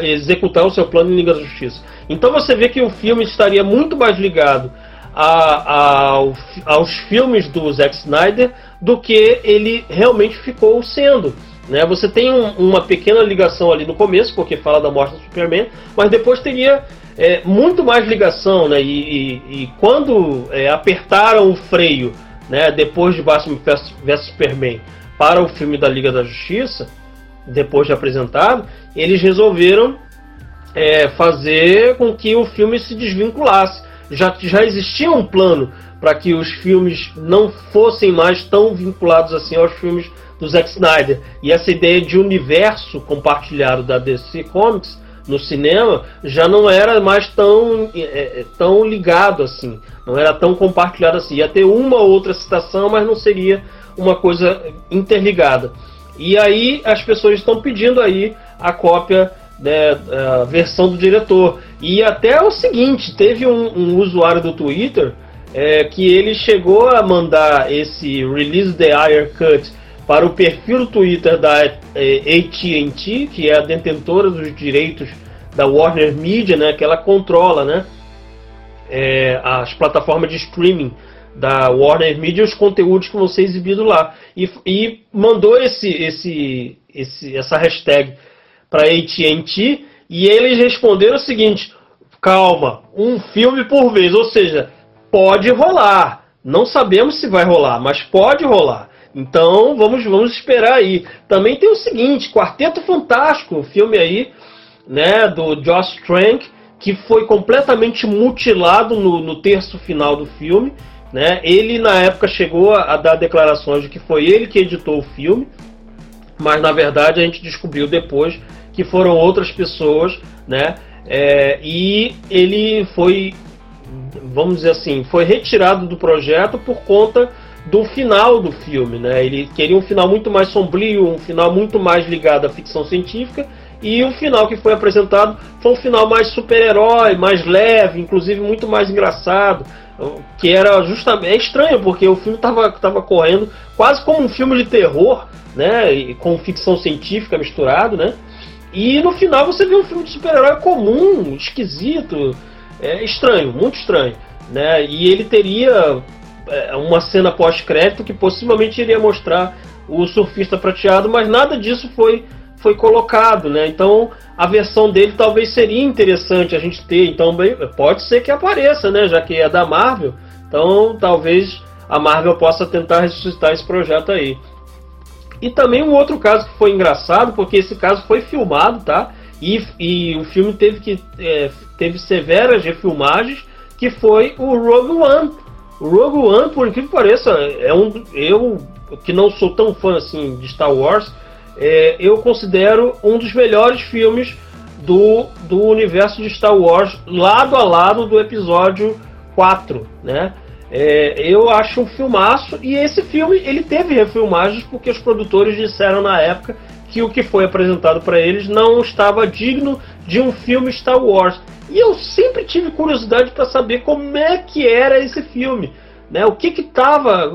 [SPEAKER 3] Executar o seu plano em Liga da Justiça. Então você vê que o filme estaria muito mais ligado a, a, aos filmes do Zack Snyder do que ele realmente ficou sendo. Né? Você tem um, uma pequena ligação ali no começo, porque fala da morte do Superman, mas depois teria é, muito mais ligação. Né? E, e, e quando é, apertaram o freio né, depois de Batman vs Superman para o filme da Liga da Justiça, depois de apresentado, eles resolveram é, fazer com que o filme se desvinculasse já, já existia um plano para que os filmes não fossem mais tão vinculados assim aos filmes do Zack Snyder. E essa ideia de universo compartilhado da DC Comics no cinema já não era mais tão, é, é, tão ligado assim, não era tão compartilhado assim. Ia ter uma ou outra citação, mas não seria uma coisa interligada. E aí as pessoas estão pedindo aí a cópia né, a versão do diretor. E até o seguinte, teve um, um usuário do Twitter é, que ele chegou a mandar esse Release the Air Cut para o perfil do Twitter da é, AT&T, que é a detentora dos direitos da Warner Media, né, que ela controla, né, é, as plataformas de streaming da Warner Media, os conteúdos que vão ser exibidos lá, e, e mandou esse, esse, esse, essa hashtag para AT&T e eles responderam o seguinte: calma, um filme por vez, ou seja, pode rolar. Não sabemos se vai rolar, mas pode rolar. Então vamos, vamos esperar aí. Também tem o seguinte, Quarteto Fantástico, filme aí, né, do Josh Trank, que foi completamente mutilado no, no terço final do filme. Né? Ele na época chegou a, a dar declarações de que foi ele que editou o filme, mas na verdade a gente descobriu depois que foram outras pessoas, né? É, e ele foi, vamos dizer assim, foi retirado do projeto por conta do final do filme, né? Ele queria um final muito mais sombrio, um final muito mais ligado à ficção científica e o final que foi apresentado foi um final mais super-herói, mais leve, inclusive muito mais engraçado, que era justamente é estranho porque o filme estava tava correndo quase como um filme de terror, né? Com ficção científica misturado, né? E no final você vê um filme de super-herói comum, esquisito, é estranho, muito estranho. Né? E ele teria é, uma cena pós-crédito que possivelmente iria mostrar o surfista prateado, mas nada disso foi foi colocado, né? Então a versão dele talvez seria interessante a gente ter. Então pode ser que apareça, né? Já que é da Marvel. Então talvez a Marvel possa tentar ressuscitar esse projeto aí. E também um outro caso que foi engraçado, porque esse caso foi filmado, tá? E, e o filme teve que é, teve severas refilmagens, que foi o Rogue One. O Rogue One, por incrível que pareça, é um eu que não sou tão fã assim de Star Wars, é, eu considero um dos melhores filmes do, do universo de Star Wars, lado a lado do episódio 4, né? É, eu acho um filmaço e esse filme ele teve refilmagens porque os produtores disseram na época que o que foi apresentado para eles não estava digno de um filme Star Wars. E eu sempre tive curiosidade para saber como é que era esse filme, né? O que que tava,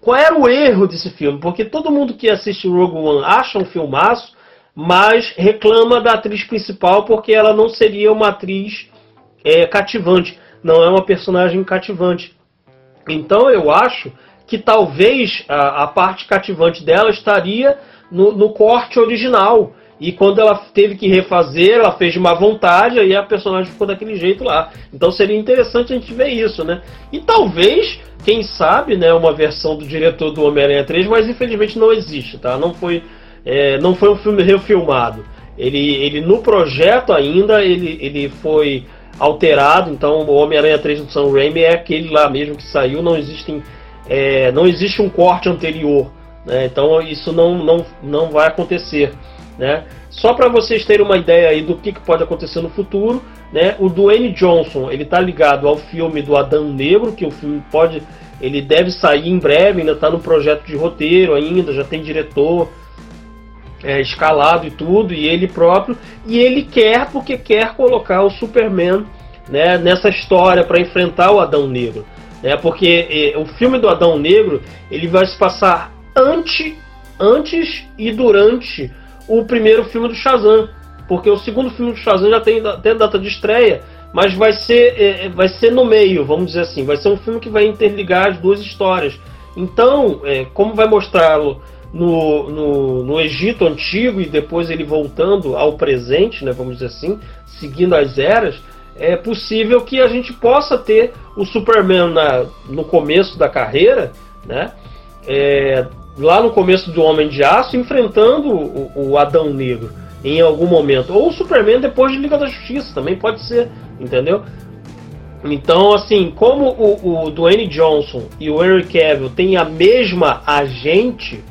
[SPEAKER 3] qual era o erro desse filme? Porque todo mundo que assiste Rogue One acha um filmaço, mas reclama da atriz principal porque ela não seria uma atriz é, cativante, não é uma personagem cativante. Então eu acho que talvez a, a parte cativante dela estaria no, no, corte original. E quando ela teve que refazer, ela fez de má vontade, aí a personagem ficou daquele jeito lá. Então seria interessante a gente ver isso, né? E talvez quem sabe, né, uma versão do diretor do Homem-Aranha 3, mas infelizmente não existe, tá? Não foi, é, não foi um filme refilmado. Ele, ele no projeto ainda, ele, ele foi alterado, então o Homem-Aranha 3 do Sam Raimi é aquele lá mesmo que saiu, não existem, é, não existe um corte anterior, né? Então isso não, não, não vai acontecer, né? Só para vocês terem uma ideia aí do que, que pode acontecer no futuro, né? O Dwayne Johnson, ele tá ligado ao filme do Adão Negro, que o filme pode, ele deve sair em breve, ainda está no projeto de roteiro ainda, já tem diretor é, escalado e tudo, e ele próprio, e ele quer porque quer colocar o Superman, né? Nessa história para enfrentar o Adão Negro, né? Porque é, o filme do Adão Negro ele vai se passar antes, antes e durante o primeiro filme do Shazam. Porque o segundo filme do Shazam já tem até data de estreia, mas vai ser, é, é, vai ser no meio, vamos dizer assim. Vai ser um filme que vai interligar as duas histórias. Então, é, como vai mostrá-lo no, no, no, Egito Antigo e depois ele voltando ao presente, né, vamos dizer assim, seguindo as eras, é possível que a gente possa ter o Superman na, no começo da carreira, né, é, lá no começo do Homem de Aço, enfrentando o, o, Adão Negro em algum momento. Ou o Superman depois de Liga da Justiça, também pode ser, entendeu? Então, assim, como o, o Dwayne Johnson e o Henry Cavill têm a mesma agente,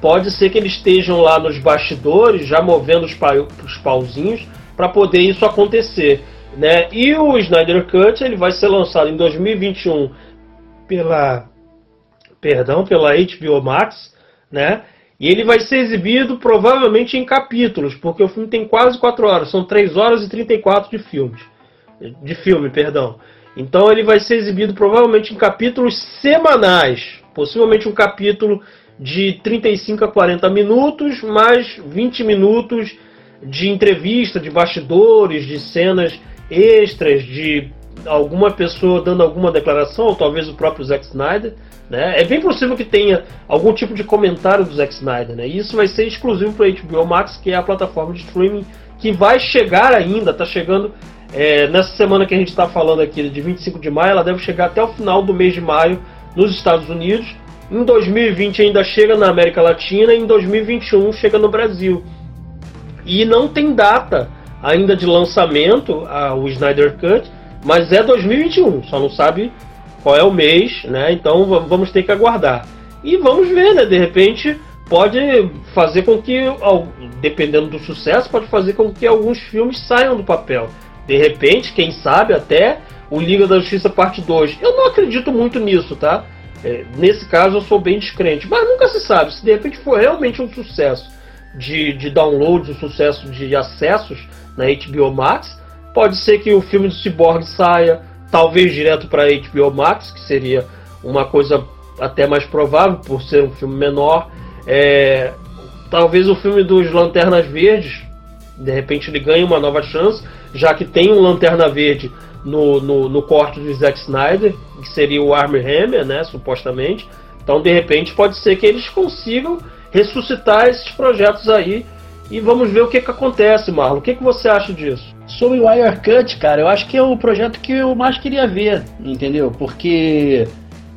[SPEAKER 3] pode ser que eles estejam lá nos bastidores, já movendo os, pa os pauzinhos, para poder isso acontecer. Né? E o Snyder Cut ele vai ser lançado em 2021 pela perdão, pela HBO Max, né? E ele vai ser exibido provavelmente em capítulos, porque o filme tem quase 4 horas, são 3 horas e 34 de filmes. De filme, perdão. Então ele vai ser exibido provavelmente em capítulos semanais, possivelmente um capítulo de 35 a 40 minutos, mais 20 minutos de entrevista, de bastidores, de cenas extras, de alguma pessoa dando alguma declaração, ou talvez o próprio Zack Snyder. Né? É bem possível que tenha algum tipo de comentário do Zack Snyder. Né? E isso vai ser exclusivo para HBO Max, que é a plataforma de streaming que vai chegar ainda, está chegando é, nessa semana que a gente está falando aqui, de 25 de maio, ela deve chegar até o final do mês de maio nos Estados Unidos. Em 2020 ainda chega na América Latina e em 2021 chega no Brasil. E não tem data ainda de lançamento a, o Snyder Cut, mas é 2021, só não sabe qual é o mês, né? Então vamos ter que aguardar. E vamos ver, né? De repente pode fazer com que, dependendo do sucesso, pode fazer com que alguns filmes saiam do papel. De repente, quem sabe até o Liga da Justiça Parte 2. Eu não acredito muito nisso, tá? É, nesse caso eu sou bem descrente, mas nunca se sabe. Se de repente for realmente um sucesso de, de downloads, um sucesso de acessos na HBO Max, pode ser que o filme do Cyborg saia, talvez direto para HBO Max, que seria uma coisa até mais provável por ser um filme menor. É, talvez o filme dos Lanternas Verdes, de repente ele ganhe uma nova chance, já que tem um Lanterna Verde no, no, no corte do Zack Snyder, que seria o Armor Hammer, né, supostamente. Então, de repente, pode ser que eles consigam ressuscitar esses projetos aí e vamos ver o que, que acontece, Marlon. O que, que você acha disso?
[SPEAKER 1] Sobre o Wirecut, cara, eu acho que é o projeto que eu mais queria ver, entendeu? Porque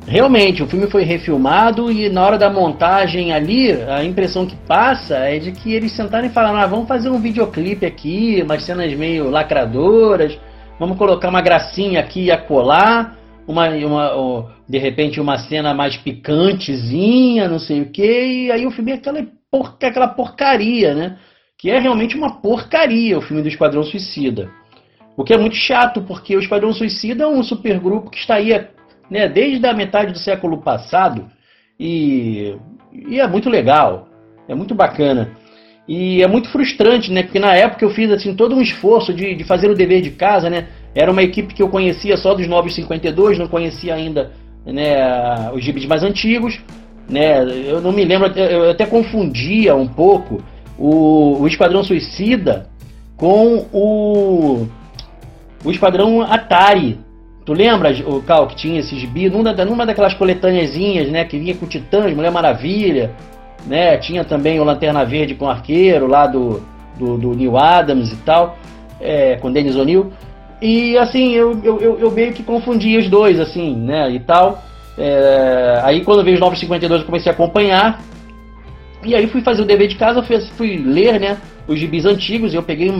[SPEAKER 1] realmente o filme foi refilmado e na hora da montagem ali, a impressão que passa é de que eles sentaram e falaram: ah, vamos fazer um videoclipe aqui, umas cenas meio lacradoras, vamos colocar uma gracinha aqui e acolá, uma, uma, de repente uma cena mais picantezinha, não sei o que, e aí o filme é aquela porca, aquela porcaria, né? Que é realmente uma porcaria o filme do Esquadrão Suicida. O que é muito chato, porque o Esquadrão Suicida é um supergrupo que está aí né, desde a metade do século passado e, e é muito legal, é muito bacana. E é muito frustrante, né? Porque na época eu fiz assim todo um esforço de, de fazer o dever de casa, né? Era uma equipe que eu conhecia só dos 952, não conhecia ainda né, os gibis mais antigos né? Eu não me lembro, eu até confundia um pouco o, o Esquadrão Suicida com o, o Esquadrão Atari. Tu lembra, o Cal, que tinha esses gibi numa, numa daquelas coletâneazinhas, né? Que vinha com Titãs, Mulher Maravilha, né? Tinha também o Lanterna Verde com Arqueiro, lá do, do, do Neil Adams e tal, é, com Dennis O'Neill. E assim, eu, eu, eu, eu meio que confundia os dois, assim, né? E tal. É, aí quando veio os 952 eu comecei a acompanhar. E aí fui fazer o dever de casa, fui, fui ler né, os gibis antigos. E eu peguei,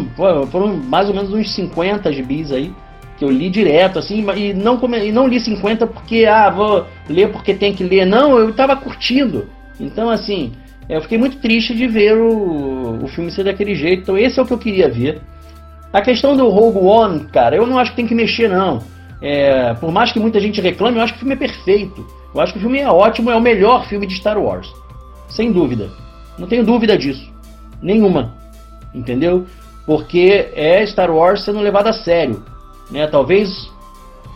[SPEAKER 1] foram mais ou menos uns 50 gibis aí, que eu li direto, assim, e não, e não li 50 porque, ah, vou ler porque tem que ler. Não, eu estava curtindo. Então, assim, eu fiquei muito triste de ver o, o filme ser daquele jeito. Então, esse é o que eu queria ver. A questão do Rogue One, cara, eu não acho que tem que mexer, não. É, por mais que muita gente reclame, eu acho que o filme é perfeito. Eu acho que o filme é ótimo, é o melhor filme de Star Wars. Sem dúvida. Não tenho dúvida disso. Nenhuma. Entendeu? Porque é Star Wars sendo levado a sério. Né? Talvez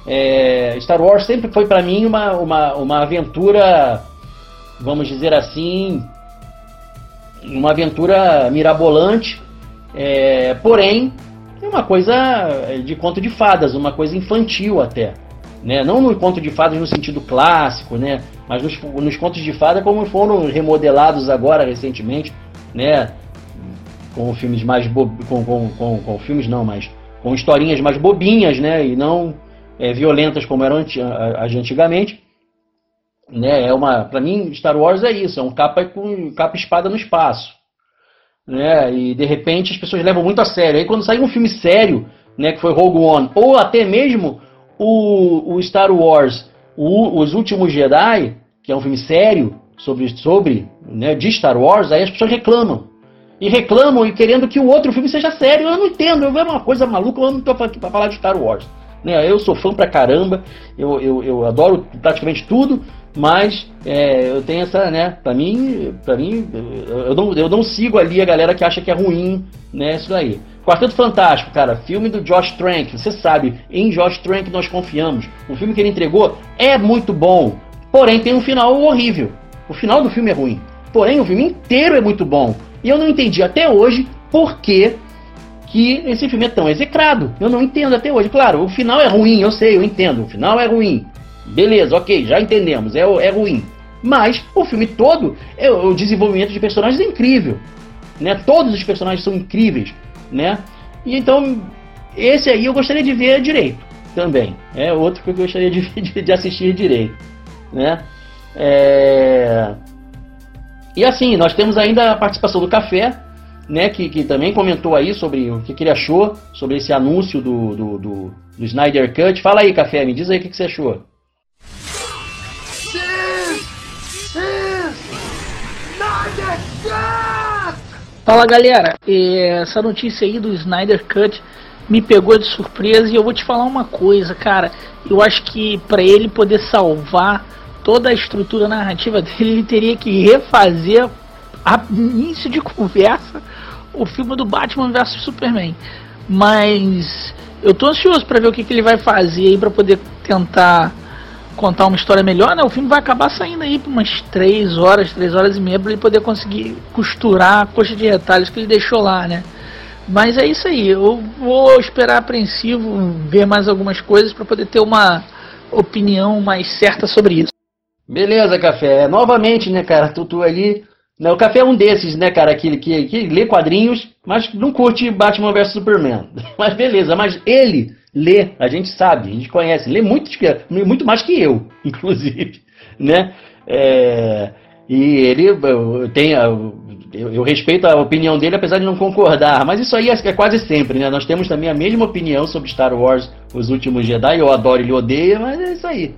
[SPEAKER 1] é, Star Wars sempre foi para mim uma, uma, uma aventura, vamos dizer assim, uma aventura mirabolante. É, porém, é uma coisa de conto de fadas, uma coisa infantil até. Né? Não no conto de fadas no sentido clássico, né? mas nos, nos contos de fadas como foram remodelados agora recentemente, né? com filmes mais com, com, com, com, filmes não, mas com historinhas mais bobinhas, né? E não é, violentas como eram as antigamente. Né? É uma, para mim, Star Wars é isso, é um capa com capa espada no espaço né? E de repente as pessoas levam muito a sério. Aí quando sai um filme sério, né, que foi Rogue One, ou até mesmo o, o Star Wars, o, Os Últimos Jedi, que é um filme sério sobre, sobre né, de Star Wars, aí as pessoas reclamam. E reclamam e querendo que o outro filme seja sério. Eu não entendo, eu vejo uma coisa maluca, eu não estou aqui para falar de Star Wars. Né? Eu sou fã pra caramba, eu, eu, eu adoro praticamente tudo, mas é, eu tenho essa, né, pra mim, pra mim eu, não, eu não sigo ali a galera que acha que é ruim, né, isso daí. Quarteto Fantástico, cara, filme do Josh Trank, você sabe, em Josh Trank nós confiamos. O filme que ele entregou é muito bom, porém tem um final horrível. O final do filme é ruim, porém o filme inteiro é muito bom. E eu não entendi até hoje por que, que esse filme é tão execrado. Eu não entendo até hoje. Claro, o final é ruim, eu sei, eu entendo, o final é ruim. Beleza, ok, já entendemos, é, é ruim. Mas o filme todo, é, o desenvolvimento de personagens é incrível. Né? Todos os personagens são incríveis. Né? E então, esse aí eu gostaria de ver direito também. É outro que eu gostaria de, de, de assistir direito. Né? É... E assim, nós temos ainda a participação do Café, né, que, que também comentou aí sobre o que, que ele achou sobre esse anúncio do, do, do, do Snyder Cut. Fala aí, Café, me diz aí o que, que você achou.
[SPEAKER 5] Fala galera, essa notícia aí do Snyder Cut me pegou de surpresa e eu vou te falar uma coisa, cara. Eu acho que para ele poder salvar toda a estrutura narrativa dele, ele teria que refazer a início de conversa o filme do Batman vs Superman. Mas eu tô ansioso para ver o que, que ele vai fazer aí para poder tentar contar uma história melhor, né? O filme vai acabar saindo aí por umas 3 horas, 3 horas e meia para ele poder conseguir costurar a coxa de retalhos que ele deixou lá, né? Mas é isso aí, eu vou esperar apreensivo ver mais algumas coisas para poder ter uma opinião mais certa sobre isso.
[SPEAKER 1] Beleza, Café. Novamente, né, cara, tu, tu ali Né, o Café é um desses, né, cara, que, que, que lê quadrinhos, mas não curte Batman vs Superman. Mas beleza, mas ele lê, a gente sabe, a gente conhece, lê muito, muito mais que eu, inclusive, né? É, e ele tem, eu, eu, respeito a opinião dele, apesar de não concordar, mas isso aí é, é, quase sempre, né? Nós temos também a mesma opinião sobre Star Wars, Os Últimos Jedi, eu adoro ele odeia, mas é isso aí.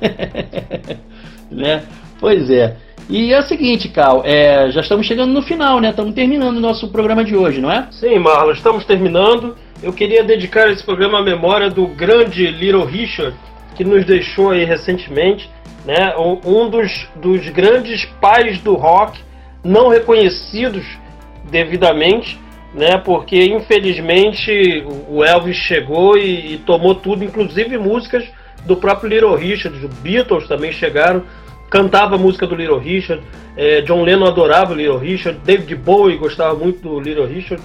[SPEAKER 1] né? Pois é. E é o seguinte, Cal, é, já estamos chegando no final, né? Estamos terminando o nosso programa de hoje, não é?
[SPEAKER 3] Sim, Marlon, estamos terminando. Eu queria dedicar esse programa à memória do grande Little Richard, que nos deixou aí recentemente, né? Um dos, dos grandes pais do rock, não reconhecidos devidamente, né? Porque infelizmente o Elvis chegou e, e tomou tudo, inclusive músicas do próprio Little Richard, os Beatles também chegaram cantava a música do Little Richard. É, John Lennon adorava o Little Richard. David Bowie gostava muito do Little Richard.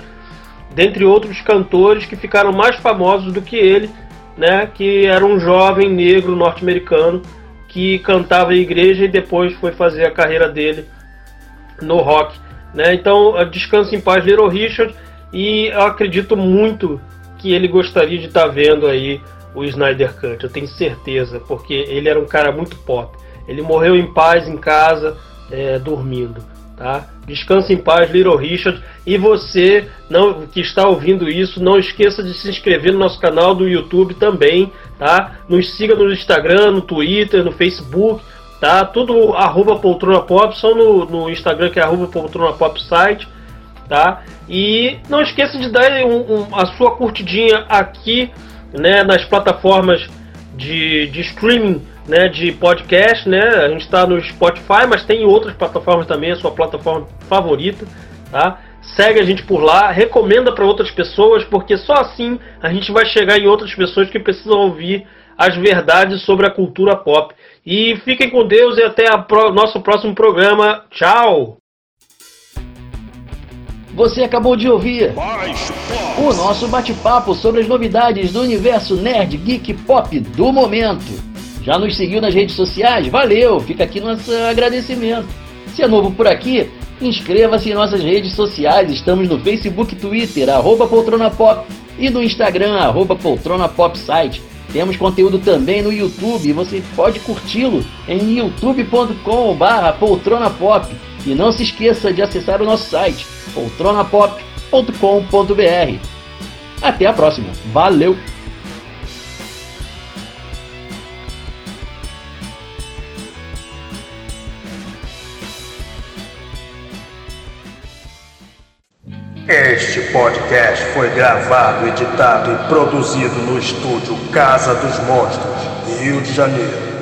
[SPEAKER 3] Dentre outros cantores que ficaram mais famosos do que ele, né, que era um jovem negro norte-americano que cantava em igreja e depois foi fazer a carreira dele no rock. Né? Então, descanse em paz, Little Richard. E eu acredito muito que ele gostaria de estar tá vendo aí o Snyder Cut. Eu tenho certeza, porque ele era um cara muito pop. Ele morreu em paz em casa, é, dormindo. Tá? Descanse em paz, Little Richard. E você não, que está ouvindo isso, não esqueça de se inscrever no nosso canal do YouTube também. Tá? Nos siga no Instagram, no Twitter, no Facebook. Tá? Tudo arroba poltrona pop, só no, no Instagram que é arroba poltrona pop site. Tá? E não esqueça de dar um, um, a sua curtidinha aqui né, nas plataformas de, de streaming né, de podcast, né? A gente está no Spotify, mas tem outras plataformas também, a sua plataforma favorita, tá? Segue a gente por lá, recomenda para outras pessoas, porque só assim a gente vai chegar em outras pessoas que precisam ouvir as verdades sobre a cultura pop. E fiquem com Deus e até o nosso próximo programa. Tchau!
[SPEAKER 1] Você acabou de ouvir o nosso bate-papo sobre as novidades do universo nerd, geek, pop do momento. Já nos seguiu nas redes sociais? Valeu! Fica aqui nosso agradecimento. Se é novo por aqui, inscreva-se em nossas redes sociais. Estamos no Facebook, Twitter, arroba Poltrona Pop e no Instagram, arroba Poltrona Pop Site. Temos conteúdo também no YouTube você pode curti-lo em youtube.com barra poltronapop. E não se esqueça de acessar o nosso site, poltronapop.com.br. Até a próxima. Valeu!
[SPEAKER 2] Este podcast foi gravado, editado e produzido no estúdio Casa dos Monstros, Rio de Janeiro.